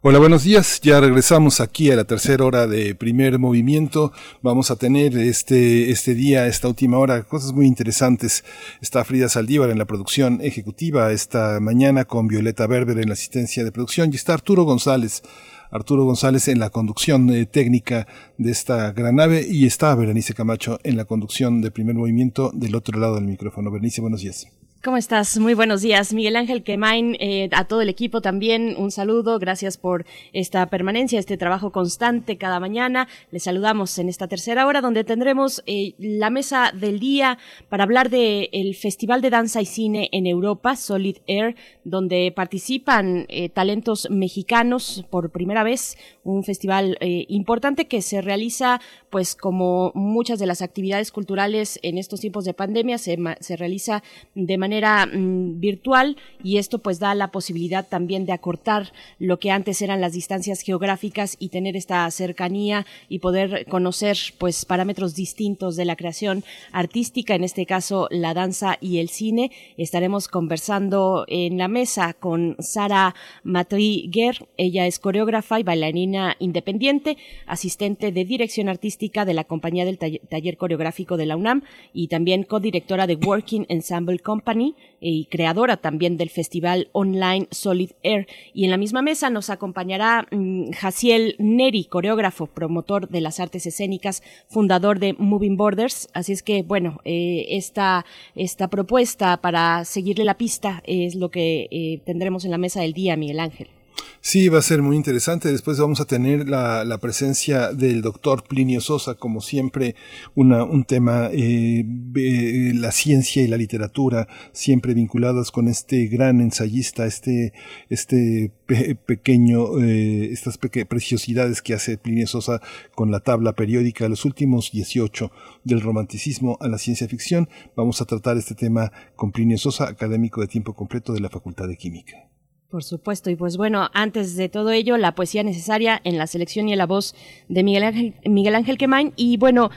Hola, buenos días. Ya regresamos aquí a la tercera hora de primer movimiento. Vamos a tener este, este día, esta última hora, cosas muy interesantes. Está Frida Saldívar en la producción ejecutiva esta mañana con Violeta Berber en la asistencia de producción y está Arturo González. Arturo González en la conducción eh, técnica de esta gran nave y está Berenice Camacho en la conducción de primer movimiento del otro lado del micrófono. Berenice, buenos días. ¿Cómo estás? Muy buenos días. Miguel Ángel Quemain, eh, a todo el equipo también un saludo. Gracias por esta permanencia, este trabajo constante cada mañana. Les saludamos en esta tercera hora donde tendremos eh, la mesa del día para hablar del el Festival de Danza y Cine en Europa, Solid Air, donde participan eh, talentos mexicanos por primera vez. Un festival eh, importante que se realiza, pues como muchas de las actividades culturales en estos tiempos de pandemia, se, se realiza de manera mm, virtual y esto pues da la posibilidad también de acortar lo que antes eran las distancias geográficas y tener esta cercanía y poder conocer pues parámetros distintos de la creación artística, en este caso la danza y el cine. Estaremos conversando en la mesa con Sara Matri Guer, ella es coreógrafa y bailarina independiente, asistente de dirección artística de la compañía del taller coreográfico de la UNAM y también codirectora de Working Ensemble Company y creadora también del festival online Solid Air. Y en la misma mesa nos acompañará mm, Jaciel Neri, coreógrafo, promotor de las artes escénicas, fundador de Moving Borders. Así es que, bueno, eh, esta, esta propuesta para seguirle la pista es lo que eh, tendremos en la mesa del día, Miguel Ángel. Sí, va a ser muy interesante. Después vamos a tener la, la presencia del doctor Plinio Sosa, como siempre, una, un tema, eh, eh, la ciencia y la literatura, siempre vinculadas con este gran ensayista, este, este pe- pequeño, eh, estas peque- preciosidades que hace Plinio Sosa con la tabla periódica los últimos 18 del romanticismo a la ciencia ficción. Vamos a tratar este tema con Plinio Sosa, académico de tiempo completo de la Facultad de Química. Por supuesto, y pues bueno, antes de todo ello, la poesía necesaria en la selección y en la voz de Miguel Ángel, Miguel Ángel Quemain. Y bueno,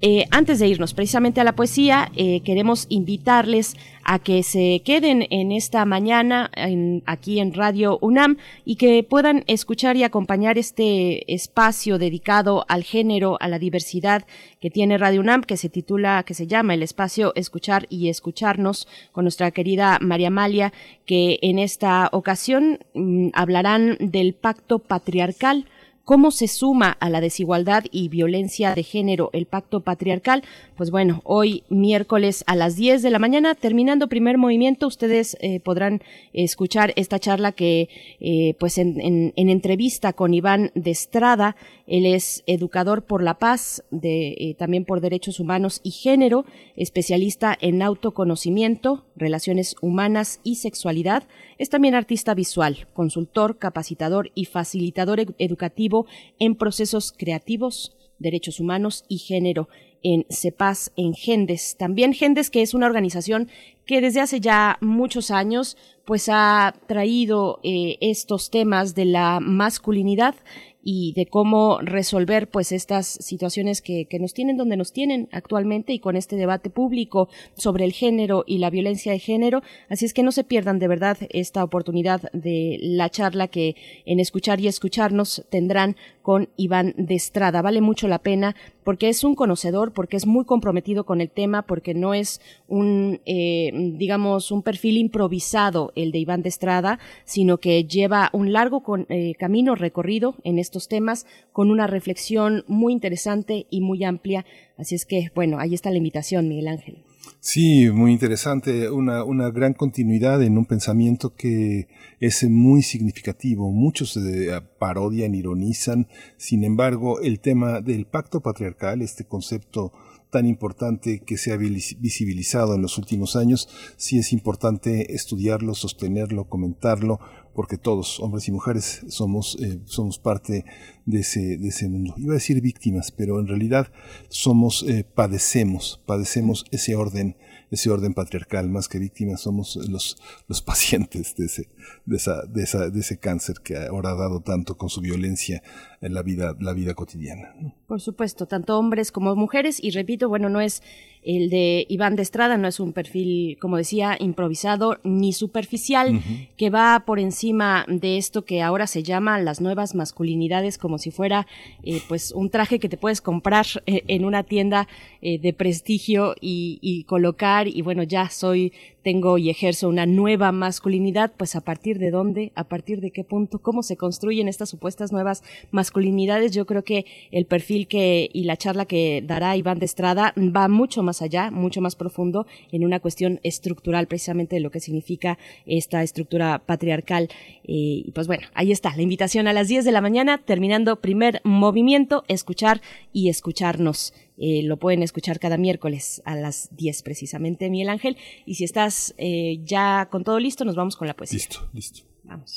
eh, antes de irnos precisamente a la poesía, eh, queremos invitarles a que se queden en esta mañana en- aquí en Radio UNAM y que puedan escuchar y acompañar este espacio dedicado al género, a la diversidad que tiene Radio UNAM, que se titula, que se llama el espacio Escuchar y Escucharnos, con nuestra querida María Amalia, que en esta ocasión mm, hablarán del pacto patriarcal cómo se suma a la desigualdad y violencia de género el pacto patriarcal. Pues bueno, hoy miércoles a las 10 de la mañana, terminando primer movimiento, ustedes eh, podrán escuchar esta charla que, eh, pues en, en- en entrevista con Iván de Estrada, él es educador por la paz, de, eh, también por derechos humanos y género, especialista en autoconocimiento, relaciones humanas y sexualidad. Es también artista visual, consultor, capacitador y facilitador ed- educativo en procesos creativos, derechos humanos y género en CEPAS, en Gendes. También Gendes, que es una organización que desde hace ya muchos años pues ha traído eh, estos temas de la masculinidad y de cómo resolver pues estas situaciones que, que nos tienen donde nos tienen actualmente y con este debate público sobre el género y la violencia de género. Así es que no se pierdan de verdad esta oportunidad de la charla que en escuchar y escucharnos tendrán con Iván de Estrada. Vale mucho la pena porque es un conocedor, porque es muy comprometido con el tema, porque no es un, eh, digamos, un perfil improvisado el de Iván de Estrada, sino que lleva un largo eh, camino recorrido en estos temas con una reflexión muy interesante y muy amplia. Así es que, bueno, ahí está la invitación, Miguel Ángel. Sí, muy interesante, una, una gran continuidad en un pensamiento que es muy significativo. Muchos se parodian, ironizan, sin embargo, el tema del pacto patriarcal, este concepto tan importante que se ha visibilizado en los últimos años, sí es importante estudiarlo, sostenerlo, comentarlo, porque todos, hombres y mujeres, somos, eh, somos parte de ese, de ese mundo. Iba a decir víctimas, pero en realidad somos, eh, padecemos, padecemos ese orden, ese orden patriarcal, más que víctimas, somos los, los pacientes de ese, de, esa, de, esa, de ese cáncer que ahora ha dado tanto con su violencia en la vida, la vida cotidiana. Por supuesto, tanto hombres como mujeres, y repito, bueno, no es el de Iván de Estrada no es un perfil, como decía, improvisado ni superficial, que va por encima de esto que ahora se llama las nuevas masculinidades, como si fuera eh, pues un traje que te puedes comprar eh, en una tienda eh, de prestigio y, y colocar y bueno, ya soy tengo y ejerzo una nueva masculinidad, pues a partir de dónde, a partir de qué punto, cómo se construyen estas supuestas nuevas masculinidades. Yo creo que el perfil que y la charla que dará Iván de Estrada va mucho más allá, mucho más profundo en una cuestión estructural precisamente de lo que significa esta estructura patriarcal. Eh, y pues bueno, ahí está la invitación a las 10 de la mañana, terminando primer movimiento, escuchar y escucharnos. Eh, lo pueden escuchar cada miércoles a las 10 precisamente, Miguel Ángel. Y si estás eh, ya con todo listo, nos vamos con la poesía. Listo, listo. Vamos.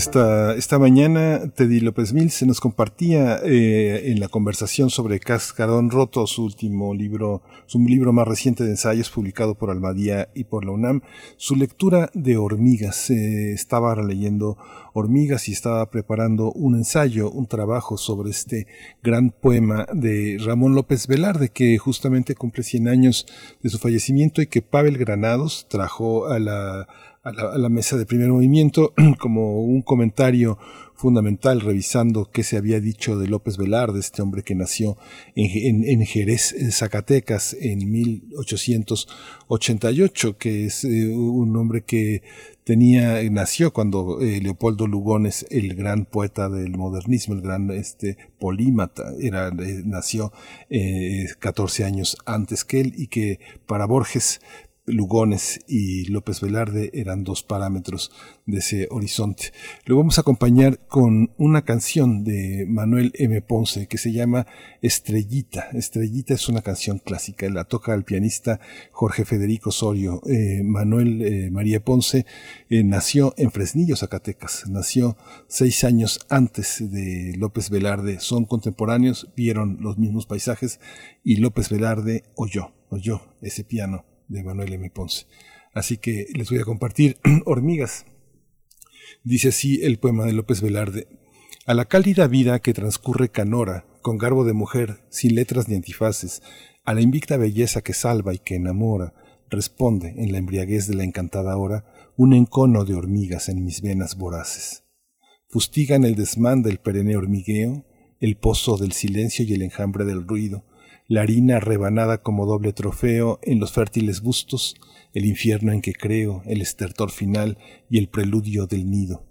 Esta, esta mañana Teddy López Mil se nos compartía eh, en la conversación sobre Cascarón Roto, su último libro, su libro más reciente de ensayos publicado por Almadía y por la UNAM, su lectura de hormigas. Estaba leyendo hormigas y estaba preparando un ensayo, un trabajo sobre este gran poema de Ramón López Velarde, que justamente cumple 100 años de su fallecimiento y que Pavel Granados trajo a la a la, mesa de primer movimiento como un comentario fundamental revisando qué se había dicho de López Velarde, este hombre que nació en, en, Jerez, Zacatecas, en 1888, que es eh, un hombre que tenía, nació cuando eh, Leopoldo Lugones, el gran poeta del modernismo, el gran este, polímata, era, eh, nació 14 años antes que él y que para Borges Lugones y López Velarde eran dos parámetros de ese horizonte. Lo vamos a acompañar con una canción de Manuel M. Ponce que se llama Estrellita. Estrellita es una canción clásica, la toca el pianista Jorge Federico Osorio. Eh, Manuel eh, María Ponce eh, nació en Fresnillo, Zacatecas. Nació seis años antes de López Velarde. Son contemporáneos, vieron los mismos paisajes y López Velarde oyó, oyó ese piano de Manuel M. Ponce. Así que les voy a compartir Hormigas. Dice así el poema de López Velarde. A la cálida vida que transcurre canora, con garbo de mujer, sin letras ni antifaces, a la invicta belleza que salva y que enamora, responde en la embriaguez de la encantada hora un encono de hormigas en mis venas voraces. Fustigan el desmán del perenne hormigueo, el pozo del silencio y el enjambre del ruido, la harina rebanada como doble trofeo en los fértiles bustos, el infierno en que creo, el estertor final y el preludio del nido.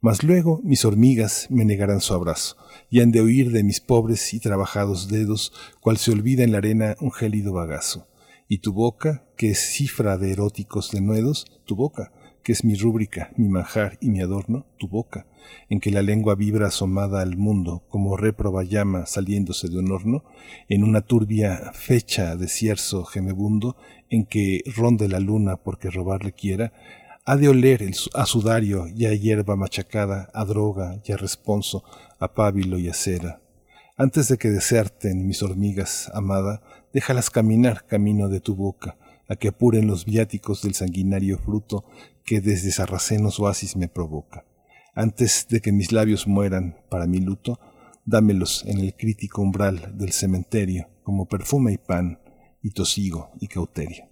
Mas luego mis hormigas me negarán su abrazo, y han de oír de mis pobres y trabajados dedos, cual se olvida en la arena un gélido bagazo. Y tu boca, que es cifra de eróticos denuedos, tu boca, que es mi rúbrica, mi manjar y mi adorno, tu boca, en que la lengua vibra asomada al mundo como réproba llama saliéndose de un horno, en una turbia fecha de cierzo gemebundo, en que ronde la luna porque robarle quiera, ha de oler el, a sudario y a hierba machacada, a droga y a responso, a pábilo y a cera. Antes de que deserten mis hormigas, amada, déjalas caminar camino de tu boca, a que apuren los viáticos del sanguinario fruto que desde Sarracenos oasis me provoca. Antes de que mis labios mueran para mi luto, dámelos en el crítico umbral del cementerio como perfume y pan, y tosigo y cauterio.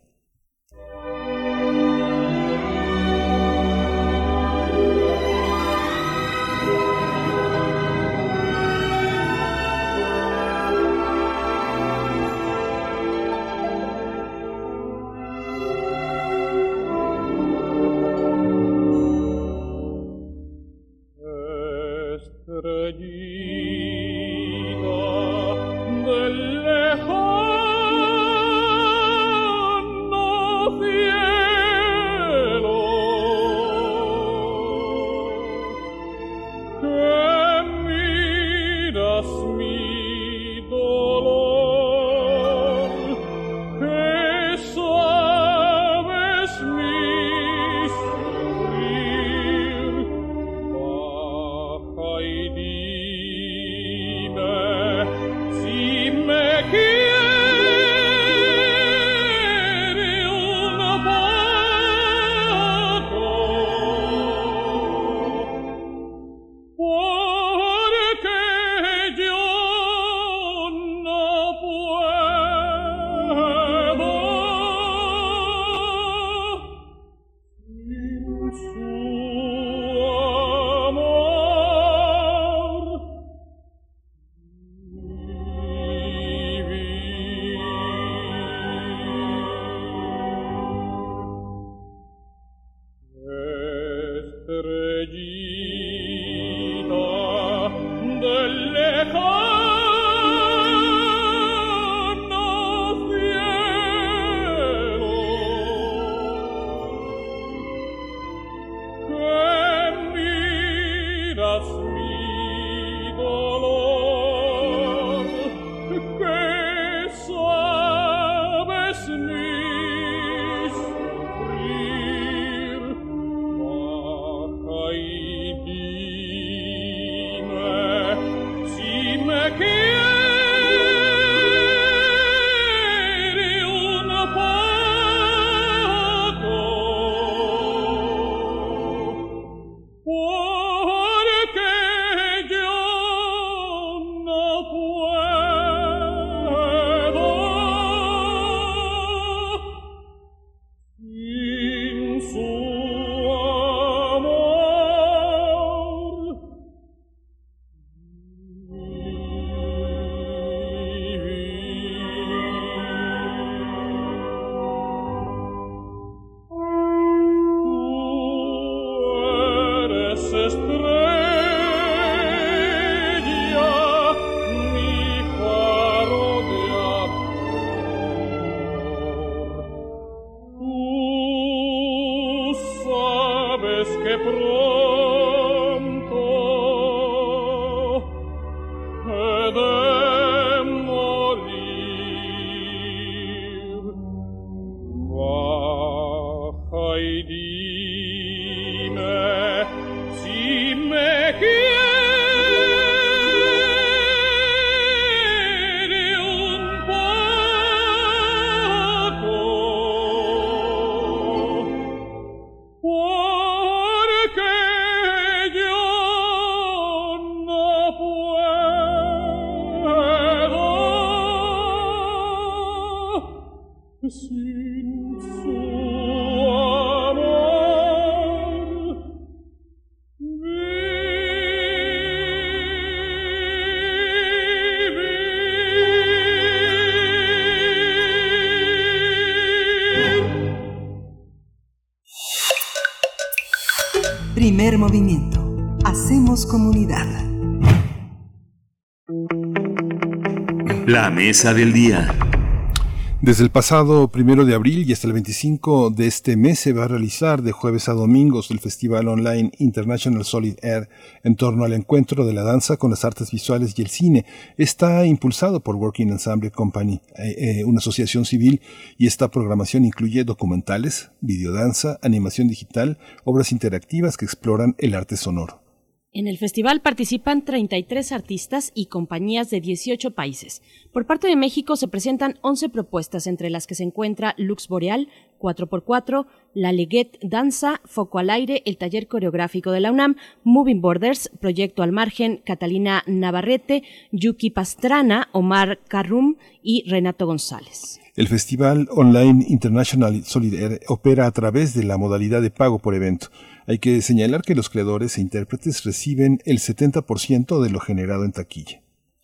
Mesa del día. Desde el pasado primero de abril y hasta el 25 de este mes se va a realizar de jueves a domingos el Festival Online International Solid Air en torno al encuentro de la danza con las artes visuales y el cine. Está impulsado por Working Ensemble Company, eh, eh, una asociación civil, y esta programación incluye documentales, videodanza, animación digital, obras interactivas que exploran el arte sonoro. En el festival participan 33 artistas y compañías de 18 países. Por parte de México se presentan 11 propuestas, entre las que se encuentra Lux Boreal, 4x4, La Leguet Danza, Foco al Aire, el taller coreográfico de la UNAM, Moving Borders, Proyecto al Margen, Catalina Navarrete, Yuki Pastrana, Omar Carrum y Renato González. El Festival Online International Solid Air opera a través de la modalidad de pago por evento. Hay que señalar que los creadores e intérpretes reciben el 70% de lo generado en taquilla.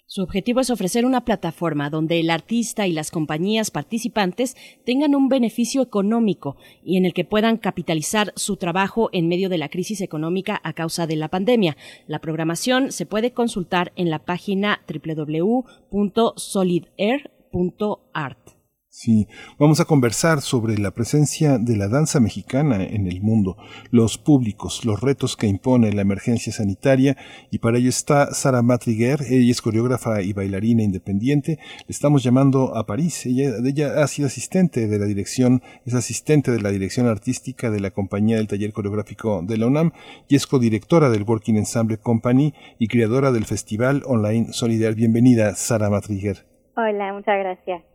Su objetivo es ofrecer una plataforma donde el artista y las compañías participantes tengan un beneficio económico y en el que puedan capitalizar su trabajo en medio de la crisis económica a causa de la pandemia. La programación se puede consultar en la página www.solidair.art. Sí, vamos a conversar sobre la presencia de la danza mexicana en el mundo, los públicos, los retos que impone la emergencia sanitaria y para ello está Sara Matriguer, ella es coreógrafa y bailarina independiente, le estamos llamando a París, ella, ella ha sido asistente de la dirección, es asistente de la dirección artística de la compañía del taller coreográfico de la UNAM y es codirectora del Working Ensemble Company y creadora del festival online Solidar. Bienvenida, Sara Matriguer. Hola, muchas gracias.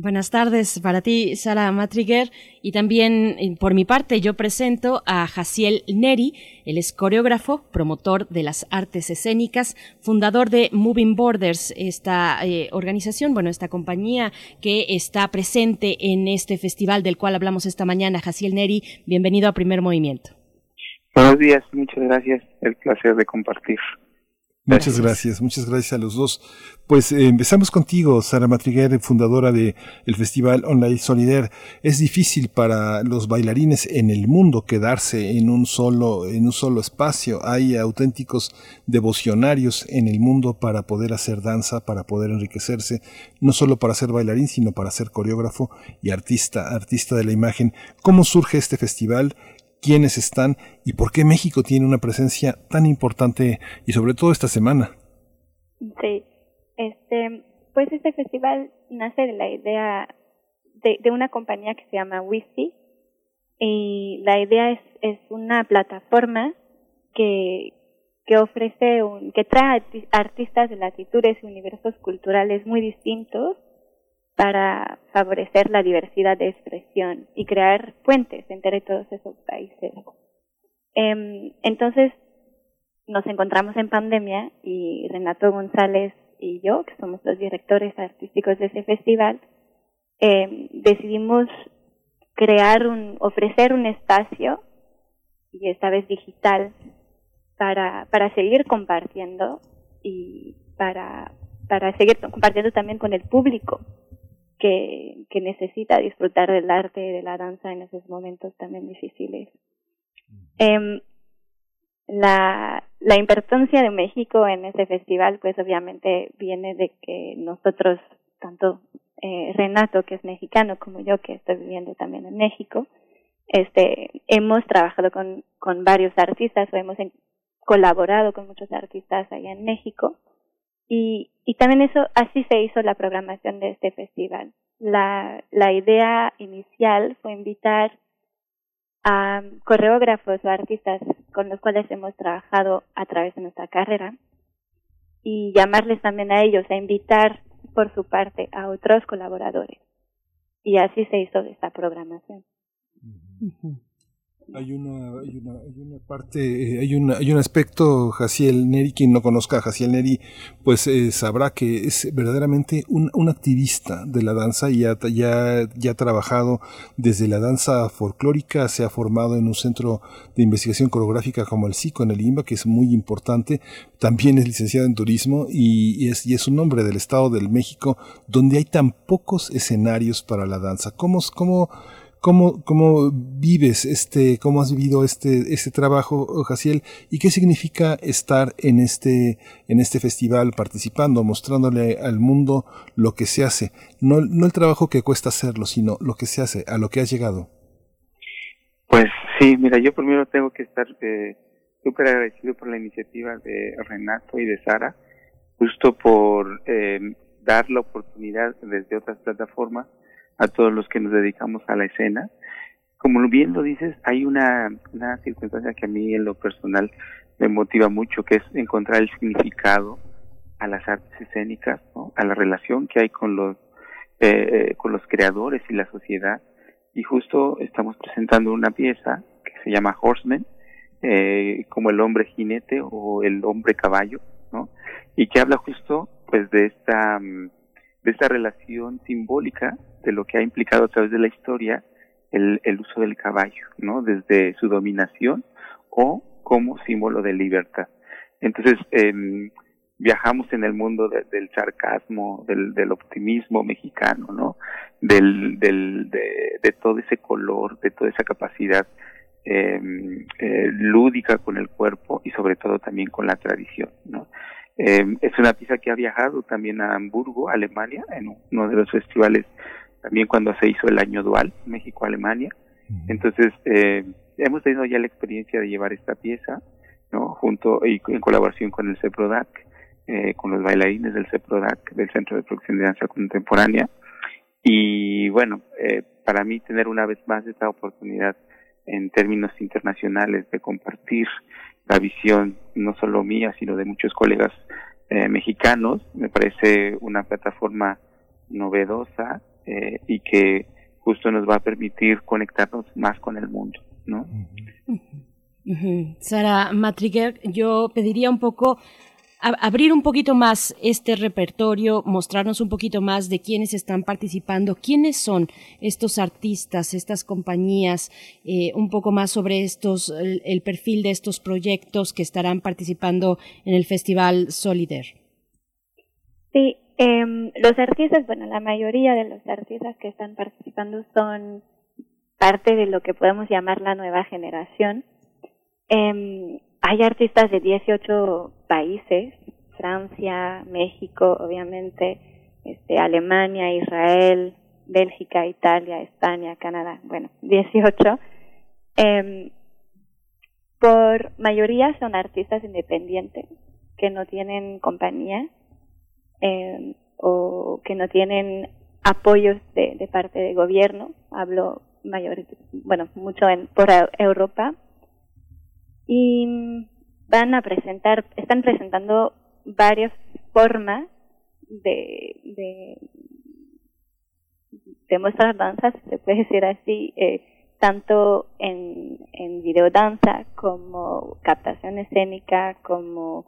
Buenas tardes para ti, Sara Matriguer. Y también, eh, por mi parte, yo presento a Jaciel Neri. Él es coreógrafo, promotor de las artes escénicas, fundador de Moving Borders, esta eh, organización, bueno, esta compañía que está presente en este festival del cual hablamos esta mañana. Jaciel Neri, bienvenido a Primer Movimiento. Buenos días, muchas gracias. El placer de compartir. Muchas gracias, muchas gracias a los dos. Pues eh, empezamos contigo, Sara Matriguer, fundadora de el Festival Online Solidaire. Es difícil para los bailarines en el mundo quedarse en un solo, en un solo espacio. Hay auténticos devocionarios en el mundo para poder hacer danza, para poder enriquecerse, no solo para ser bailarín, sino para ser coreógrafo y artista, artista de la imagen. ¿Cómo surge este festival? Quiénes están y por qué México tiene una presencia tan importante y sobre todo esta semana. Sí, este, pues este festival nace de la idea de, una compañía que se llama Wisi y la idea es, es una plataforma que, que ofrece un, que trae artistas de latitudes y universos culturales muy distintos para favorecer la diversidad de expresión y crear puentes entre todos esos países. Eh, entonces, nos encontramos en pandemia y Renato González y yo, que somos los directores artísticos de ese festival, eh, decidimos crear un, ofrecer un espacio, y esta vez digital, para, para seguir compartiendo y para, para seguir compartiendo también con el público que, que necesita disfrutar del arte y de la danza en esos momentos también difíciles. Eh, la, la importancia de México en ese festival, pues obviamente viene de que nosotros, tanto eh, Renato, que es mexicano, como yo, que estoy viviendo también en México, este, hemos trabajado con, con varios artistas o hemos colaborado con muchos artistas allá en México y, y también eso, así se hizo la programación de este festival. La, la idea inicial fue invitar a coreógrafos o artistas con los cuales hemos trabajado a través de nuestra carrera y llamarles también a ellos a invitar por su parte a otros colaboradores. Y así se hizo esta programación. Hay una, hay una, hay una parte, eh, hay, una, hay un aspecto, Jaciel Neri, quien no conozca a Jaciel Neri, pues eh, sabrá que es verdaderamente un, un activista de la danza y ya, ya, ya ha trabajado desde la danza folclórica, se ha formado en un centro de investigación coreográfica como el SICO en el IMBA, que es muy importante, también es licenciado en turismo y, y, es, y es un hombre del Estado del México donde hay tan pocos escenarios para la danza. ¿Cómo, cómo ¿Cómo, cómo vives este, cómo has vivido este, este trabajo, Jaciel? ¿Y qué significa estar en este, en este festival participando, mostrándole al mundo lo que se hace? No, no el trabajo que cuesta hacerlo, sino lo que se hace, a lo que has llegado. Pues sí, mira, yo primero tengo que estar eh, súper agradecido por la iniciativa de Renato y de Sara, justo por eh, dar la oportunidad desde otras plataformas a todos los que nos dedicamos a la escena. Como bien lo dices, hay una, una circunstancia que a mí en lo personal me motiva mucho, que es encontrar el significado a las artes escénicas, ¿no? a la relación que hay con los, eh, con los creadores y la sociedad. Y justo estamos presentando una pieza que se llama Horseman, eh, como el hombre jinete o el hombre caballo, ¿no? Y que habla justo, pues, de esta, mm, de esta relación simbólica de lo que ha implicado a través de la historia el, el uso del caballo, ¿no? Desde su dominación o como símbolo de libertad. Entonces, eh, viajamos en el mundo del sarcasmo, del, optimismo mexicano, ¿no? Del, del, de, de, todo ese color, de toda esa capacidad eh, eh, lúdica con el cuerpo y sobre todo también con la tradición, ¿no? Eh, es una pieza que ha viajado también a Hamburgo, Alemania, en uno de los festivales también cuando se hizo el año dual México-Alemania. Entonces, eh, hemos tenido ya la experiencia de llevar esta pieza, ¿no? Junto y en colaboración con el CEPRODAC, eh, con los bailarines del CEPRODAC, del Centro de Producción de Danza Contemporánea. Y bueno, eh, para mí tener una vez más esta oportunidad en términos internacionales de compartir la visión no solo mía, sino de muchos colegas eh, mexicanos, me parece una plataforma novedosa eh, y que justo nos va a permitir conectarnos más con el mundo, ¿no? Sara Matriguer, yo pediría un poco abrir un poquito más este repertorio, mostrarnos un poquito más de quiénes están participando, quiénes son estos artistas, estas compañías, eh, un poco más sobre estos, el, perfil de estos proyectos que estarán participando en el Festival Solider. Sí, eh, los artistas, bueno, la mayoría de los artistas que están participando son parte de lo que podemos llamar la nueva generación. Eh, hay artistas de 18 países, Francia, México, obviamente, este, Alemania, Israel, Bélgica, Italia, España, Canadá, bueno, 18. Eh, por mayoría son artistas independientes que no tienen compañía eh, o que no tienen apoyos de, de parte del gobierno. Hablo mayor, bueno, mucho en, por Europa y van a presentar, están presentando varias formas de, de, de mostrar danzas, se puede decir así, eh, tanto en, en videodanza como captación escénica, como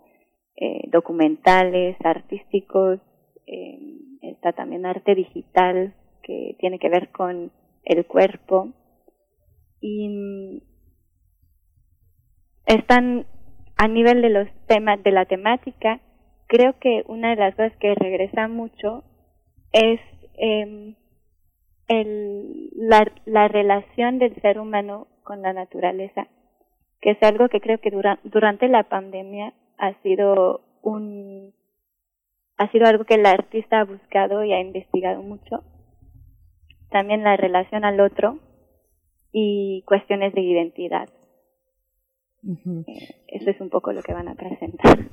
eh, documentales, artísticos, eh, está también arte digital que tiene que ver con el cuerpo. Y están a nivel de los temas de la temática creo que una de las cosas que regresa mucho es eh, el, la, la relación del ser humano con la naturaleza que es algo que creo que dura, durante la pandemia ha sido un ha sido algo que el artista ha buscado y ha investigado mucho. También la relación al otro y cuestiones de identidad eso es un poco lo que van a presentar.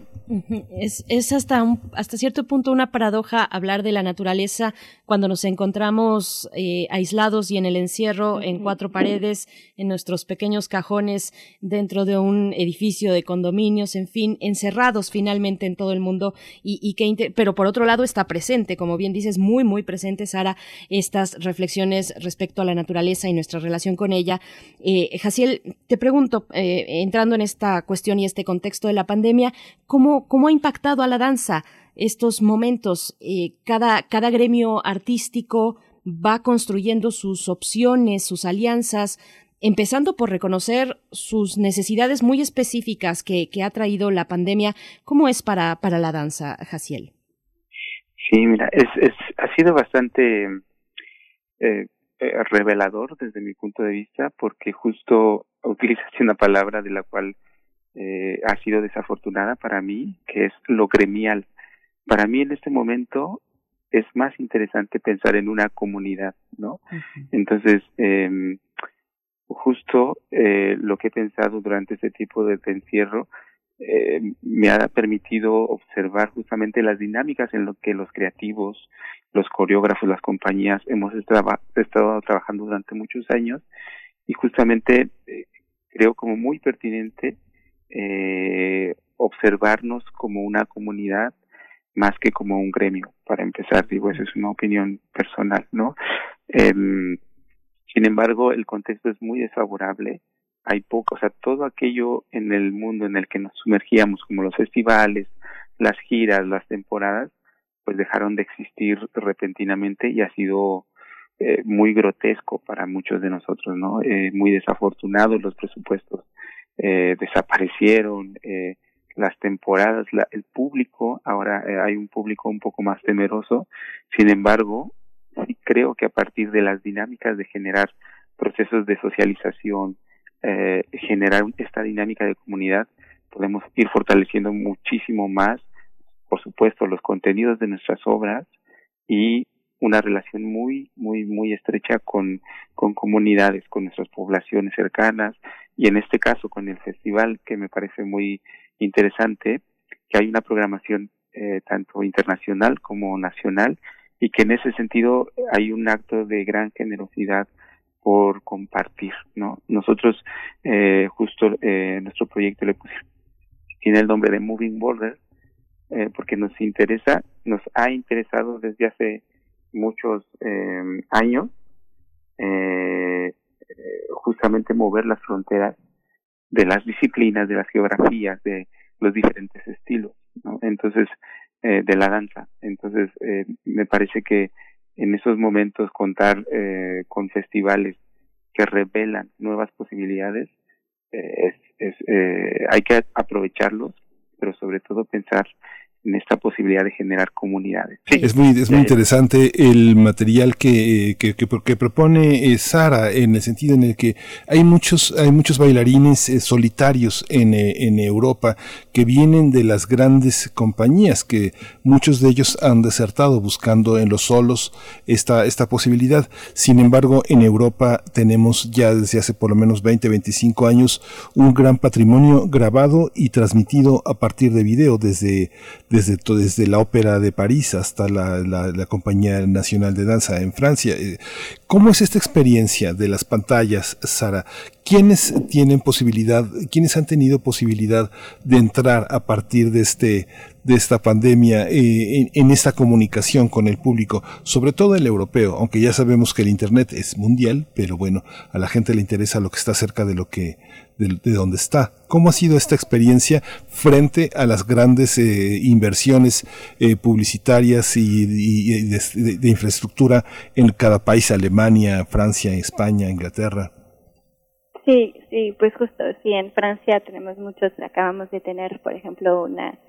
Es, es hasta, un, hasta cierto punto una paradoja hablar de la naturaleza cuando nos encontramos eh, aislados y en el encierro, en cuatro paredes, en nuestros pequeños cajones, dentro de un edificio de condominios, en fin, encerrados finalmente en todo el mundo. Y, y que pero por otro lado está presente, como bien dices, muy, muy presente, Sara, estas reflexiones respecto a la naturaleza y nuestra relación con ella. Eh, Jaciel, te pregunto, eh, entrando en esta cuestión y este contexto de la pandemia, ¿cómo cómo, ha impactado a la danza estos momentos. Eh, cada, cada gremio artístico va construyendo sus opciones, sus alianzas, empezando por reconocer sus necesidades muy específicas que, ha traído la pandemia. ¿Cómo es para, para la danza, Jaciel? Sí, mira, es, ha sido bastante eh, eh, revelador desde mi punto de vista porque justo utilizaste una palabra de la cual eh, ha sido desafortunada para mí, que es lo gremial. Para mí en este momento es más interesante pensar en una comunidad, ¿no? Entonces, eh, justo eh, lo que he pensado durante este tipo de, encierro eh, me ha permitido observar justamente las dinámicas en lo que los creativos, los coreógrafos, las compañías hemos estado, trabajando durante muchos años y justamente eh, creo como muy pertinente eh, observarnos como una comunidad más que como un gremio, para empezar, digo, esa es una opinión personal, ¿no? Eh, sin embargo, el contexto es muy desfavorable, hay poco, o sea, todo aquello en el mundo en el que nos sumergíamos, como los festivales, las giras, las temporadas, pues dejaron de existir repentinamente y ha sido eh, muy grotesco para muchos de nosotros, ¿no? Eh, muy desafortunados los presupuestos eh, desaparecieron eh, las temporadas, la, el público, ahora eh, hay un público un poco más temeroso, sin embargo, creo que a partir de las dinámicas de generar procesos de socialización, eh, generar esta dinámica de comunidad, podemos ir fortaleciendo muchísimo más, por supuesto, los contenidos de nuestras obras y una relación muy, muy, muy estrecha con, con comunidades, con nuestras poblaciones cercanas y en este caso con el festival que me parece muy interesante, que hay una programación eh, tanto internacional como nacional y que en ese sentido hay un acto de gran generosidad por compartir, ¿no? Nosotros eh, justo eh, nuestro proyecto le pusimos tiene el nombre de Moving Borders eh, porque nos interesa, nos ha interesado desde hace muchos eh, años eh, justamente mover las fronteras de las disciplinas, de las geografías, de los diferentes estilos, ¿no? Entonces, eh, de la danza. Entonces, eh, me parece que en esos momentos contar eh, con festivales que revelan nuevas posibilidades, eh, es, es eh, hay que aprovecharlos, pero sobre todo pensar en esta posibilidad de generar comunidades. Sí. Es muy, es muy interesante el material que, que, que, que propone eh, Sara en el sentido en el que hay muchos, hay muchos bailarines eh, solitarios en, eh, en Europa que vienen de las grandes compañías, que muchos de ellos han desertado buscando en los solos esta, esta posibilidad. Sin embargo, en Europa tenemos ya desde hace por lo menos 20, 25 años un gran patrimonio grabado y transmitido a partir de video desde desde, desde la Ópera de París hasta la, la, la, Compañía Nacional de Danza en Francia. ¿Cómo es esta experiencia de las pantallas, Sara? ¿Quiénes tienen posibilidad, quiénes han tenido posibilidad de entrar a partir de este, de esta pandemia eh, en, esta comunicación con el público, sobre todo el europeo, aunque ya sabemos que el Internet es mundial, pero bueno, a la gente le interesa lo que está cerca de lo que, de, de donde está. ¿Cómo ha sido esta experiencia frente a las grandes eh, inversiones eh, publicitarias y, de, infraestructura en cada país, Alemania, Francia, España, Inglaterra? Sí, sí, pues justo, sí, en Francia tenemos muchos, acabamos de tener, por ejemplo, una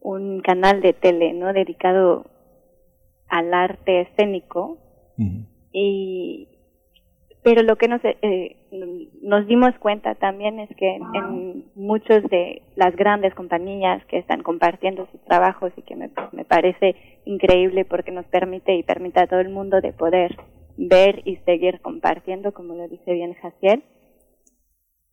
un canal de tele, ¿no? Dedicado al arte escénico. Uh -huh. Y pero lo que nos eh, nos dimos cuenta también es que en, en, muchos de las grandes compañías que están compartiendo sus trabajos y que me, me parece increíble porque nos permite y permite a todo el mundo de poder ver y seguir compartiendo como lo dice bien Jaciel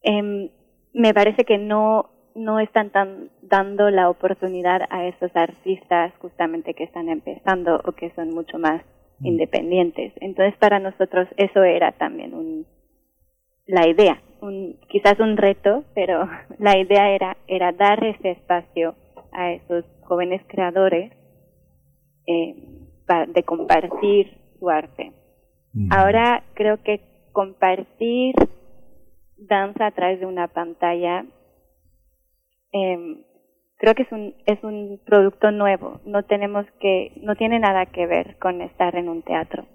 eh, me parece que no no están tan dando la oportunidad a esos artistas justamente que están empezando o que son mucho más mm. independientes. Entonces para nosotros eso era también un, la idea, un, quizás un reto, pero la idea era, era dar ese espacio a esos jóvenes creadores eh, de compartir su arte. Mm. Ahora creo que compartir danza a través de una pantalla eh, creo que es un es un producto nuevo. No tenemos que no tiene nada que ver con estar en un teatro.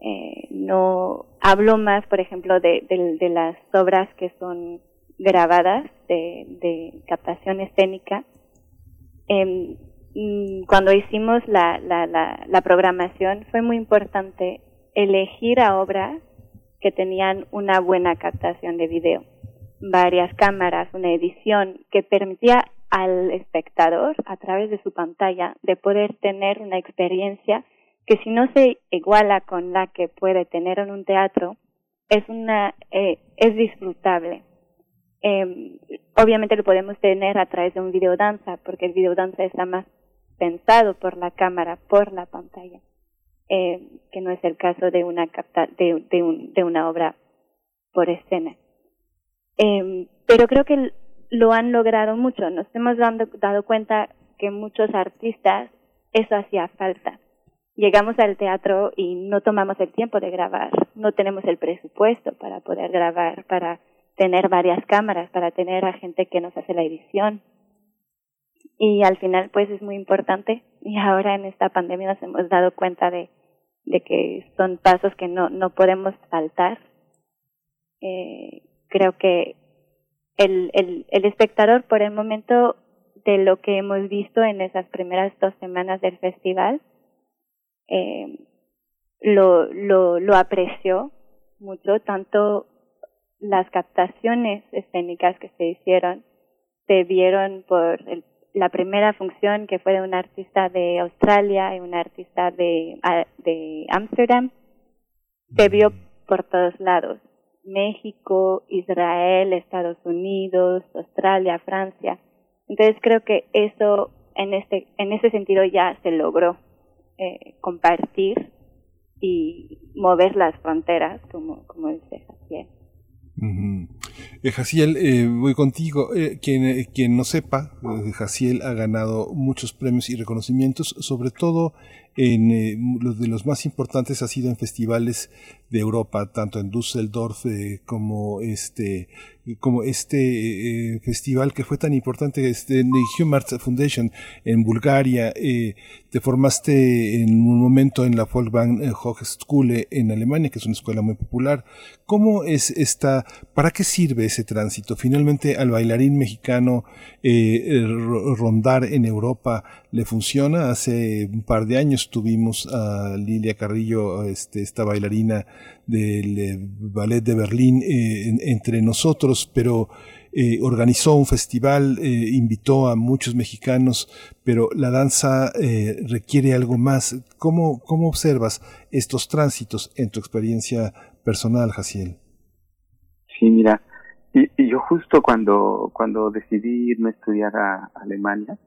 Eh, no hablo más por ejemplo de, de, las obras que son grabadas de, de captación escénica. Eh, cuando hicimos la, la, la, la programación fue muy importante elegir a obras que tenían una buena captación de video. Varias cámaras, una edición que permitía al espectador a través de su pantalla de poder tener una experiencia que si no se iguala con la que puede tener en un teatro es una eh, es disfrutable. Eh, obviamente lo podemos tener a través de un videodanza porque el videodanza está más pensado por la cámara por la pantalla eh, que no es el caso de una capta de, de, un, de una obra por escena eh, pero creo que lo han logrado mucho. Nos hemos dado, dado cuenta que muchos artistas eso hacía falta. Llegamos al teatro y no tomamos el tiempo de grabar, no tenemos el presupuesto para poder grabar, para tener varias cámaras, para tener a gente que nos hace la edición. Y al final, pues es muy importante. Y ahora en esta pandemia nos hemos dado cuenta de, de que son pasos que no, no podemos faltar. Eh, creo que el, el, el espectador por el momento de lo que hemos visto en esas primeras dos semanas del festival eh, lo, lo, lo apreció mucho, tanto las captaciones escénicas que se hicieron se vieron por el, la primera función que fue de un artista de Australia y un artista de, de Amsterdam, se vio por todos lados. México, Israel, Estados Unidos, Australia, Francia. Entonces creo que eso en este en ese sentido ya se logró eh, compartir y mover las fronteras, como como dice Jaciel. Eh, Jaciel, eh, voy contigo. Eh, quien, eh, quien no sepa, Jaciel ha ganado muchos premios y reconocimientos, sobre todo en los de los más importantes ha sido en festivales de Europa, tanto en Düsseldorf como este como este festival que fue tan importante, este Human Arts Foundation en Bulgaria, te formaste en un momento en la Volkswagen eh, Hochschule en Alemania, que es una escuela muy popular. ¿Cómo es esta, para qué sirve ese tránsito? Finalmente al bailarín mexicano rondar en Europa le funciona. Hace un par de años tuvimos a Lilia Carrillo, este, esta bailarina del Ballet de Berlín entre nosotros pero eh, organizó un festival, eh, invitó a muchos mexicanos, pero la danza eh, requiere algo más. ¿Cómo, ¿Cómo observas estos tránsitos en tu experiencia personal, Jaciel? Sí, mira, y, yo justo cuando, cuando decidí irme a estudiar a Alemania,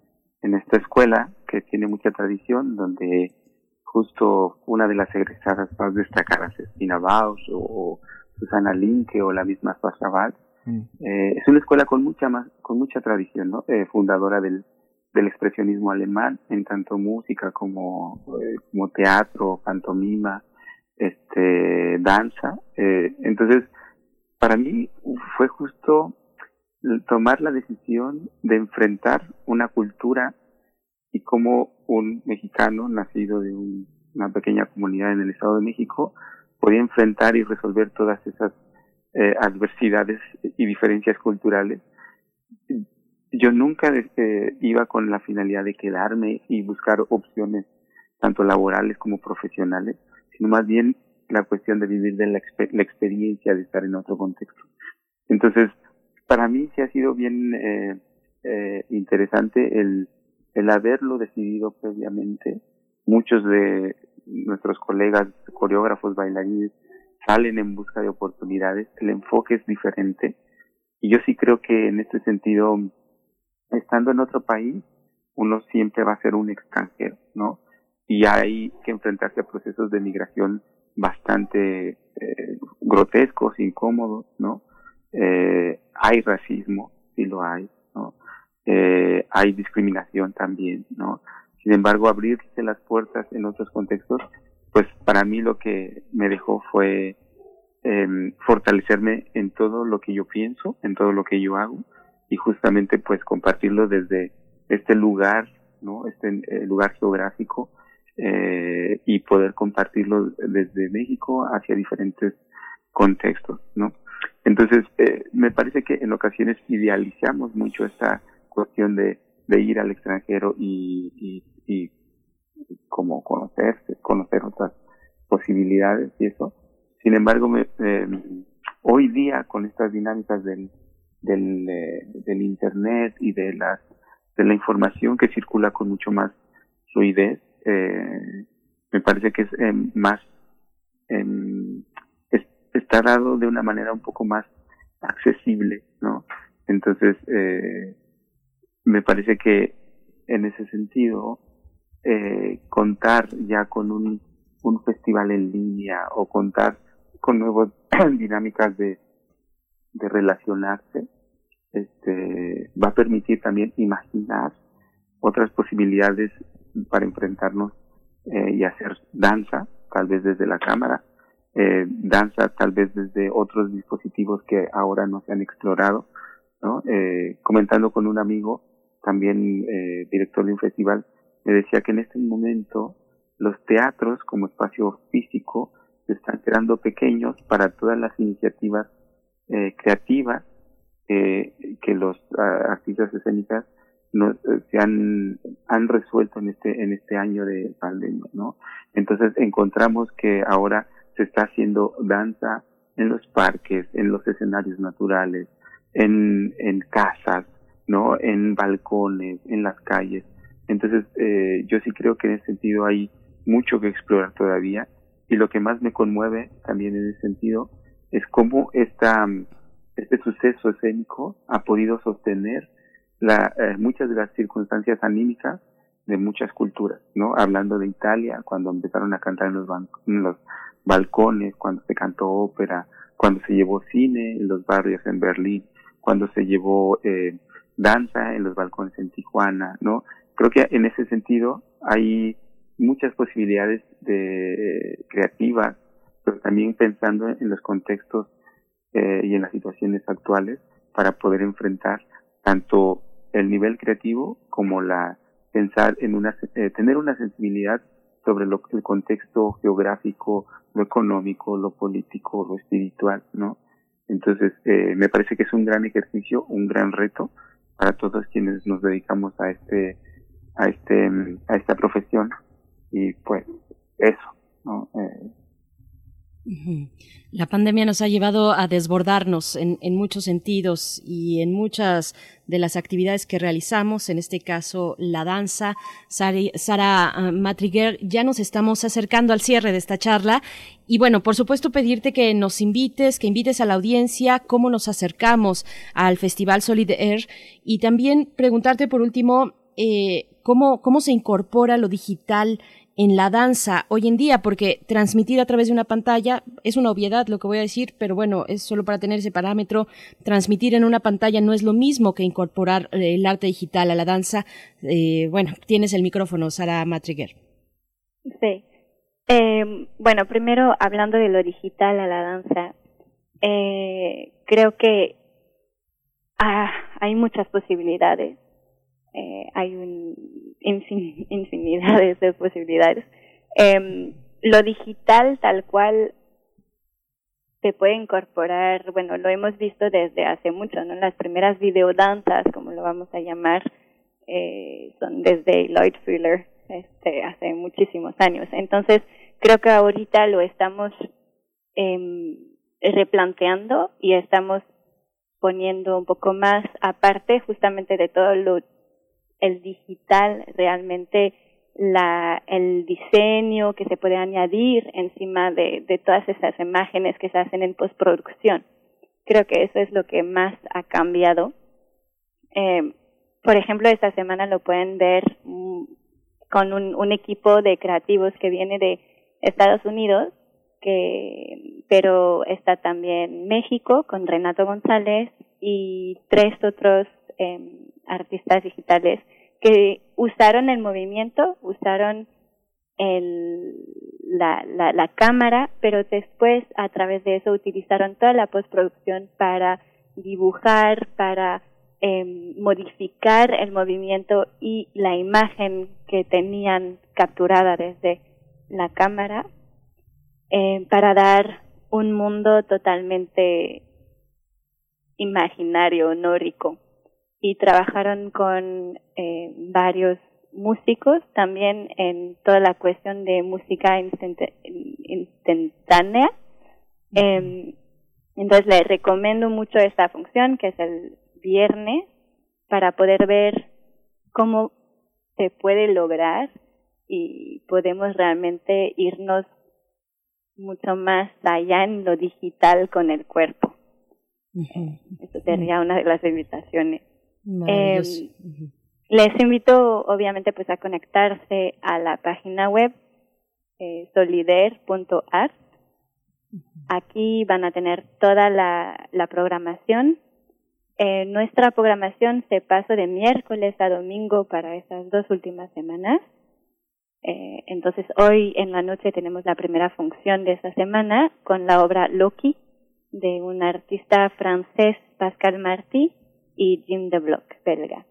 en esta escuela que tiene mucha tradición, donde justo una de las egresadas más destacadas es Tina Baus o, Susana Linke o la misma Sasha Mm. Eh, es una escuela con mucha más, con mucha tradición, ¿no? Eh, fundadora del, del expresionismo alemán, en tanto música como, eh, como teatro, pantomima, este, danza. Eh, entonces, para mí fue justo tomar la decisión de enfrentar una cultura y como un mexicano nacido de una pequeña comunidad en el Estado de México podía enfrentar y resolver todas esas eh, adversidades y diferencias culturales. Yo nunca eh, iba con la finalidad de quedarme y buscar opciones tanto laborales como profesionales, sino más bien la cuestión de vivir de la, la experiencia de estar en otro contexto. Entonces, para mí sí ha sido bien eh, eh, interesante el, el haberlo decidido previamente. Muchos de nuestros colegas coreógrafos, bailarines, salen en busca de oportunidades, el enfoque es diferente Y yo sí creo que en este sentido, estando en otro país, uno siempre va a ser un extranjero, ¿no? Y hay que enfrentarse a procesos de migración bastante eh, grotescos, incómodos, ¿no? Eh, hay racismo, sí lo hay, ¿no? Eh, hay discriminación también, ¿no? Sin embargo, abrirse las puertas en otros contextos, pues para mí lo que me dejó fue eh, fortalecerme en todo lo que yo pienso, en todo lo que yo hago y justamente pues compartirlo desde este lugar, ¿no? Este eh, lugar geográfico eh, y poder compartirlo desde México hacia diferentes contextos, ¿no? Entonces, eh, me parece que en ocasiones idealizamos mucho esta cuestión de, de ir al extranjero y, y, y como conocerse, conocer otras posibilidades y eso. Sin embargo, me, eh, hoy día con estas dinámicas del, del, eh, del internet y de las de la información que circula con mucho más fluidez, eh, me parece que es eh, más em, es, está dado de una manera un poco más accesible, ¿no? Entonces, eh, me parece que en ese sentido, eh, contar ya con un, festival en línea o contar con nuevas dinámicas de, de relacionarse, este, va a permitir también imaginar otras posibilidades para enfrentarnos eh, y hacer danza, tal vez desde la cámara, eh, danza tal vez desde otros dispositivos que ahora no se han explorado. Eh, comentando con un amigo, también eh, director de un festival, me decía que en este momento los teatros como espacio físico se están quedando pequeños para todas las iniciativas eh, creativas eh, que los uh, artistas escénicas no, eh, se han, han resuelto en este, en este año de pandemia, ¿no? Entonces encontramos que ahora se está haciendo danza en los parques, en los escenarios naturales, en, en casas, ¿no? En balcones, en las calles. Entonces, eh, yo sí creo que en ese sentido hay mucho que explorar todavía. Y lo que más me conmueve también en ese sentido es cómo esta, este suceso escénico ha podido sostener la, eh, muchas de las circunstancias anímicas de muchas culturas, ¿no? Hablando de Italia, cuando empezaron a cantar en los, en los balcones, cuando se cantó ópera, cuando se llevó cine en los barrios en Berlín, cuando se llevó eh, danza en los balcones en Tijuana, ¿no? Creo que en ese sentido hay muchas posibilidades de eh, creativas, pero también pensando en los contextos eh, y en las situaciones actuales para poder enfrentar tanto el nivel creativo como la pensar en una eh, tener una sensibilidad sobre lo, el contexto geográfico, lo económico, lo político, lo espiritual, ¿no? Entonces, eh, me parece que es un gran ejercicio, un gran reto para todos quienes nos dedicamos a este, a este, a esta profesión. Y pues, eso, ¿no? Eh, la pandemia nos ha llevado a desbordarnos en, muchos sentidos y en muchas de las actividades que realizamos, en este caso la danza. Sara uh, Matriguer, ya nos estamos acercando al cierre de esta charla y bueno, por supuesto pedirte que nos invites, que invites a la audiencia cómo nos acercamos al Festival Solid Air y también preguntarte por último eh, cómo, cómo se incorpora lo digital en la danza hoy en día, porque transmitir a través de una pantalla es una obviedad lo que voy a decir, pero bueno, es solo para tener ese parámetro. Transmitir en una pantalla no es lo mismo que incorporar eh, el arte digital a la danza. Eh, bueno, tienes el micrófono, Sara Matriguer. Sí. Eh, bueno, primero hablando de lo digital a la danza, eh, creo que ah, hay muchas posibilidades eh, hay un infin infinidades de posibilidades. Eh, lo digital tal cual se puede incorporar, bueno, lo hemos visto desde hace mucho, ¿no? Las primeras videodanzas, como lo vamos a llamar, eh, son desde Lloyd Fuller, este, hace muchísimos años. Entonces, creo que ahorita lo estamos eh, replanteando y estamos poniendo un poco más aparte justamente de todo lo el digital realmente la, el diseño que se puede añadir encima de, de todas esas imágenes que se hacen en postproducción. creo que eso es lo que más ha cambiado. Eh, por ejemplo, esta semana lo pueden ver mm, con un, equipo de creativos que viene de Estados Unidos, que, pero está también México con Renato González y tres otros eh, artistas digitales que usaron el movimiento, usaron el, la, la, la cámara, pero después a través de eso utilizaron toda la postproducción para dibujar, para eh, modificar el movimiento y la imagen que tenían capturada desde la cámara eh, para dar un mundo totalmente imaginario, onórico. Y trabajaron con eh, varios músicos también en toda la cuestión de música instantánea. Eh, entonces les recomiendo mucho esta función que es el viernes para poder ver cómo se puede lograr y podemos realmente irnos mucho más allá en lo digital con el cuerpo. Eso sería una de las invitaciones. Eh, les invito, obviamente, pues a conectarse a la página web eh, solider.art. Aquí van a tener toda la, la programación. Eh, nuestra programación se pasa de miércoles a domingo para esas dos últimas semanas. Eh, entonces hoy en la noche tenemos la primera función de esta semana con la obra Loki de un artista francés, Pascal Marty, y Jim de Block, belga.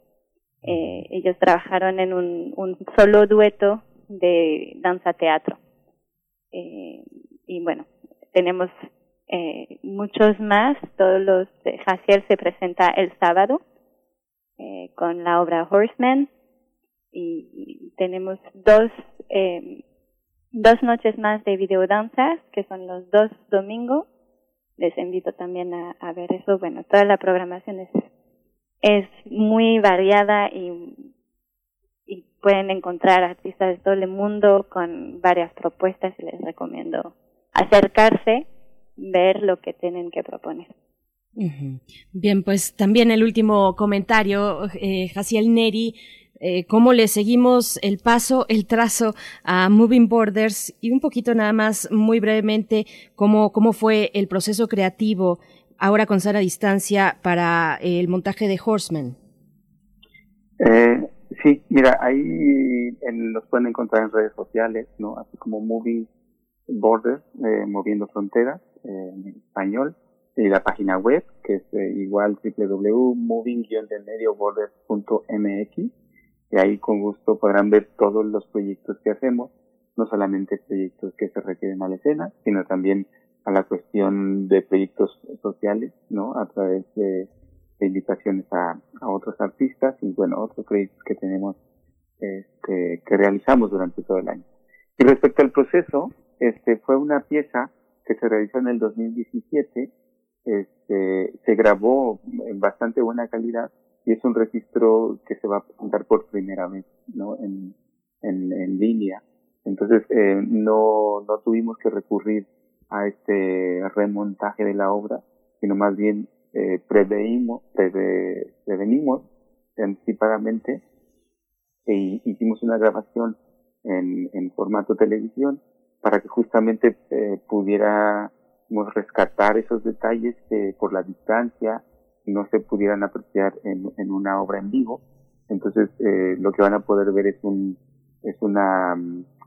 Eh, ellos trabajaron en un, un solo dueto de danza teatro. Eh, y bueno, tenemos eh, muchos más. Todos los Jaciel se presenta el sábado eh, con la obra Horseman y, tenemos dos dos noches más de videodanzas que son los dos domingos. Les invito también a ver eso. Bueno, toda la programación es es muy variada y, y pueden encontrar artistas de todo el mundo con varias propuestas y les recomiendo acercarse, ver lo que tienen que proponer. Bien, pues también el último comentario, eh, Jaciel Neri, eh, cómo le seguimos el paso, el trazo a Moving Borders y un poquito nada más, muy brevemente, cómo, cómo fue el proceso creativo ahora con sana distancia para el montaje de Horseman. Eh, sí, mira, ahí en, los pueden encontrar en redes sociales, ¿no? Así como Moving Borders, eh, Moviendo Fronteras, eh, en español, y la página web, que es eh, igual www.moving-borders.mx, y ahí con gusto podrán ver todos los proyectos que hacemos, no solamente proyectos que se requieren a la escena, sino también a la cuestión de proyectos sociales, ¿no? A través de, de invitaciones a, a, otros artistas y, bueno, otros proyectos que tenemos, este, que realizamos durante todo el año. Y respecto al proceso, este, fue una pieza que se realizó en el 2017, este, se grabó en bastante buena calidad y es un registro que se va a presentar por primera vez, ¿no? En, en, en línea. Entonces, eh, no, no tuvimos que recurrir a este remontaje de la obra, sino más bien eh, preveímos, preve, prevenimos anticipadamente e hicimos una grabación en, en formato televisión para que justamente eh, rescatar esos detalles que por la distancia no se pudieran apreciar en, en una obra en vivo. Entonces, eh, lo que van a poder ver es un, es una,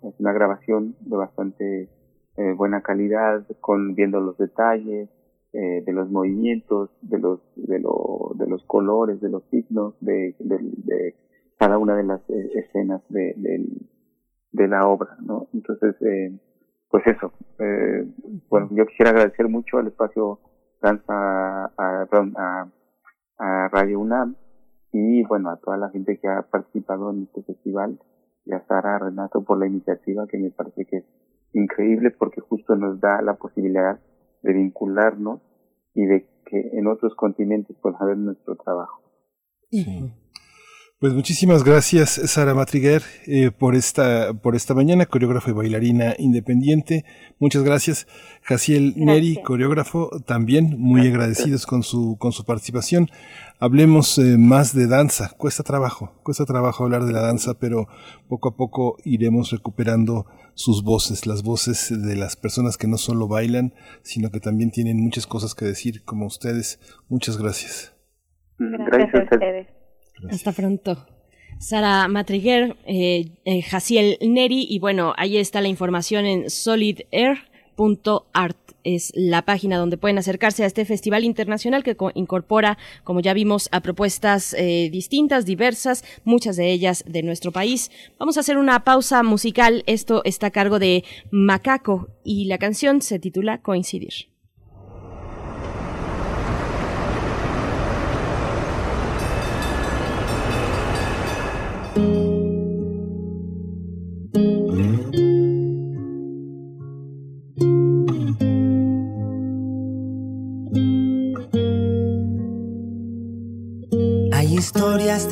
es una grabación de bastante eh, buena calidad, con viendo los detalles eh, de los movimientos, de los de, lo, de los colores, de los signos, de, de, de cada una de las eh, escenas de, de, de, la obra, ¿no? Entonces, eh, pues eso. Eh, bueno, yo quisiera agradecer mucho al espacio Danza, a, a, a Radio UNAM y bueno, a toda la gente que ha participado en este festival y a Sara, Renato por la iniciativa que me parece que increíble porque justo nos da la posibilidad de vincularnos y de que en otros continentes puedan ver nuestro trabajo. Sí. Pues muchísimas gracias, Sara Matriguer, eh, por esta por esta mañana, coreógrafa y bailarina independiente. Muchas gracias, Jaciel Neri, coreógrafo, también muy agradecidos con su con su participación. Hablemos eh, más de danza. Cuesta trabajo, cuesta trabajo hablar de la danza, pero poco a poco iremos recuperando sus voces, las voces de las personas que no solo bailan, sino que también tienen muchas cosas que decir, como ustedes. Muchas gracias. Gracias, a ustedes. Hasta pronto. Sara Matriguer, eh, eh, Jaciel Neri, y bueno, ahí está la información en solidair.art. Es la página donde pueden acercarse a este festival internacional que incorpora, como ya vimos, a propuestas eh, distintas, diversas, muchas de ellas de nuestro país. Vamos a hacer una pausa musical. Esto está a cargo de Macaco y la canción se titula Coincidir.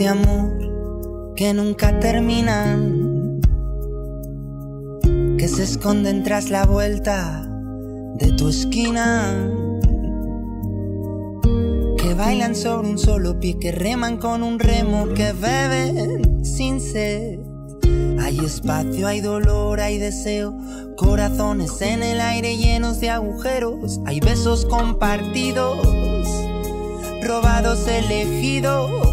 De amor que nunca terminan, que se esconden tras la vuelta de tu esquina, que bailan sobre un solo pie, que reman con un remo, que beben sin sed. Hay espacio, hay dolor, hay deseo, corazones en el aire llenos de agujeros, hay besos compartidos, robados elegidos,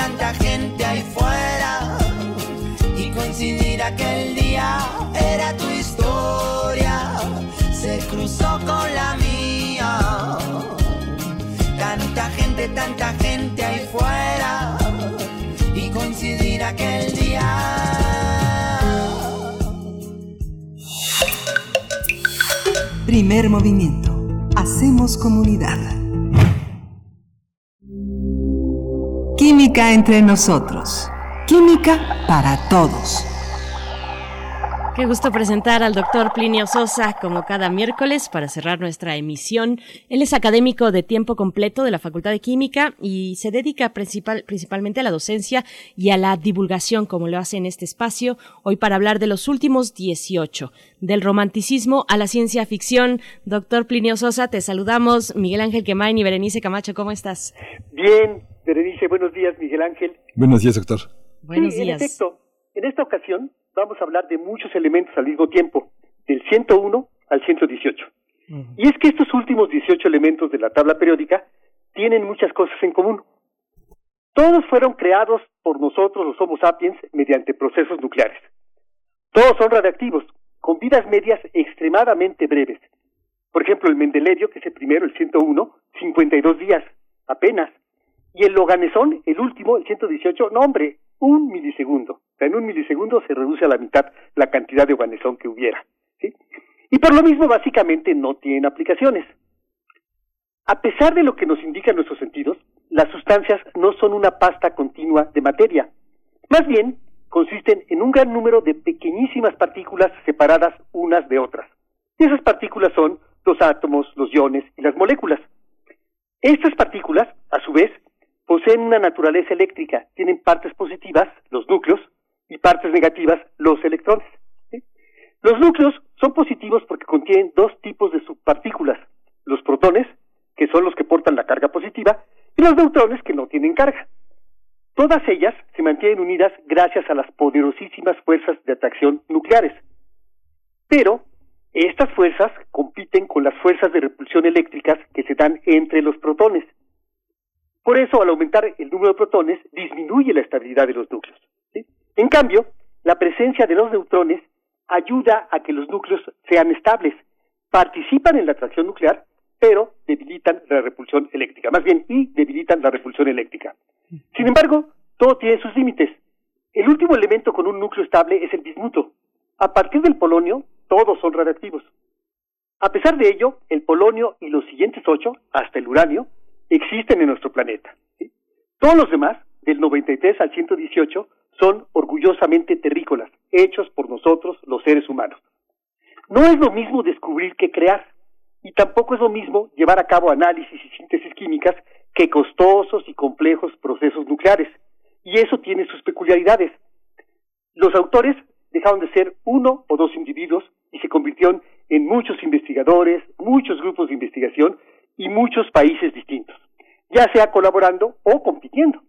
tanta gente ahí fuera. Y coincidir aquel día era tu historia, se cruzó con la mía. Tanta gente, tanta gente ahí fuera y coincidir aquel día. Primer movimiento. Hacemos comunidad. Química entre nosotros. Química para todos. Qué gusto presentar al doctor Plinio Sosa como cada miércoles para cerrar nuestra emisión. Él es académico de tiempo completo de la Facultad de Química y se dedica principal, principalmente a la docencia y a la divulgación, como lo hace en este espacio, hoy para hablar de los últimos 18, del romanticismo a la ciencia ficción. Doctor Plinio Sosa, te saludamos. Miguel Ángel Quemain y Berenice Camacho, ¿cómo estás? Bien, Berenice, buenos días, Miguel Ángel. Buenos días, doctor. Buenos sí, días. En efecto, en esta ocasión vamos a hablar de muchos elementos al mismo tiempo, del 101 al 118. Y es que estos últimos 18 elementos de la tabla periódica tienen muchas cosas en común. Todos fueron creados por nosotros los Homo sapiens mediante procesos nucleares. Todos son radiactivos, con vidas medias extremadamente breves. Por ejemplo, el Mendelerio, que es el primero, el 101, 52 días, apenas. Y el Loganesón, el último, el 118, no hombre, un milisegundo. O sea, en un milisegundo se reduce a la mitad la cantidad de Oganesón que hubiera. ¿sí? Y por lo mismo, básicamente, no tienen aplicaciones. A pesar de lo que nos indican nuestros sentidos, las sustancias no son una pasta continua de materia. Más bien, consisten en un gran número de pequeñísimas partículas separadas unas de otras. Y esas partículas son los átomos, los iones y las moléculas. Estas partículas, a su vez, poseen una naturaleza eléctrica, tienen partes positivas, los núcleos, y partes negativas, los electrones. Los núcleos son positivos porque contienen dos tipos de subpartículas, los protones, que son los que portan la carga positiva, y los neutrones que no tienen carga. Todas ellas se mantienen unidas gracias a las poderosísimas fuerzas de atracción nucleares. Pero estas fuerzas compiten con las fuerzas de repulsión eléctricas que se dan entre los protones. Por eso, al aumentar el número de protones, disminuye la estabilidad de los núcleos. En cambio, la presencia de los neutrones ayuda a que los núcleos sean estables. Participan en la atracción nuclear, pero debilitan la repulsión eléctrica. Más bien, y debilitan la repulsión eléctrica. Sin embargo, todo tiene sus límites. El último elemento con un núcleo estable es el bismuto. A partir del polonio, todos son radiactivos. A pesar de ello, el polonio y los siguientes ocho, hasta el uranio, existen en nuestro planeta. Todos los demás, del 93 al 118, son orgullosamente terrícolas, hechos por nosotros, los seres humanos. No es lo mismo descubrir que crear, y tampoco es lo mismo llevar a cabo análisis y síntesis químicas que costosos y complejos procesos nucleares, y eso tiene sus peculiaridades. Los autores dejaron de ser uno o dos individuos y se convirtieron en muchos investigadores, muchos grupos de investigación y muchos países distintos, ya sea colaborando o compitiendo.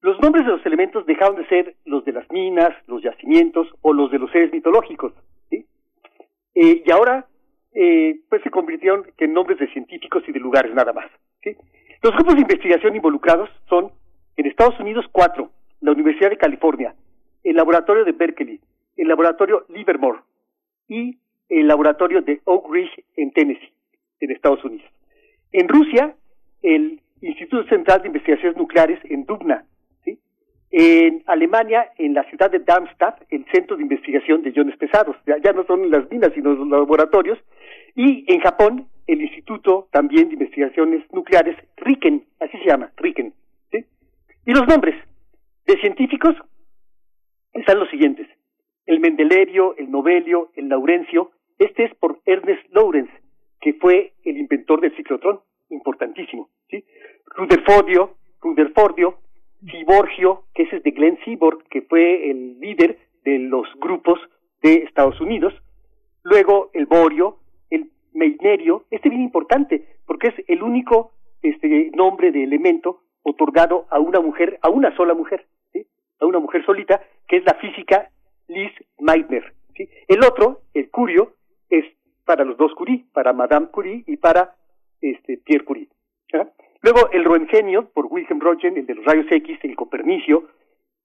Los nombres de los elementos dejaron de ser los de las minas, los yacimientos o los de los seres mitológicos. Eh, y ahora eh, pues se convirtieron en nombres de científicos y de lugares nada más. Los grupos de investigación involucrados son en Estados Unidos cuatro, la Universidad de California, el laboratorio de Berkeley, el laboratorio Livermore y el laboratorio de Oak Ridge en Tennessee, en Estados Unidos. En Rusia, el Instituto Central de Investigaciones Nucleares en Dubna. En Alemania, en la ciudad de Darmstadt, el Centro de Investigación de Iones Pesados. Ya, no son las minas, sino los laboratorios. Y en Japón, el Instituto también de Investigaciones Nucleares, RIKEN, así se llama, RIKEN. Y los nombres de científicos están los siguientes el Mendelevio, el Novelio, el Laurencio. Este es por Ernest Lawrence, que fue el inventor del ciclotrón, importantísimo. ¿sí? Rutherfordio, Rutherfordio, Ciborgio, que ese es de Glenn Seaborg, que fue el líder de los grupos de Estados Unidos. Luego el Borio, el Meinerio, este es bien importante, porque es el único este nombre de elemento otorgado a una mujer, a una sola mujer, ¿sí? a una mujer solita, que es la física Liz Meitner. El otro, el Curio, es para los dos Curie, para Madame Curie y para este, Pierre Curie. Luego el Roentgenio, por Wilhelm Röntgen, el de los rayos X, el Copernicio,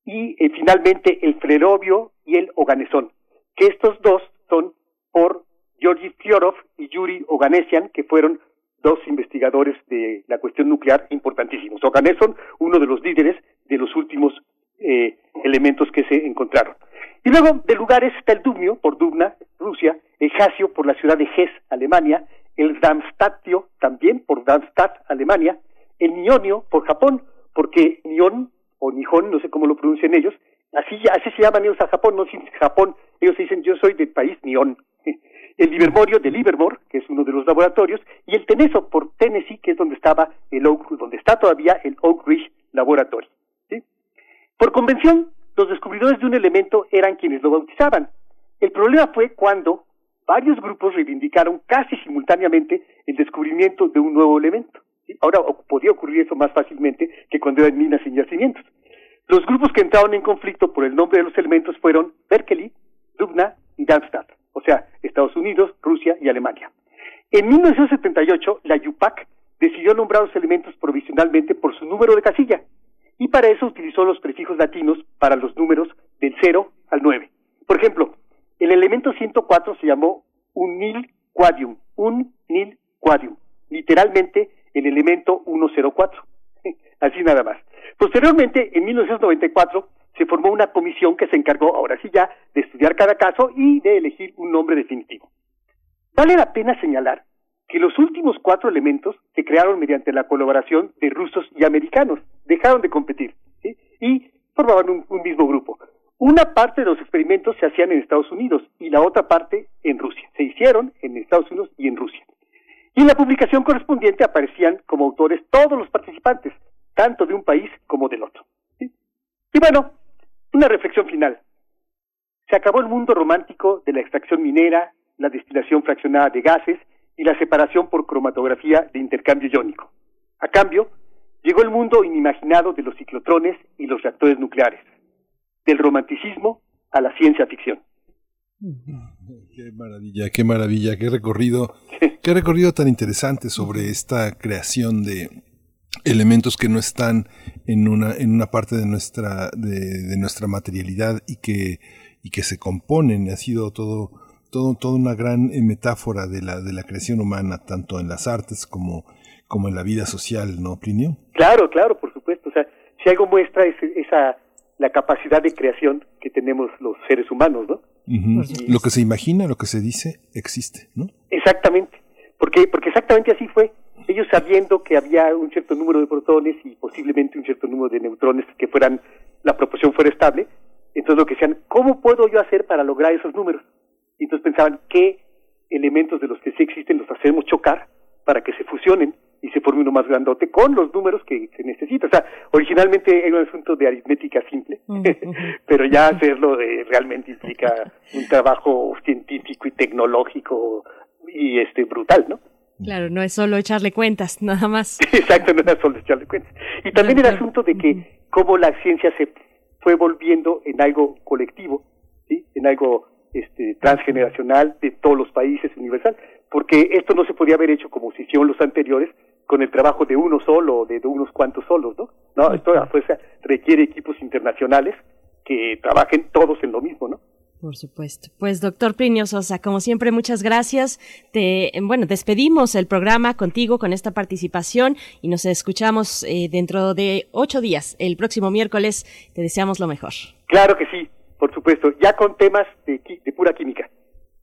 y eh, finalmente el Flerovio y el Oganesón, que estos dos son por Georgi Fiorov y Yuri Oganesian, que fueron dos investigadores de la cuestión nuclear importantísimos. Oganesson, uno de los líderes de los últimos eh, elementos que se encontraron. Y luego de lugares está el Dubnio, por Dubna, Rusia, el Jasio por la ciudad de Hesse, Alemania, el Darmstadtio, también por Darmstadt, Alemania, el Nionio por Japón, porque Nion o Nihon, no sé cómo lo pronuncian ellos, así, así se llaman ellos a Japón, no sin Japón, ellos dicen yo soy del país Nion. El Livermorio de Livermore, que es uno de los laboratorios, y el Teneso por Tennessee, que es donde estaba el Oak, donde está todavía el Oak Ridge Laboratory. Por convención, los descubridores de un elemento eran quienes lo bautizaban. El problema fue cuando varios grupos reivindicaron casi simultáneamente el descubrimiento de un nuevo elemento. Ahora podía ocurrir eso más fácilmente que cuando eran minas y yacimientos. Los grupos que entraron en conflicto por el nombre de los elementos fueron Berkeley, Dubna y Darmstadt, o sea, Estados Unidos, Rusia y Alemania. En 1978, la UPAC decidió nombrar los elementos provisionalmente por su número de casilla, y para eso utilizó los prefijos latinos para los números del 0 al 9. Por ejemplo, el elemento 104 se llamó un nil quadium, un nil quadium, literalmente el elemento 104. Así nada más. Posteriormente, en 1994, se formó una comisión que se encargó, ahora sí ya, de estudiar cada caso y de elegir un nombre definitivo. Vale la pena señalar que los últimos cuatro elementos se crearon mediante la colaboración de rusos y americanos, dejaron de competir y formaban un, mismo grupo. Una parte de los experimentos se hacían en Estados Unidos y la otra parte en Rusia. Se hicieron en Estados Unidos y en Rusia. Y en la publicación correspondiente aparecían como autores todos los participantes, tanto de un país como del otro. Y bueno, una reflexión final. Se acabó el mundo romántico de la extracción minera, la destilación fraccionada de gases y la separación por cromatografía de intercambio iónico. A cambio, llegó el mundo inimaginado de los ciclotrones y los reactores nucleares, del romanticismo a la ciencia ficción. Qué maravilla, qué maravilla, qué recorrido, qué recorrido tan interesante sobre esta creación de elementos que no están en una, en una parte de nuestra, de, nuestra materialidad y que y que se componen. Ha sido todo, todo, toda una gran eh, metáfora de la, de la creación humana, tanto en las artes como, como en la vida social, ¿no, Plinio? Claro, claro, por supuesto. O sea, si algo muestra es esa la capacidad de creación que tenemos los seres humanos, ¿no? Lo que se imagina, lo que se dice, existe, ¿no? Exactamente, porque, porque exactamente así fue. Ellos sabiendo que había un cierto número de protones y posiblemente un cierto número de neutrones que fueran, la proporción fuera estable, entonces lo que decían, ¿cómo puedo yo hacer para lograr esos números? Y entonces pensaban, ¿qué elementos de los que sí existen los hacemos chocar para que se fusionen y se forme uno más grandote con los números que se necesita. O sea, originalmente era un asunto de aritmética simple, pero ya hacerlo de, realmente implica un trabajo científico y tecnológico y este brutal, ¿no? Claro, no es solo echarle cuentas, nada más. Exacto, no es solo echarle cuentas. Y también el asunto de que cómo la ciencia se fue volviendo en algo colectivo, ¿sí? En algo este, transgeneracional de todos los países, universal, porque esto no se podía haber hecho como se hicieron los anteriores, con el trabajo de uno solo o de, unos cuantos solos, ¿no? No, esto a fuerza requiere equipos internacionales que trabajen todos en lo mismo, ¿no? Por supuesto. Pues doctor Plinio Sosa, como siempre, muchas gracias. Te, bueno, despedimos el programa contigo con esta participación y nos escuchamos eh, dentro de ocho días, el próximo miércoles. Te deseamos lo mejor. Claro que sí, por supuesto, ya con temas de, de pura química.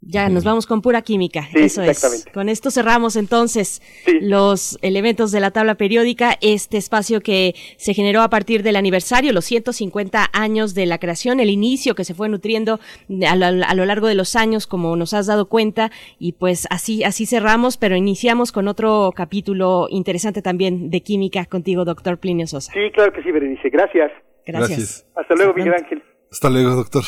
Ya nos vamos con pura química. Eso es. Con esto cerramos entonces los elementos de la tabla periódica, este espacio que se generó a partir del aniversario, los 150 años de la creación, el inicio que se fue nutriendo a lo, largo de los años, como nos has dado cuenta, y pues así, así cerramos, pero iniciamos con otro capítulo interesante también de química contigo, doctor Plinio Sosa. Sí, claro que sí, Berenice. Gracias. Gracias. Hasta luego, Miguel Ángel. Hasta luego, doctor.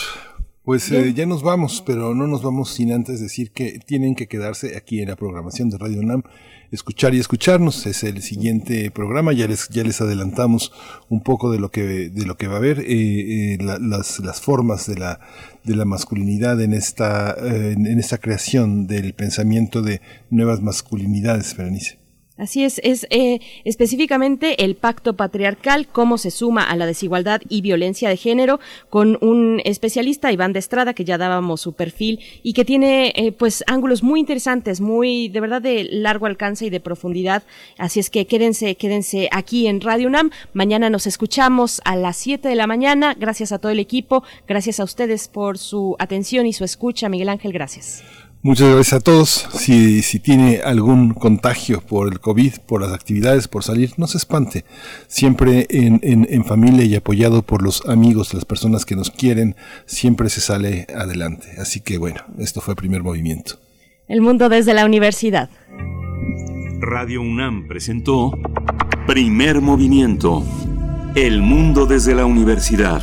Pues eh, ya nos vamos, pero no nos vamos sin antes decir que tienen que quedarse aquí en la programación de Radio UNAM, escuchar y escucharnos. Es el siguiente programa, ya les, ya les adelantamos un poco de lo que, de lo que va a haber, eh, eh las, las formas de la, de la masculinidad en esta, eh, en esta creación del pensamiento de nuevas masculinidades, Berenice. Así es, es eh, específicamente el pacto patriarcal, cómo se suma a la desigualdad y violencia de género, con un especialista, Iván de Estrada, que ya dábamos su perfil y que tiene eh, pues ángulos muy interesantes, muy de verdad de largo alcance y de profundidad. Así es que quédense, quédense aquí en Radio UNAM. Mañana nos escuchamos a las 7 de la mañana. Gracias a todo el equipo, gracias a ustedes por su atención y su escucha. Miguel Ángel, gracias. Muchas gracias a todos. Si, si tiene algún contagio por el COVID, por las actividades, por salir, no se espante. Siempre en, en, en, familia y apoyado por los amigos, las personas que nos quieren, siempre se sale adelante. Así que bueno, esto fue el primer movimiento. El mundo desde la universidad. Radio UNAM presentó Primer movimiento. El mundo desde la universidad